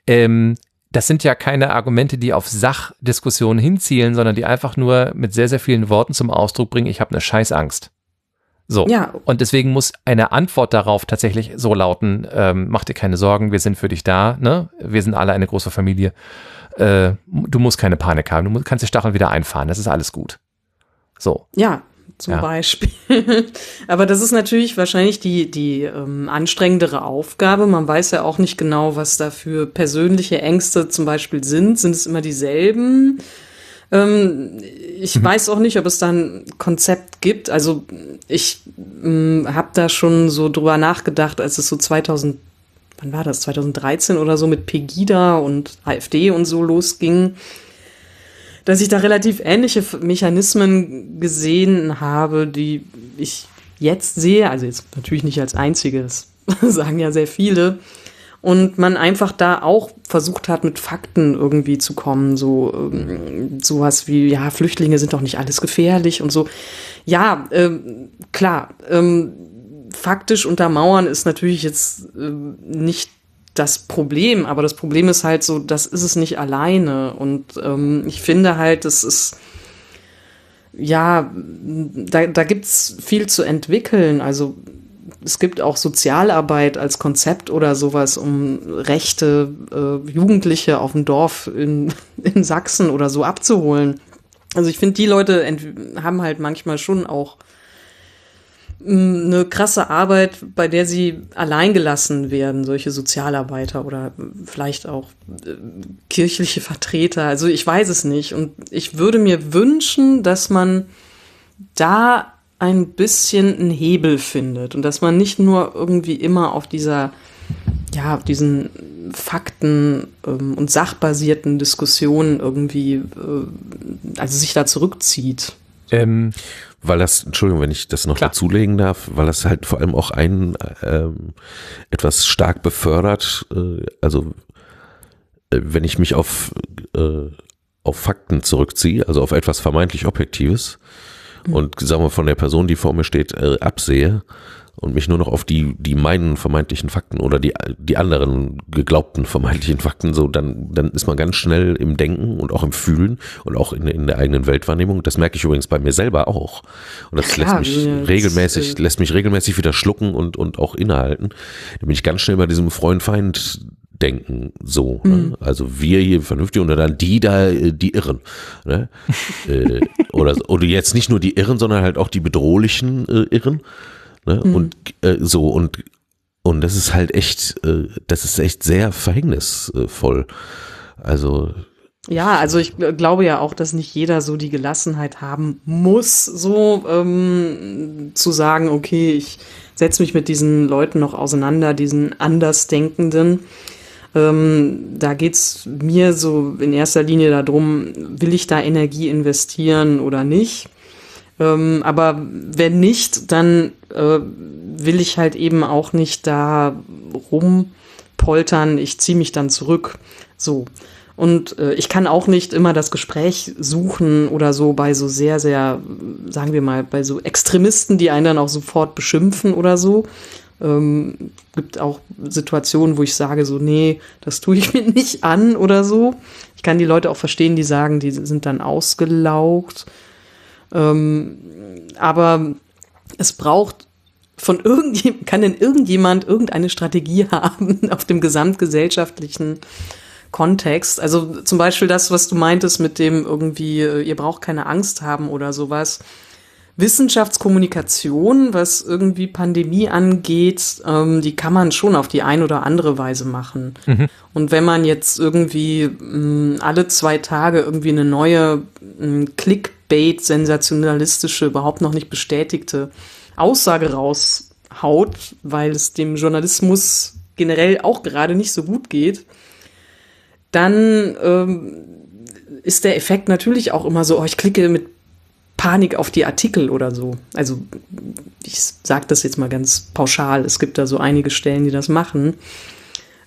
ähm, das sind ja keine Argumente, die auf Sachdiskussionen hinzielen, sondern die einfach nur mit sehr, sehr vielen Worten zum Ausdruck bringen, ich habe eine Scheißangst. So. Ja. Und deswegen muss eine Antwort darauf tatsächlich so lauten, ähm, mach dir keine Sorgen, wir sind für dich da, ne? Wir sind alle eine große Familie. Äh, du musst keine Panik haben, du kannst die Stacheln wieder einfahren, das ist alles gut. So. Ja, zum ja. Beispiel. Aber das ist natürlich wahrscheinlich die, die ähm, anstrengendere Aufgabe. Man weiß ja auch nicht genau, was da für persönliche Ängste zum Beispiel sind. Sind es immer dieselben? Ähm, ich mhm. weiß auch nicht, ob es da ein Konzept gibt. Also ich ähm, habe da schon so drüber nachgedacht, als es so 2000, wann war das, 2013 oder so mit Pegida und AfD und so losging dass ich da relativ ähnliche Mechanismen gesehen habe, die ich jetzt sehe, also jetzt natürlich nicht als einzige, das sagen ja sehr viele, und man einfach da auch versucht hat, mit Fakten irgendwie zu kommen, so ähm, sowas wie, ja, Flüchtlinge sind doch nicht alles gefährlich und so. Ja, ähm, klar, ähm, faktisch untermauern ist natürlich jetzt ähm, nicht das Problem, aber das Problem ist halt so, das ist es nicht alleine. Und ähm, ich finde halt, es ist, ja, da, da gibt es viel zu entwickeln. Also es gibt auch Sozialarbeit als Konzept oder sowas, um Rechte äh, Jugendliche auf dem Dorf in, in Sachsen oder so abzuholen. Also ich finde, die Leute haben halt manchmal schon auch eine krasse Arbeit, bei der sie alleingelassen werden, solche Sozialarbeiter oder vielleicht auch äh, kirchliche Vertreter. Also ich weiß es nicht. Und ich würde mir wünschen, dass man da ein bisschen einen Hebel findet und dass man nicht nur irgendwie immer auf dieser, ja, auf diesen Fakten ähm, und sachbasierten Diskussionen irgendwie, äh, also sich da zurückzieht. Ähm, weil das, Entschuldigung, wenn ich das noch Klar. dazulegen darf, weil das halt vor allem auch einen ähm, etwas stark befördert, äh, also äh, wenn ich mich auf, äh, auf Fakten zurückziehe, also auf etwas vermeintlich Objektives mhm. und sagen wir von der Person, die vor mir steht, äh, absehe, und mich nur noch auf die, die meinen vermeintlichen Fakten oder die, die anderen geglaubten vermeintlichen Fakten, so dann, dann ist man ganz schnell im Denken und auch im Fühlen und auch in, in der eigenen Weltwahrnehmung. Das merke ich übrigens bei mir selber auch. Und das Klar, lässt mich ja, regelmäßig, äh, lässt mich regelmäßig wieder schlucken und, und auch innehalten. Da bin ich ganz schnell bei diesem Freund-Feind denken so. Ne? Mhm. Also wir hier vernünftig und dann die da, äh, die Irren. Ne? äh, oder, oder jetzt nicht nur die Irren, sondern halt auch die bedrohlichen äh, Irren. Ne? Mhm. Und äh, so und und das ist halt echt, äh, das ist echt sehr verhängnisvoll. Also ja, also ich glaube ja auch, dass nicht jeder so die Gelassenheit haben muss, so ähm, zu sagen, okay, ich setze mich mit diesen Leuten noch auseinander, diesen Andersdenkenden. Ähm, da geht's mir so in erster Linie darum, will ich da Energie investieren oder nicht? Ähm, aber wenn nicht, dann äh, will ich halt eben auch nicht da rumpoltern. Ich ziehe mich dann zurück. So. Und äh, ich kann auch nicht immer das Gespräch suchen oder so bei so sehr, sehr, sagen wir mal, bei so Extremisten, die einen dann auch sofort beschimpfen oder so. Ähm, gibt auch Situationen, wo ich sage so, nee, das tue ich mir nicht an oder so. Ich kann die Leute auch verstehen, die sagen, die sind dann ausgelaugt. Ähm, aber es braucht von irgendjemand, kann denn irgendjemand irgendeine Strategie haben auf dem gesamtgesellschaftlichen Kontext? Also zum Beispiel das, was du meintest mit dem irgendwie, äh, ihr braucht keine Angst haben oder sowas. Wissenschaftskommunikation, was irgendwie Pandemie angeht, ähm, die kann man schon auf die ein oder andere Weise machen. Mhm. Und wenn man jetzt irgendwie mh, mm, alle zwei Tage irgendwie eine neue mh, Klick Clickbait, sensationalistische, überhaupt noch nicht bestätigte Aussage raushaut, weil es dem Journalismus generell auch gerade nicht so gut geht, dann ähm, ist der Effekt natürlich auch immer so, oh, ich klicke mit Panik auf die Artikel oder so. Also ich sage das jetzt mal ganz pauschal. Es gibt da so einige Stellen, die das machen.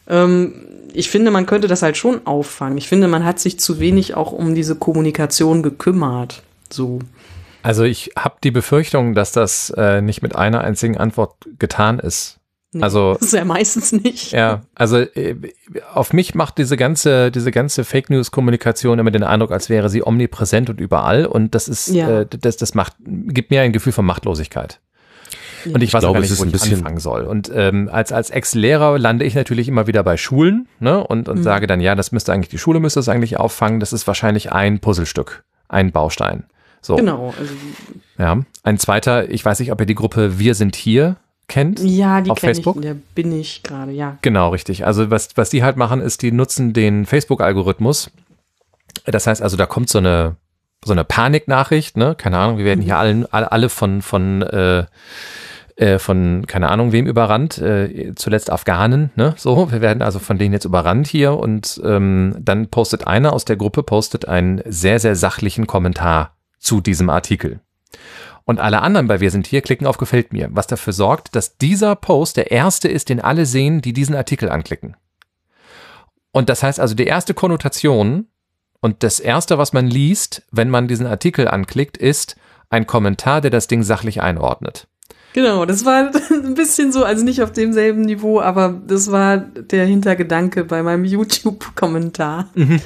Ähm, ich finde, man könnte das halt schon auffangen. Ich finde, man hat sich zu wenig auch um diese Kommunikation gekümmert. So. Also ich habe die Befürchtung, dass das äh, nicht mit einer einzigen Antwort getan ist. Nee, also das ist ja meistens nicht. Ja, also äh, auf mich macht diese ganze diese ganze Fake News Kommunikation immer den Eindruck, als wäre sie omnipräsent und überall und das ist ja. äh, das das macht gibt mir ein Gefühl von Machtlosigkeit. Und ich, ich weiß glaube, gar nicht, wo ich anfangen soll. Und ähm, als, als Ex-Lehrer lande ich natürlich immer wieder bei Schulen ne, und, und mhm. sage dann, ja, das müsste eigentlich, die Schule müsste das eigentlich auffangen. Das ist wahrscheinlich ein Puzzlestück, ein Baustein. So. Genau. Also, ja. Ein zweiter, ich weiß nicht, ob ihr die Gruppe Wir sind hier kennt. Ja, die auf Facebook. Ich, der bin ich gerade, ja. Genau, richtig. Also was, was die halt machen, ist, die nutzen den Facebook-Algorithmus. Das heißt also, da kommt so eine, so eine Paniknachricht, ne? Keine Ahnung, wir werden mhm. hier allen, alle, alle von, von, äh, äh, von, keine Ahnung, wem überrannt, äh, zuletzt Afghanen, ne? So, wir werden also von denen jetzt überrannt hier und ähm, dann postet einer aus der Gruppe, postet einen sehr, sehr sachlichen Kommentar zu diesem Artikel. Und alle anderen bei Wir sind hier klicken auf Gefällt mir, was dafür sorgt, dass dieser Post der erste ist, den alle sehen, die diesen Artikel anklicken. Und das heißt also, die erste Konnotation und das erste, was man liest, wenn man diesen Artikel anklickt, ist ein Kommentar, der das Ding sachlich einordnet. Genau, das war ein bisschen so, also nicht auf demselben Niveau, aber das war der Hintergedanke bei meinem YouTube-Kommentar. Mhm.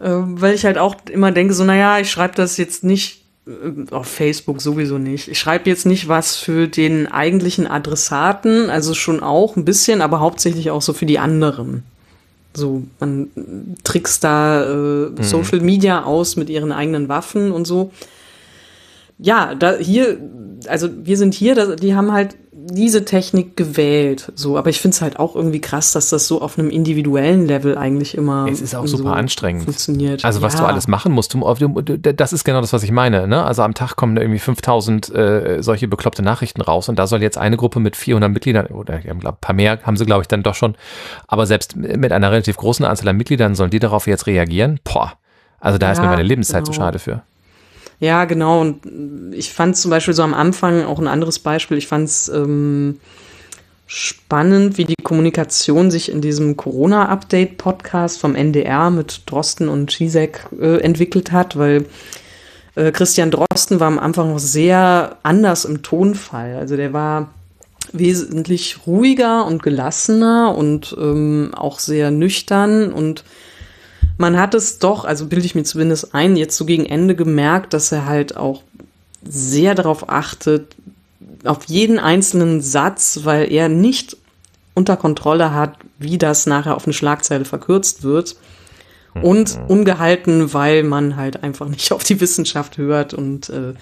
Ähm, weil ich halt auch immer denke, so, naja, ich schreibe das jetzt nicht äh, auf Facebook sowieso nicht. Ich schreibe jetzt nicht was für den eigentlichen Adressaten, also schon auch ein bisschen, aber hauptsächlich auch so für die anderen. So, man trickst da äh, mhm. Social Media aus mit ihren eigenen Waffen und so. Ja, da hier, also wir sind hier, da, die haben halt diese Technik gewählt. So, aber ich finde es halt auch irgendwie krass, dass das so auf einem individuellen Level eigentlich immer. Es ist auch super so anstrengend. Funktioniert. Also was ja. du alles machen musst, das ist genau das, was ich meine. Ne? Also am Tag kommen da irgendwie 5000 äh, solche bekloppte Nachrichten raus und da soll jetzt eine Gruppe mit 400 Mitgliedern oder ein paar mehr haben sie glaube ich dann doch schon, aber selbst mit einer relativ großen Anzahl an Mitgliedern sollen die darauf jetzt reagieren. Boah, also da ja, ist mir meine Lebenszeit genau. zu schade für. Ja, genau. Und ich fand zum Beispiel so am Anfang auch ein anderes Beispiel. Ich fand es ähm, spannend, wie die Kommunikation sich in diesem Corona-Update-Podcast vom NDR mit Drosten und Gisek äh, entwickelt hat, weil äh, Christian Drosten war am Anfang noch sehr anders im Tonfall. Also der war wesentlich ruhiger und gelassener und ähm, auch sehr nüchtern und man hat es doch, also bilde ich mir zumindest ein, jetzt so gegen Ende gemerkt, dass er halt auch sehr darauf achtet, auf jeden einzelnen Satz, weil er nicht unter Kontrolle hat, wie das nachher auf eine Schlagzeile verkürzt wird. Und mhm. ungehalten, weil man halt einfach nicht auf die Wissenschaft hört und äh,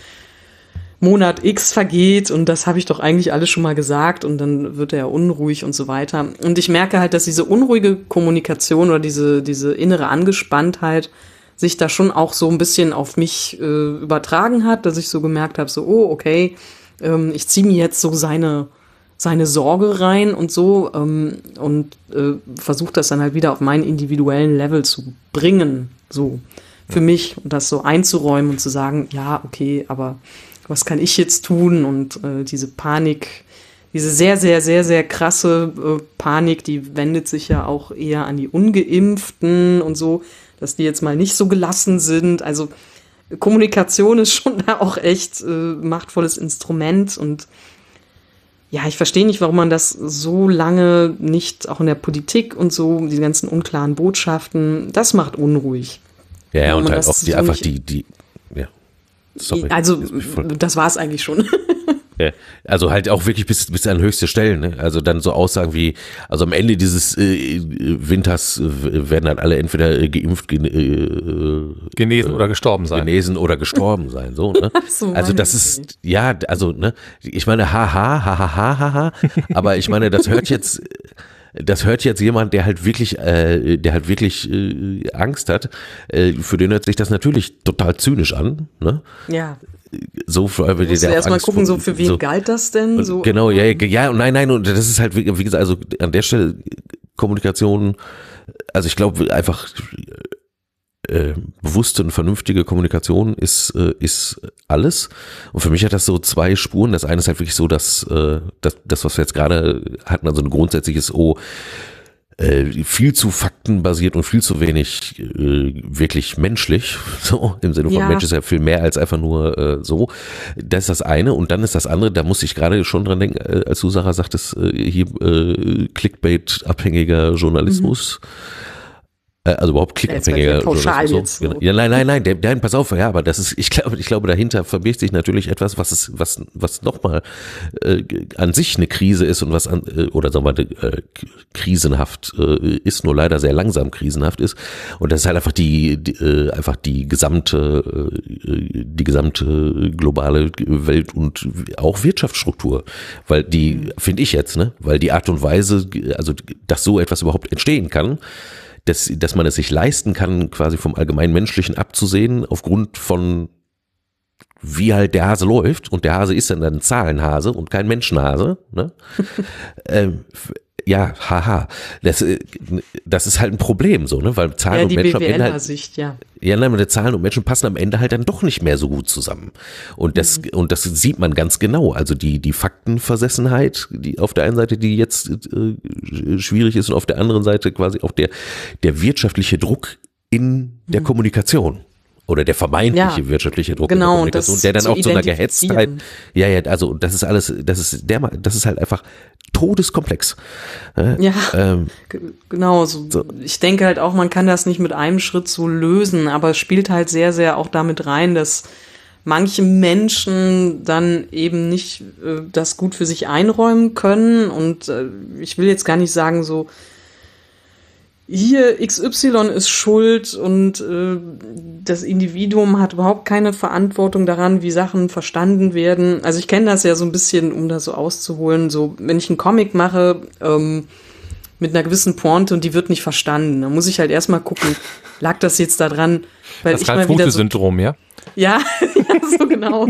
Monat X vergeht und das habe ich doch eigentlich alles schon mal gesagt und dann wird er unruhig und so weiter. Und ich merke halt, dass diese unruhige Kommunikation oder diese, diese innere Angespanntheit sich da schon auch so ein bisschen auf mich äh, übertragen hat, dass ich so gemerkt habe, so, oh, okay, ähm, ich ziehe mir jetzt so seine, seine Sorge rein und so ähm, und äh, versuche das dann halt wieder auf meinen individuellen Level zu bringen, so für mich und das so einzuräumen und zu sagen, ja, okay, aber was kann ich jetzt tun? Und äh, diese Panik, diese sehr, sehr, sehr, sehr krasse äh, Panik, die wendet sich ja auch eher an die Ungeimpften und so, dass die jetzt mal nicht so gelassen sind. Also Kommunikation ist schon da auch echt äh, machtvolles Instrument und ja, ich verstehe nicht, warum man das so lange nicht auch in der Politik und so, die ganzen unklaren Botschaften, das macht unruhig. Ja, ja und halt auch die, einfach die, die, Sorry. Also, das war es eigentlich schon. Ja, also halt auch wirklich bis, bis an höchste Stellen. Ne? Also dann so Aussagen wie, also am Ende dieses äh, Winters werden dann alle entweder äh, geimpft, gen, äh, genesen oder gestorben sein. Genesen oder gestorben sein. So, ne? so also das ist, ja, also, ne, ich meine, haha, haha, haha, ha, aber ich meine, das hört jetzt das hört jetzt jemand, der halt wirklich, äh, der halt wirklich äh, Angst hat. Äh, für den hört sich das natürlich total zynisch an. Ne? Ja. So, weil wir erstmal gucken, so für wen so, galt das denn? So, genau, ja, ja, und nein, nein, und das ist halt, wie gesagt, also an der Stelle Kommunikation, also ich glaube einfach äh, bewusste und vernünftige Kommunikation ist, äh, ist alles. Und für mich hat das so zwei Spuren. Das eine ist halt wirklich so, dass äh, das, das, was wir jetzt gerade hatten, also ein grundsätzliches, oh, äh, viel zu faktenbasiert und viel zu wenig äh, wirklich menschlich. So, im Sinne von ja. Mensch ist ja viel mehr als einfach nur äh, so. Das ist das eine. Und dann ist das andere, da muss ich gerade schon dran denken, äh, als du Sarah sagtest, äh, hier äh, Clickbait-abhängiger Journalismus. Mhm also überhaupt klickabhängiger so. so. Genau. Ja, nein, nein, nein, der, nein, pass auf, ja, aber das ist, ich glaube, ich glaube, dahinter verbirgt sich natürlich etwas, was es, was, was nochmal äh, an sich eine Krise ist und was an, äh, oder sagen wir mal, äh, krisenhaft äh, ist, nur leider sehr langsam krisenhaft ist. Und das ist halt einfach die, die äh, einfach die gesamte, äh, die gesamte globale Welt und auch Wirtschaftsstruktur. Weil die, mhm. finde ich jetzt, ne, weil die Art und Weise, also dass so etwas überhaupt entstehen kann, dass, dass man es sich leisten kann, quasi vom allgemeinen Menschlichen abzusehen, aufgrund von wie halt der Hase läuft und der Hase ist dann ein Zahlenhase und kein Menschenhase. Ne? ähm, ja, haha. Das, äh, das ist halt ein Problem so, ne? Weil Zahlen ja, und Menschen am Ende halt, Sicht, ja. Ja, nein, die Zahlen und Menschen passen am Ende halt dann doch nicht mehr so gut zusammen. Und das, mhm. und das sieht man ganz genau. Also die, die Faktenversessenheit, die auf der einen Seite, die jetzt äh, schwierig ist und auf der anderen Seite quasi auch der, der wirtschaftliche Druck in der mhm. Kommunikation oder der vermeintliche ja, wirtschaftliche Druck genau, in der Kommunikation, der dann auch zu einer Gehetztheit, ja, ja, also das ist alles, das ist der, das ist halt einfach todeskomplex. Ja, ähm, genau. So, so. Ich denke halt auch, man kann das nicht mit einem Schritt so lösen, aber es spielt halt sehr, sehr auch damit rein, dass manche Menschen dann eben nicht äh, das gut für sich einräumen können und äh, ich will jetzt gar nicht sagen so, hier XY ist schuld und äh, das Individuum hat überhaupt keine Verantwortung daran, wie Sachen verstanden werden. Also ich kenne das ja so ein bisschen, um das so auszuholen. So, wenn ich einen Comic mache ähm, mit einer gewissen Pointe und die wird nicht verstanden, dann muss ich halt erstmal gucken, lag das jetzt da dran? Weil das wieder so, ja? Ja, ja so genau.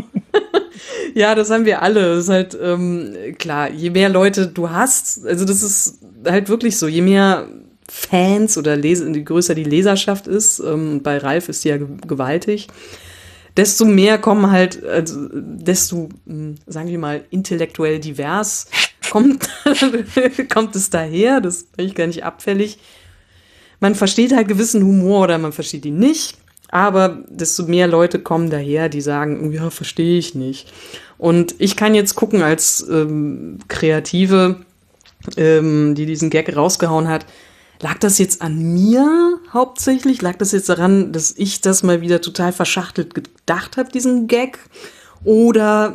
ja, das haben wir alle. Das ist halt ähm, klar, je mehr Leute du hast, also das ist halt wirklich so, je mehr Fans oder Leser, je größer die Leserschaft ist, ähm, bei Ralf ist die ja gewaltig, desto mehr kommen halt, also desto, hm, sagen wir mal, intellektuell divers kommt, kommt es daher, das bin ich gar nicht abfällig. Man versteht halt gewissen Humor oder man versteht ihn nicht. Aber desto mehr Leute kommen daher, die sagen, ja, verstehe ich nicht. Und ich kann jetzt gucken als ähm, Kreative, ähm, die diesen Gag rausgehauen hat, lag das jetzt an mir hauptsächlich? Lag das jetzt daran, dass ich das mal wieder total verschachtelt gedacht habe, diesen Gag? Oder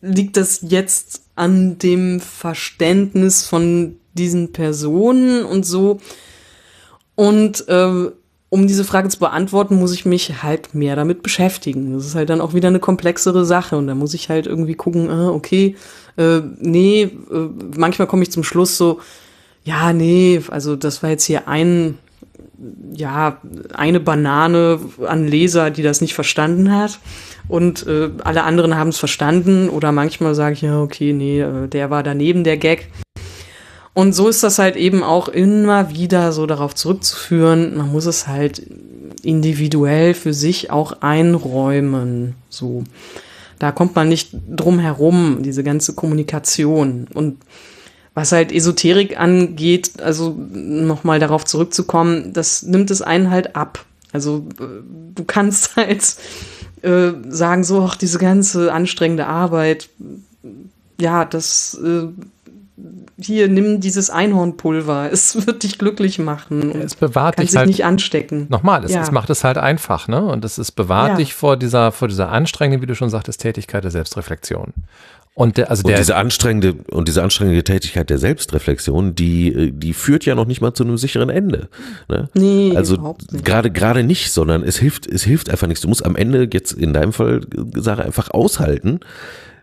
liegt das jetzt an dem Verständnis von diesen Personen und so? Und äh, um diese Frage zu beantworten, muss ich mich halt mehr damit beschäftigen. Das ist halt dann auch wieder eine komplexere Sache und da muss ich halt irgendwie gucken, äh, okay, äh, nee, äh, manchmal komme ich zum Schluss so, ja, nee, also das war jetzt hier ein, ja, eine Banane an Leser, die das nicht verstanden hat und äh, alle anderen haben es verstanden oder manchmal sage ich, ja, okay, nee, äh, der war daneben der Gag. Und so ist das halt eben auch immer wieder so darauf zurückzuführen. Man muss es halt individuell für sich auch einräumen. So. Da kommt man nicht drum herum, diese ganze Kommunikation. Und was halt Esoterik angeht, also nochmal darauf zurückzukommen, das nimmt es einen halt ab. Also äh, du kannst halt äh, sagen, so, ach, diese ganze anstrengende Arbeit, ja, das äh, hier, nimm dieses Einhornpulver, es wird dich glücklich machen. Es bewahrt dich sich halt nicht anstecken. Nochmal, es, ja. es, macht es halt einfach, ne? Und es ist bewahrt ja. dich vor dieser, vor dieser anstrengenden, wie du schon sagtest, Tätigkeit der Selbstreflexion. Und, der, also und diese anstrengende und diese anstrengende Tätigkeit der Selbstreflexion, die die führt ja noch nicht mal zu einem sicheren Ende. Ne? Nee, also gerade gerade nicht, sondern es hilft es hilft einfach nichts. Du musst am Ende jetzt in deinem Fall Sache einfach aushalten,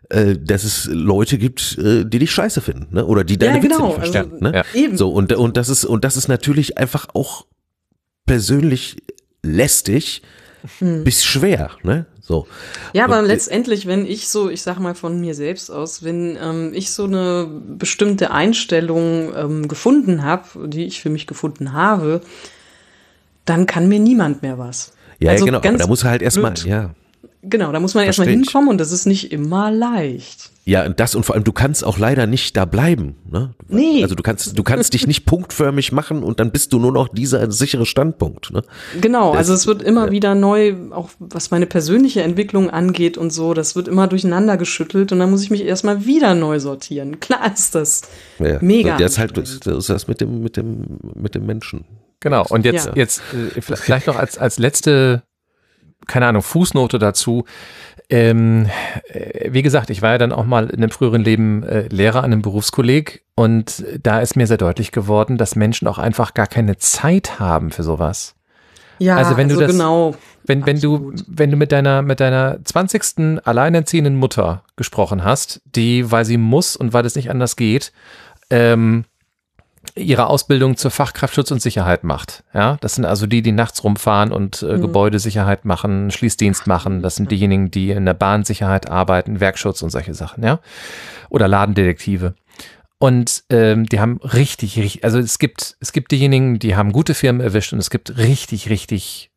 äh, dass es Leute gibt, äh, die dich scheiße finden, ne? Oder die deine ja, genau. Witze nicht verstehen. Also, ne? Ja. Eben. So, und, und das ist, und das ist natürlich einfach auch persönlich lästig hm. bis schwer, ne? So. Ja, aber und, letztendlich, wenn ich so, ich sag mal von mir selbst aus, wenn ähm, ich so eine bestimmte Einstellung ähm, gefunden habe, die ich für mich gefunden habe, dann kann mir niemand mehr was. Ja, also ja genau, aber da muss er halt erstmal, ja. Genau, da muss man erstmal hinkommen und das ist nicht immer leicht. Ja, und das und vor allem, du kannst auch leider nicht da bleiben. Ne? Nee. Also du kannst, du kannst dich nicht punktförmig machen und dann bist du nur noch dieser sichere Standpunkt. Ne? Genau, das, also es wird immer ja. wieder neu, auch was meine persönliche Entwicklung angeht und so, das wird immer durcheinander geschüttelt und dann muss ich mich erstmal wieder neu sortieren. Klar ist das. Ja. Mega. Das ist halt das ist das mit dem, mit dem, mit dem Menschen. Genau, und jetzt, ja. jetzt äh, vielleicht noch als, als letzte keine Ahnung, Fußnote dazu. Ähm, äh, wie gesagt, ich war ja dann auch mal in einem früheren Leben äh, Lehrer an einem Berufskolleg und da ist mir sehr deutlich geworden, dass Menschen auch einfach gar keine Zeit haben für sowas. Ja, also wenn du also das, genau. Wenn, wenn du, wenn du mit deiner, mit deiner 20. alleinerziehenden Mutter gesprochen hast, die, weil sie muss und weil es nicht anders geht, ähm, ihre Ausbildung zur Fachkraft Schutz und Sicherheit macht. Ja, das sind also die, die nachts rumfahren und äh, mhm. Gebäudesicherheit machen, Schließdienst machen. Das sind diejenigen, die in der Bahnsicherheit arbeiten, Werkschutz und solche Sachen. Ja, oder Ladendetektive. Und ähm, die haben richtig, richtig, also es gibt, es gibt diejenigen, die haben gute Firmen erwischt und es gibt richtig, richtig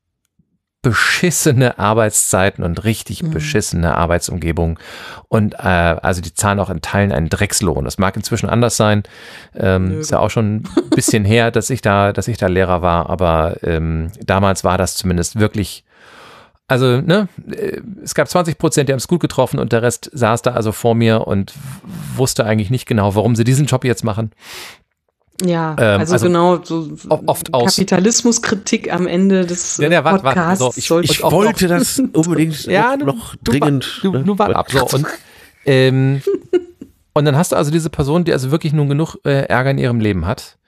beschissene Arbeitszeiten und richtig mhm. beschissene Arbeitsumgebung. Und äh, also die zahlen auch in Teilen einen Dreckslohn. Das mag inzwischen anders sein. Ähm, ist ja auch schon ein bisschen her, dass ich da, dass ich da Lehrer war, aber ähm, damals war das zumindest wirklich. Also, ne, äh, es gab 20 Prozent, die haben es gut getroffen und der Rest saß da also vor mir und wusste eigentlich nicht genau, warum sie diesen Job jetzt machen. Ja, ähm, also, also, genau, so oft aus. Kapitalismuskritik am Ende des ja, ja, wart, Podcasts. Wart, so, ich, ich wollte das unbedingt ja, noch, noch dringend. Du, ne? du war ab. So, und, ähm, und dann hast du also diese Person, die also wirklich nun genug äh, Ärger in ihrem Leben hat.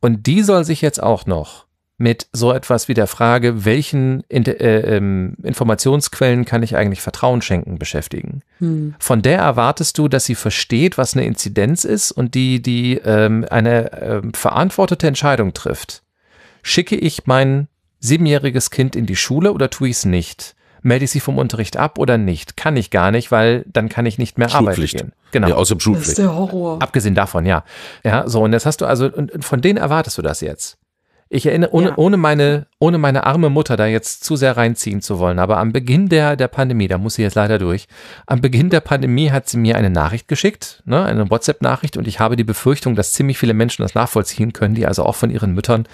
Und die soll sich jetzt auch noch mit so etwas wie der Frage, welchen äh, ähm, Informationsquellen kann ich eigentlich Vertrauen schenken, beschäftigen. Hm. Von der erwartest du, dass sie versteht, was eine Inzidenz ist und die, die ähm, eine äh, verantwortete Entscheidung trifft. Schicke ich mein siebenjähriges Kind in die Schule oder tue ich es nicht? Melde ich sie vom Unterricht ab oder nicht? Kann ich gar nicht, weil dann kann ich nicht mehr arbeiten gehen. Genau. Ja, aus dem Schulpflicht. Das ist der Horror. Abgesehen davon, ja. Ja, so, und jetzt hast du also, und von denen erwartest du das jetzt. Ich erinnere, ohne, ja. ohne, meine, ohne meine arme Mutter da jetzt zu sehr reinziehen zu wollen, aber am Beginn der, der Pandemie, da muss sie jetzt leider durch, am Beginn der Pandemie hat sie mir eine Nachricht geschickt, ne, eine WhatsApp-Nachricht und ich habe die Befürchtung, dass ziemlich viele Menschen das nachvollziehen können, die also auch von ihren Müttern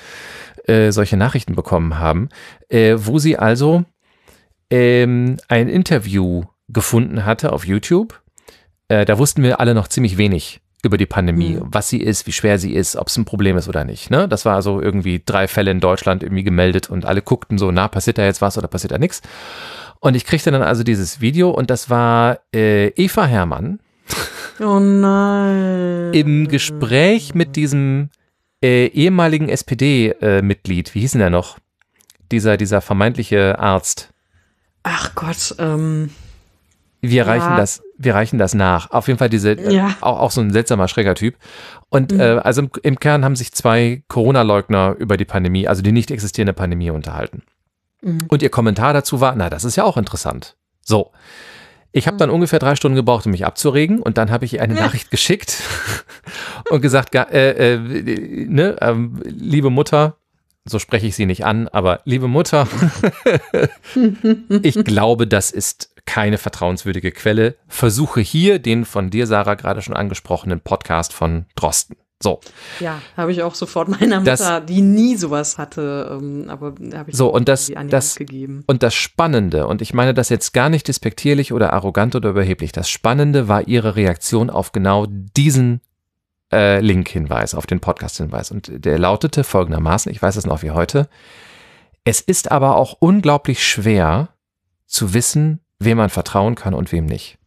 äh, solche Nachrichten bekommen haben, äh, wo sie also ähm, ein Interview gefunden hatte auf YouTube. Äh, da wussten wir alle noch ziemlich wenig über die Pandemie, mhm. was sie ist, wie schwer sie ist, ob es ein Problem ist oder nicht. Ne? Das war also irgendwie drei Fälle in Deutschland irgendwie gemeldet und alle guckten so, na, passiert da jetzt was oder passiert da nichts? Und ich kriegte dann also dieses Video und das war äh, Eva Hermann. Oh nein. Im Gespräch mit diesem äh, ehemaligen SPD-Mitglied, äh, wie hieß denn der noch? Dieser, dieser vermeintliche Arzt. Ach Gott, ähm. Wir reichen ja. das, wir reichen das nach. Auf jeden Fall diese, äh, ja. auch, auch so ein seltsamer, schräger Typ. Und mhm. äh, also im, im, Kern haben sich zwei Corona-Leugner über die Pandemie, also die nicht existierende Pandemie unterhalten. Mhm. Und ihr Kommentar dazu war, na, das ist ja auch interessant. So. Ich habe dann mhm. ungefähr drei Stunden gebraucht, um mich abzuregen und dann habe ich ihr eine Nachricht geschickt und gesagt, äh, äh, ne, äh, liebe Mutter, so spreche ich sie nicht an, aber liebe Mutter, ich glaube, das ist keine vertrauenswürdige Quelle. Versuche hier den von dir, Sarah, gerade schon angesprochenen Podcast von Drosten. So. Ja, habe ich auch sofort meiner Mutter, das, die nie sowas hatte, ähm, aber habe ich so und das, das gegeben. Und das Spannende, und ich meine das jetzt gar nicht despektierlich oder arrogant oder überheblich, das Spannende war ihre Reaktion auf genau diesen äh, Link-Hinweis, auf den Podcast-Hinweis. Und der lautete folgendermaßen, ich weiß es noch wie heute, es ist aber auch unglaublich schwer zu wissen, wem man vertrauen kann und wem nicht.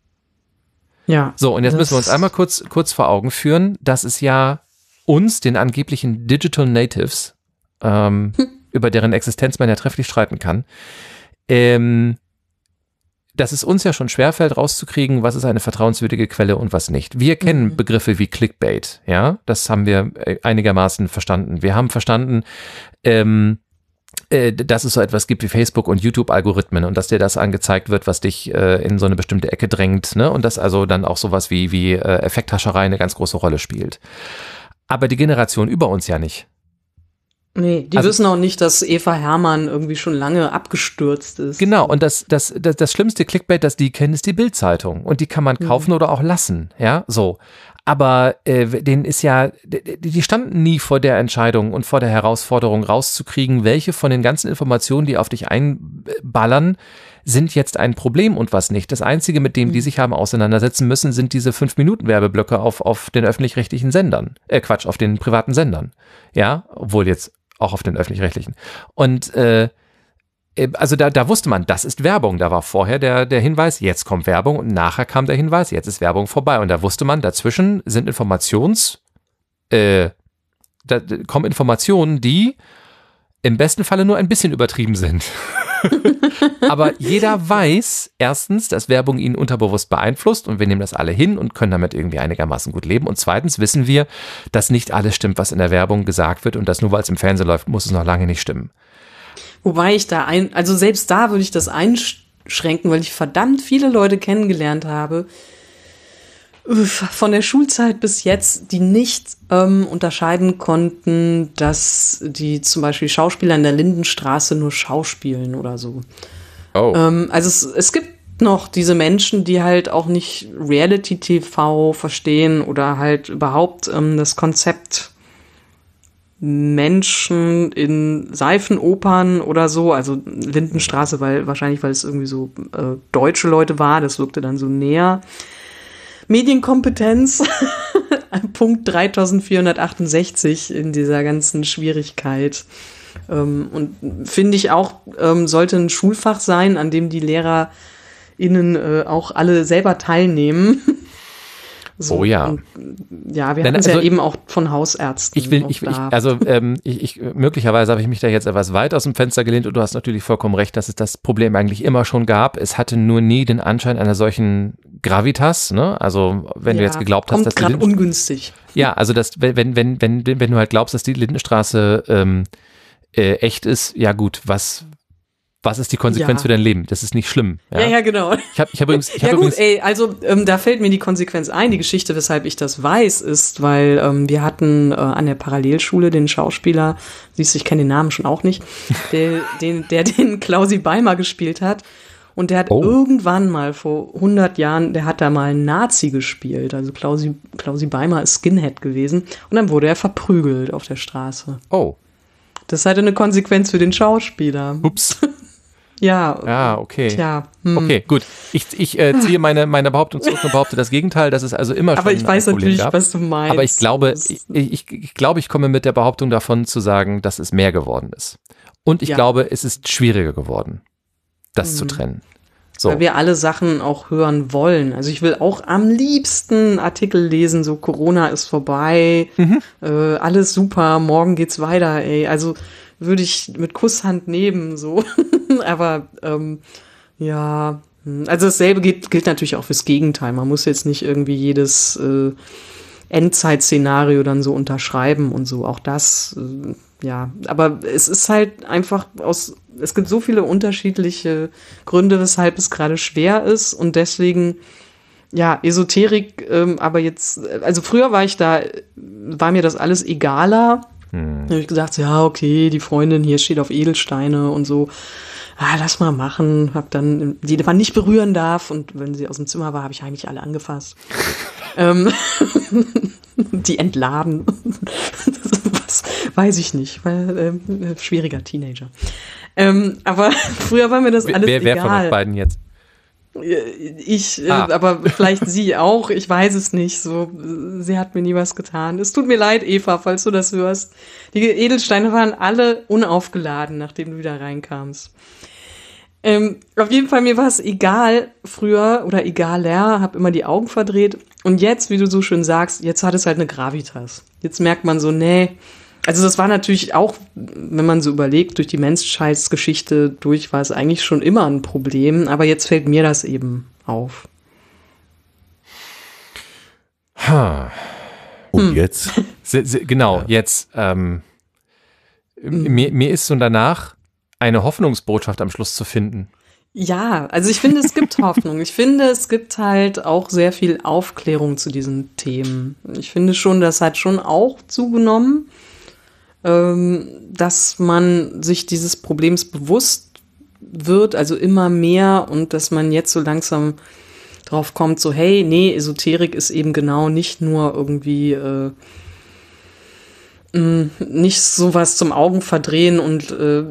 Ja. So, und jetzt müssen wir uns einmal kurz, kurz vor Augen führen, dass es ja uns, den angeblichen Digital Natives, ähm, hm. über deren Existenz man ja trefflich streiten kann, ähm, dass es uns ja schon schwerfällt, rauszukriegen, was ist eine vertrauenswürdige Quelle und was nicht. Wir kennen mhm. Begriffe wie Clickbait, ja, das haben wir äh, einigermaßen verstanden. Wir haben verstanden, ähm, äh, dass es so etwas gibt wie Facebook und YouTube-Algorithmen und dass dir das angezeigt wird, was dich äh, in so eine bestimmte Ecke drängt, ne? Und dass also dann auch sowas wie, wie äh, Effekthascherei eine ganz große Rolle spielt. Aber die Generation über uns ja nicht. Nee, die also, wissen auch nicht, dass Eva Hermann irgendwie schon lange abgestürzt ist. Genau, und das, das, das, das schlimmste Clickbait, das die kennen, ist die Bildzeitung. Und die kann man kaufen mhm. oder auch lassen, ja, so aber äh, denen ist ja, die standen nie vor der Entscheidung und vor der Herausforderung rauszukriegen, welche von den ganzen Informationen, die auf dich einballern, sind jetzt ein Problem und was nicht. Das Einzige, mit dem die mhm. sich haben auseinandersetzen müssen, sind diese fünf Minuten Werbeblöcke auf, auf den öffentlich-rechtlichen Sendern. Äh, Quatsch, auf den privaten Sendern. Ja, obwohl jetzt auch auf den öffentlich-rechtlichen. Und äh, also da, da wusste man, das ist Werbung. Da war vorher der, der Hinweis, jetzt kommt Werbung und nachher kam der Hinweis, jetzt ist Werbung vorbei. Und da wusste man, dazwischen sind Informations, äh, da kommen Informationen, die im besten Falle nur ein bisschen übertrieben sind. Aber jeder weiß erstens, dass Werbung ihn unterbewusst beeinflusst und wir nehmen das alle hin und können damit irgendwie einigermaßen gut leben. Und zweitens wissen wir, dass nicht alles stimmt, was in der Werbung gesagt wird und dass nur weil es im Fernsehen läuft, muss es noch lange nicht stimmen. Wobei ich da ein, also selbst da würde ich das einschränken, weil ich verdammt viele Leute kennengelernt habe, von der Schulzeit bis jetzt, die nicht ähm, unterscheiden konnten, dass die zum Beispiel Schauspieler in der Lindenstraße nur schauspielen oder so. Oh. Ähm, also es, es gibt noch diese Menschen, die halt auch nicht Reality-TV verstehen oder halt überhaupt ähm, das Konzept Menschen in Seifenopern oder so, also Lindenstraße, weil wahrscheinlich, weil es irgendwie so äh, deutsche Leute war, das wirkte dann so näher. Medienkompetenz, Punkt 3468 in dieser ganzen Schwierigkeit. Ähm, und finde ich auch, ähm, sollte ein Schulfach sein, an dem die LehrerInnen äh, auch alle selber teilnehmen. So, oh ja. Und, ja, wir hatten es also, ja eben auch von Hausärzten. Ich will, ich, ich, also ähm, ich, ich, möglicherweise habe ich mich da jetzt etwas weit aus dem Fenster gelehnt und du hast natürlich vollkommen recht, dass es das Problem eigentlich immer schon gab. Es hatte nur nie den Anschein einer solchen Gravitas, ne? Also wenn ja, du jetzt geglaubt hast, dass gerade ungünstig. Ja, also das, wenn, wenn, wenn, wenn du halt glaubst, dass die Lindenstraße ähm, äh, echt ist, ja gut, was, was ist die Konsequenz ja. für dein Leben? Das ist nicht schlimm. Ja, ja, ja genau. Ich habe ich hab übrigens. Ich ja hab gut, ey, also ähm, da fällt mir die Konsequenz ein. Die Geschichte, weshalb ich das weiß, ist, weil ähm, wir hatten äh, an der Parallelschule den Schauspieler, siehst du, ich kenne den Namen schon auch nicht, der den, der den Klausi Beimer gespielt hat. Und der hat oh. irgendwann mal vor 100 Jahren, der hat da mal einen Nazi gespielt. Also Klausi, Klausi Beimer ist Skinhead gewesen. Und dann wurde er verprügelt auf der Straße. Oh. Das hatte eine Konsequenz für den Schauspieler. Ups. Ja. Ja, okay. Tja. Hm. Okay, gut. Ich, ich äh, ziehe meine, meine Behauptung zurück und behaupte das Gegenteil, dass es also immer schon Aber ich weiß Problem natürlich, gab. was du meinst. Aber ich glaube, ich, ich, ich glaube, ich komme mit der Behauptung davon zu sagen, dass es mehr geworden ist. Und ich Ja. glaube, es ist schwieriger geworden, das zu Mhm. trennen. So. Weil wir alle Sachen auch hören wollen. Also ich will auch am liebsten Artikel lesen, so Corona ist vorbei, Mhm. äh, alles super, morgen geht's weiter, ey. Also würde ich mit Kusshand nehmen, so. Aber ähm, ja, hm. also dasselbe gilt, gilt natürlich auch fürs Gegenteil. Man muss jetzt nicht irgendwie jedes äh, Endzeitszenario dann so unterschreiben und so. Auch das, äh, ja. Aber es ist halt einfach aus, es gibt so viele unterschiedliche Gründe, weshalb es gerade schwer ist und deswegen, ja, Esoterik, ähm, aber jetzt, also früher war ich da, war mir das alles egaler. Hm. Da habe ich gesagt, ja, okay, die Freundin hier steht auf Edelsteine und so. Ah, lass mal machen. Hab dann, die man nicht berühren darf. Und wenn sie aus dem Zimmer war, habe ich eigentlich alle angefasst. ähm, die entladen. Was, weiß ich nicht, weil ähm, schwieriger Teenager. Ähm, aber früher war mir das alles wer, wer egal. von euch beiden jetzt? Ich, äh, Ah. aber vielleicht sie auch. Ich weiß es nicht. So, sie hat mir nie was getan. Es tut mir leid, Eva, falls du das hörst. Die Edelsteine waren alle unaufgeladen, nachdem du wieder reinkamst. Ähm, auf jeden Fall, mir war es egal früher oder egaler, hab immer die Augen verdreht. Und jetzt, wie du so schön sagst, jetzt hat es halt eine Gravitas. Jetzt merkt man so, nee. Also das war natürlich auch, wenn man so überlegt, durch die Menschheitsgeschichte durch war es eigentlich schon immer ein Problem, aber jetzt fällt mir das eben auf. Ha. Und Hm. jetzt? Genau, jetzt, ähm, mir, mir ist so danach eine Hoffnungsbotschaft am Schluss zu finden. Ja, also ich finde, es gibt Hoffnung. Ich finde, es gibt halt auch sehr viel Aufklärung zu diesen Themen. Ich finde schon, das hat schon auch zugenommen, dass man sich dieses Problems bewusst wird, also immer mehr und dass man jetzt so langsam drauf kommt, so hey, nee, Esoterik ist eben genau nicht nur irgendwie äh, nicht sowas zum Augenverdrehen und äh,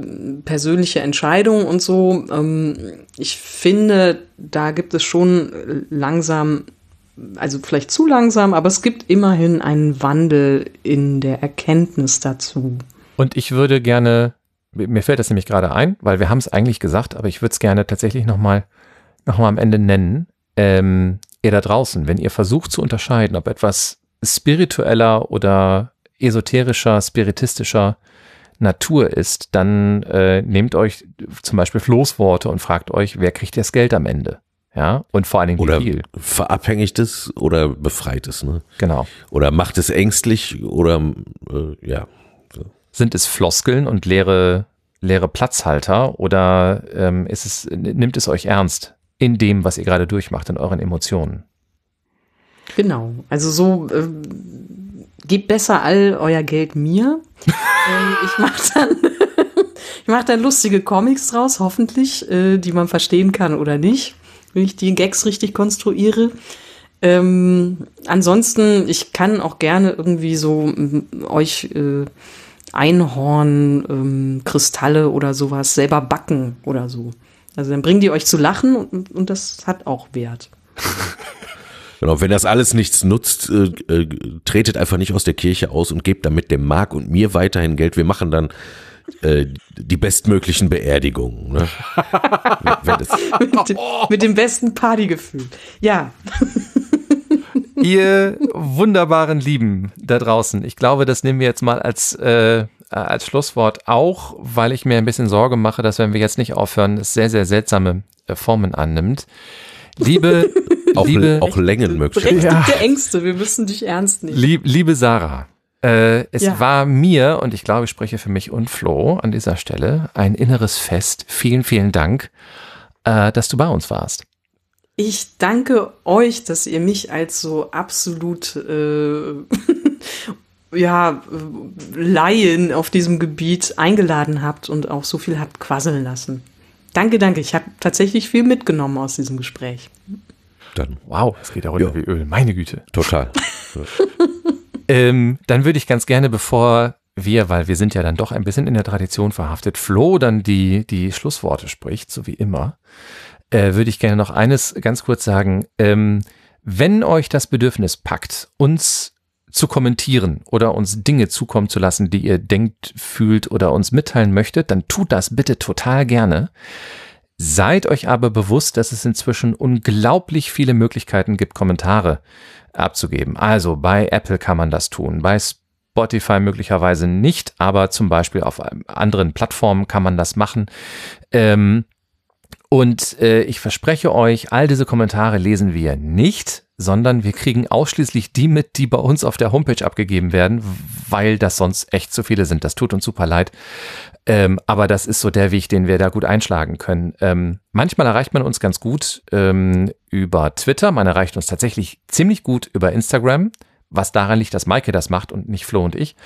persönliche Entscheidungen und so. Ähm, ich finde, da gibt es schon langsam, also vielleicht zu langsam, aber es gibt immerhin einen Wandel in der Erkenntnis dazu. Und ich würde gerne, mir fällt das nämlich gerade ein, weil wir haben es eigentlich gesagt, aber ich würde es gerne tatsächlich nochmal noch mal am Ende nennen. Ähm, ihr da draußen, wenn ihr versucht zu unterscheiden, ob etwas spiritueller oder esoterischer, spiritistischer Natur ist, dann äh, nehmt euch zum Beispiel Floßworte und fragt euch, wer kriegt das Geld am Ende? Ja, und vor allen Dingen Oder wie viel. verabhängigt es oder befreit es, ne? Genau. Oder macht es ängstlich oder äh, ja. Sind es Floskeln und leere, leere Platzhalter oder ähm, ist es, nimmt es euch ernst in dem, was ihr gerade durchmacht, in euren Emotionen? Genau. Also so ähm, gebt besser all euer Geld mir. ähm, ich mache dann, ich mache dann lustige Comics draus, hoffentlich, äh, die man verstehen kann oder nicht, wenn ich die Gags richtig konstruiere. Ähm, ansonsten, ich kann auch gerne irgendwie so m, euch äh, Einhorn, ähm, Kristalle oder sowas selber backen oder so. Also dann bringen die euch zu lachen und, und das hat auch Wert. Genau, wenn das alles nichts nutzt, äh, äh, tretet einfach nicht aus der Kirche aus und gebt damit dem Marc und mir weiterhin Geld. Wir machen dann äh, die bestmöglichen Beerdigungen. Ne? Mit, dem, mit dem besten Partygefühl. Ja, Ihr wunderbaren Lieben da draußen, ich glaube, das nehmen wir jetzt mal als, äh, als Schlusswort auch, weil ich mir ein bisschen Sorge mache, dass wenn wir jetzt nicht aufhören, es sehr, sehr seltsame äh, Formen annimmt. Liebe, auch, liebe, auch Längen möglich. berechtigte Ängste. Wir müssen dich ernst nehmen. lieb, liebe Sarah, äh, es Ja. war mir, und ich glaube, ich spreche für mich und Flo an dieser Stelle, ein inneres Fest. Vielen, vielen Dank, äh, dass du bei uns warst. Ich danke euch, dass ihr mich als so absolut äh, ja, Laien auf diesem Gebiet eingeladen habt und auch so viel habt quasseln lassen. Danke, danke. Ich habe tatsächlich viel mitgenommen aus diesem Gespräch. Dann Wow, es geht ja runter Ja. wie Öl, meine Güte. total. Ähm, dann würde ich ganz gerne, bevor wir, weil wir sind ja dann doch ein bisschen in der Tradition verhaftet, Flo dann die, die Schlussworte spricht, so wie immer, äh, würde ich gerne noch eines ganz kurz sagen. Ähm, wenn euch das Bedürfnis packt, uns zu kommentieren oder uns Dinge zukommen zu lassen, die ihr denkt, fühlt oder uns mitteilen möchtet, dann tut das bitte total gerne. Seid euch aber bewusst, dass es inzwischen unglaublich viele Möglichkeiten gibt, Kommentare abzugeben. Also bei Apple kann man das tun, bei Spotify möglicherweise nicht, aber zum Beispiel auf anderen Plattformen kann man das machen. Ähm, und äh, ich verspreche euch, all diese Kommentare lesen wir nicht, sondern wir kriegen ausschließlich die mit, die bei uns auf der Homepage abgegeben werden, weil das sonst echt zu viele sind. Das tut uns super leid. Ähm, aber das ist so der Weg, den wir da gut einschlagen können. Ähm, manchmal erreicht man uns ganz gut ähm, über Twitter. Man erreicht uns tatsächlich ziemlich gut über Instagram, was daran liegt, dass Maike das macht und nicht Flo und ich.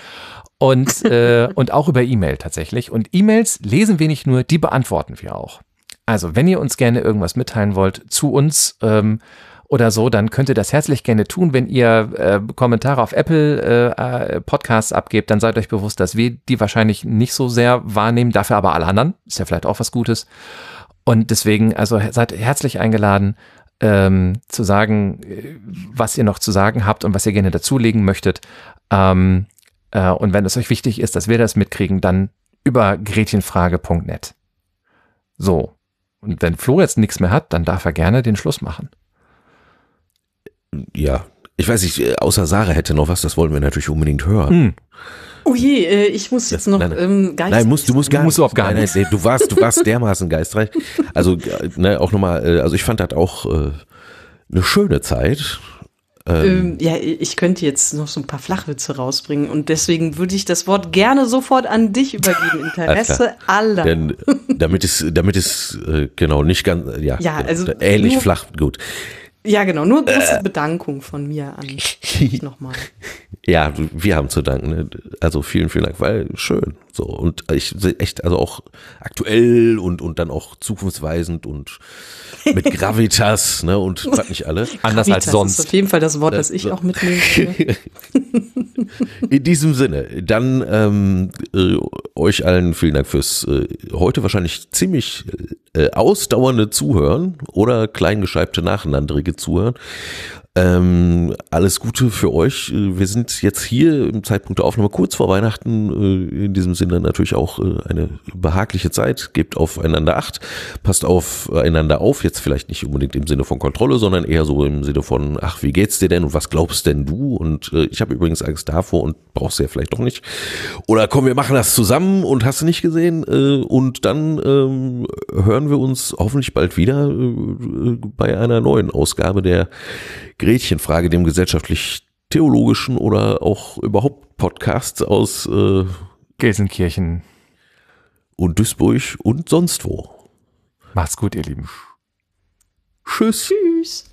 Und, äh, und auch über E-Mail tatsächlich. Und E-Mails lesen wir nicht nur, die beantworten wir auch. Also, wenn ihr uns gerne irgendwas mitteilen wollt zu uns ähm, oder so, dann könnt ihr das herzlich gerne tun. Wenn ihr äh, Kommentare auf Apple äh, äh, Podcasts abgebt, dann seid euch bewusst, dass wir die wahrscheinlich nicht so sehr wahrnehmen, dafür aber alle anderen. Ist ja vielleicht auch was Gutes. Und deswegen, also seid herzlich eingeladen, ähm, zu sagen, äh, was ihr noch zu sagen habt und was ihr gerne dazulegen möchtet. Ähm, äh, und wenn es euch wichtig ist, dass wir das mitkriegen, dann über gretchenfrage.net. So, und wenn Flo jetzt nichts mehr hat, dann darf er gerne den Schluss machen. Ja, ich weiß nicht, äh, außer Sarah hätte noch was, das wollen wir natürlich unbedingt hören. Hm. Oh je, äh, ich muss jetzt noch nein, nein. Ähm, geistreich. Nein, musst, du musst gar, du musst nicht. Gar nein, nein, du warst, du warst dermaßen geistreich. Also, äh, ne, auch nochmal, also ich fand das auch äh, eine schöne Zeit. Ähm, ähm, ja, ich könnte jetzt noch so ein paar Flachwitze rausbringen und deswegen würde ich das Wort gerne sofort an dich übergeben. Interesse aller. Denn, damit es, damit es äh, genau nicht ganz, ja, ja also ähnlich flach, gut. Ja, genau, nur große äh, Bedankung von mir an dich nochmal. Ja, wir haben zu danken. Ne? Also vielen, vielen Dank, weil schön. So und ich echt, also auch aktuell und und dann auch zukunftsweisend und mit Gravitas, ne und was nicht alle. Anders Gravitas als sonst. Ist auf jeden Fall das Wort, das ich auch mitnehme. In diesem Sinne, dann ähm, äh, euch allen vielen Dank fürs äh, heute wahrscheinlich ziemlich äh, ausdauernde Zuhören oder kleingescheibte nacheinanderige Zuhören. Ähm, alles Gute für euch. Wir sind jetzt hier im Zeitpunkt der Aufnahme kurz vor Weihnachten. Äh, in diesem Sinne natürlich auch äh, eine behagliche Zeit. Gebt aufeinander Acht. Passt aufeinander auf. Jetzt vielleicht nicht unbedingt im Sinne von Kontrolle, sondern eher so im Sinne von, ach, wie geht's dir denn und was glaubst denn du? Und äh, ich habe übrigens Angst davor und brauchst du ja vielleicht doch nicht. Oder komm, wir machen das zusammen und hast du nicht gesehen? Äh, und dann ähm, hören wir uns hoffentlich bald wieder äh, bei einer neuen Ausgabe der Gretchenfrage, dem gesellschaftlich-theologischen oder auch überhaupt Podcasts aus äh, Gelsenkirchen und Duisburg und sonst wo. Macht's gut, ihr Lieben. Tschüss. Tschüss.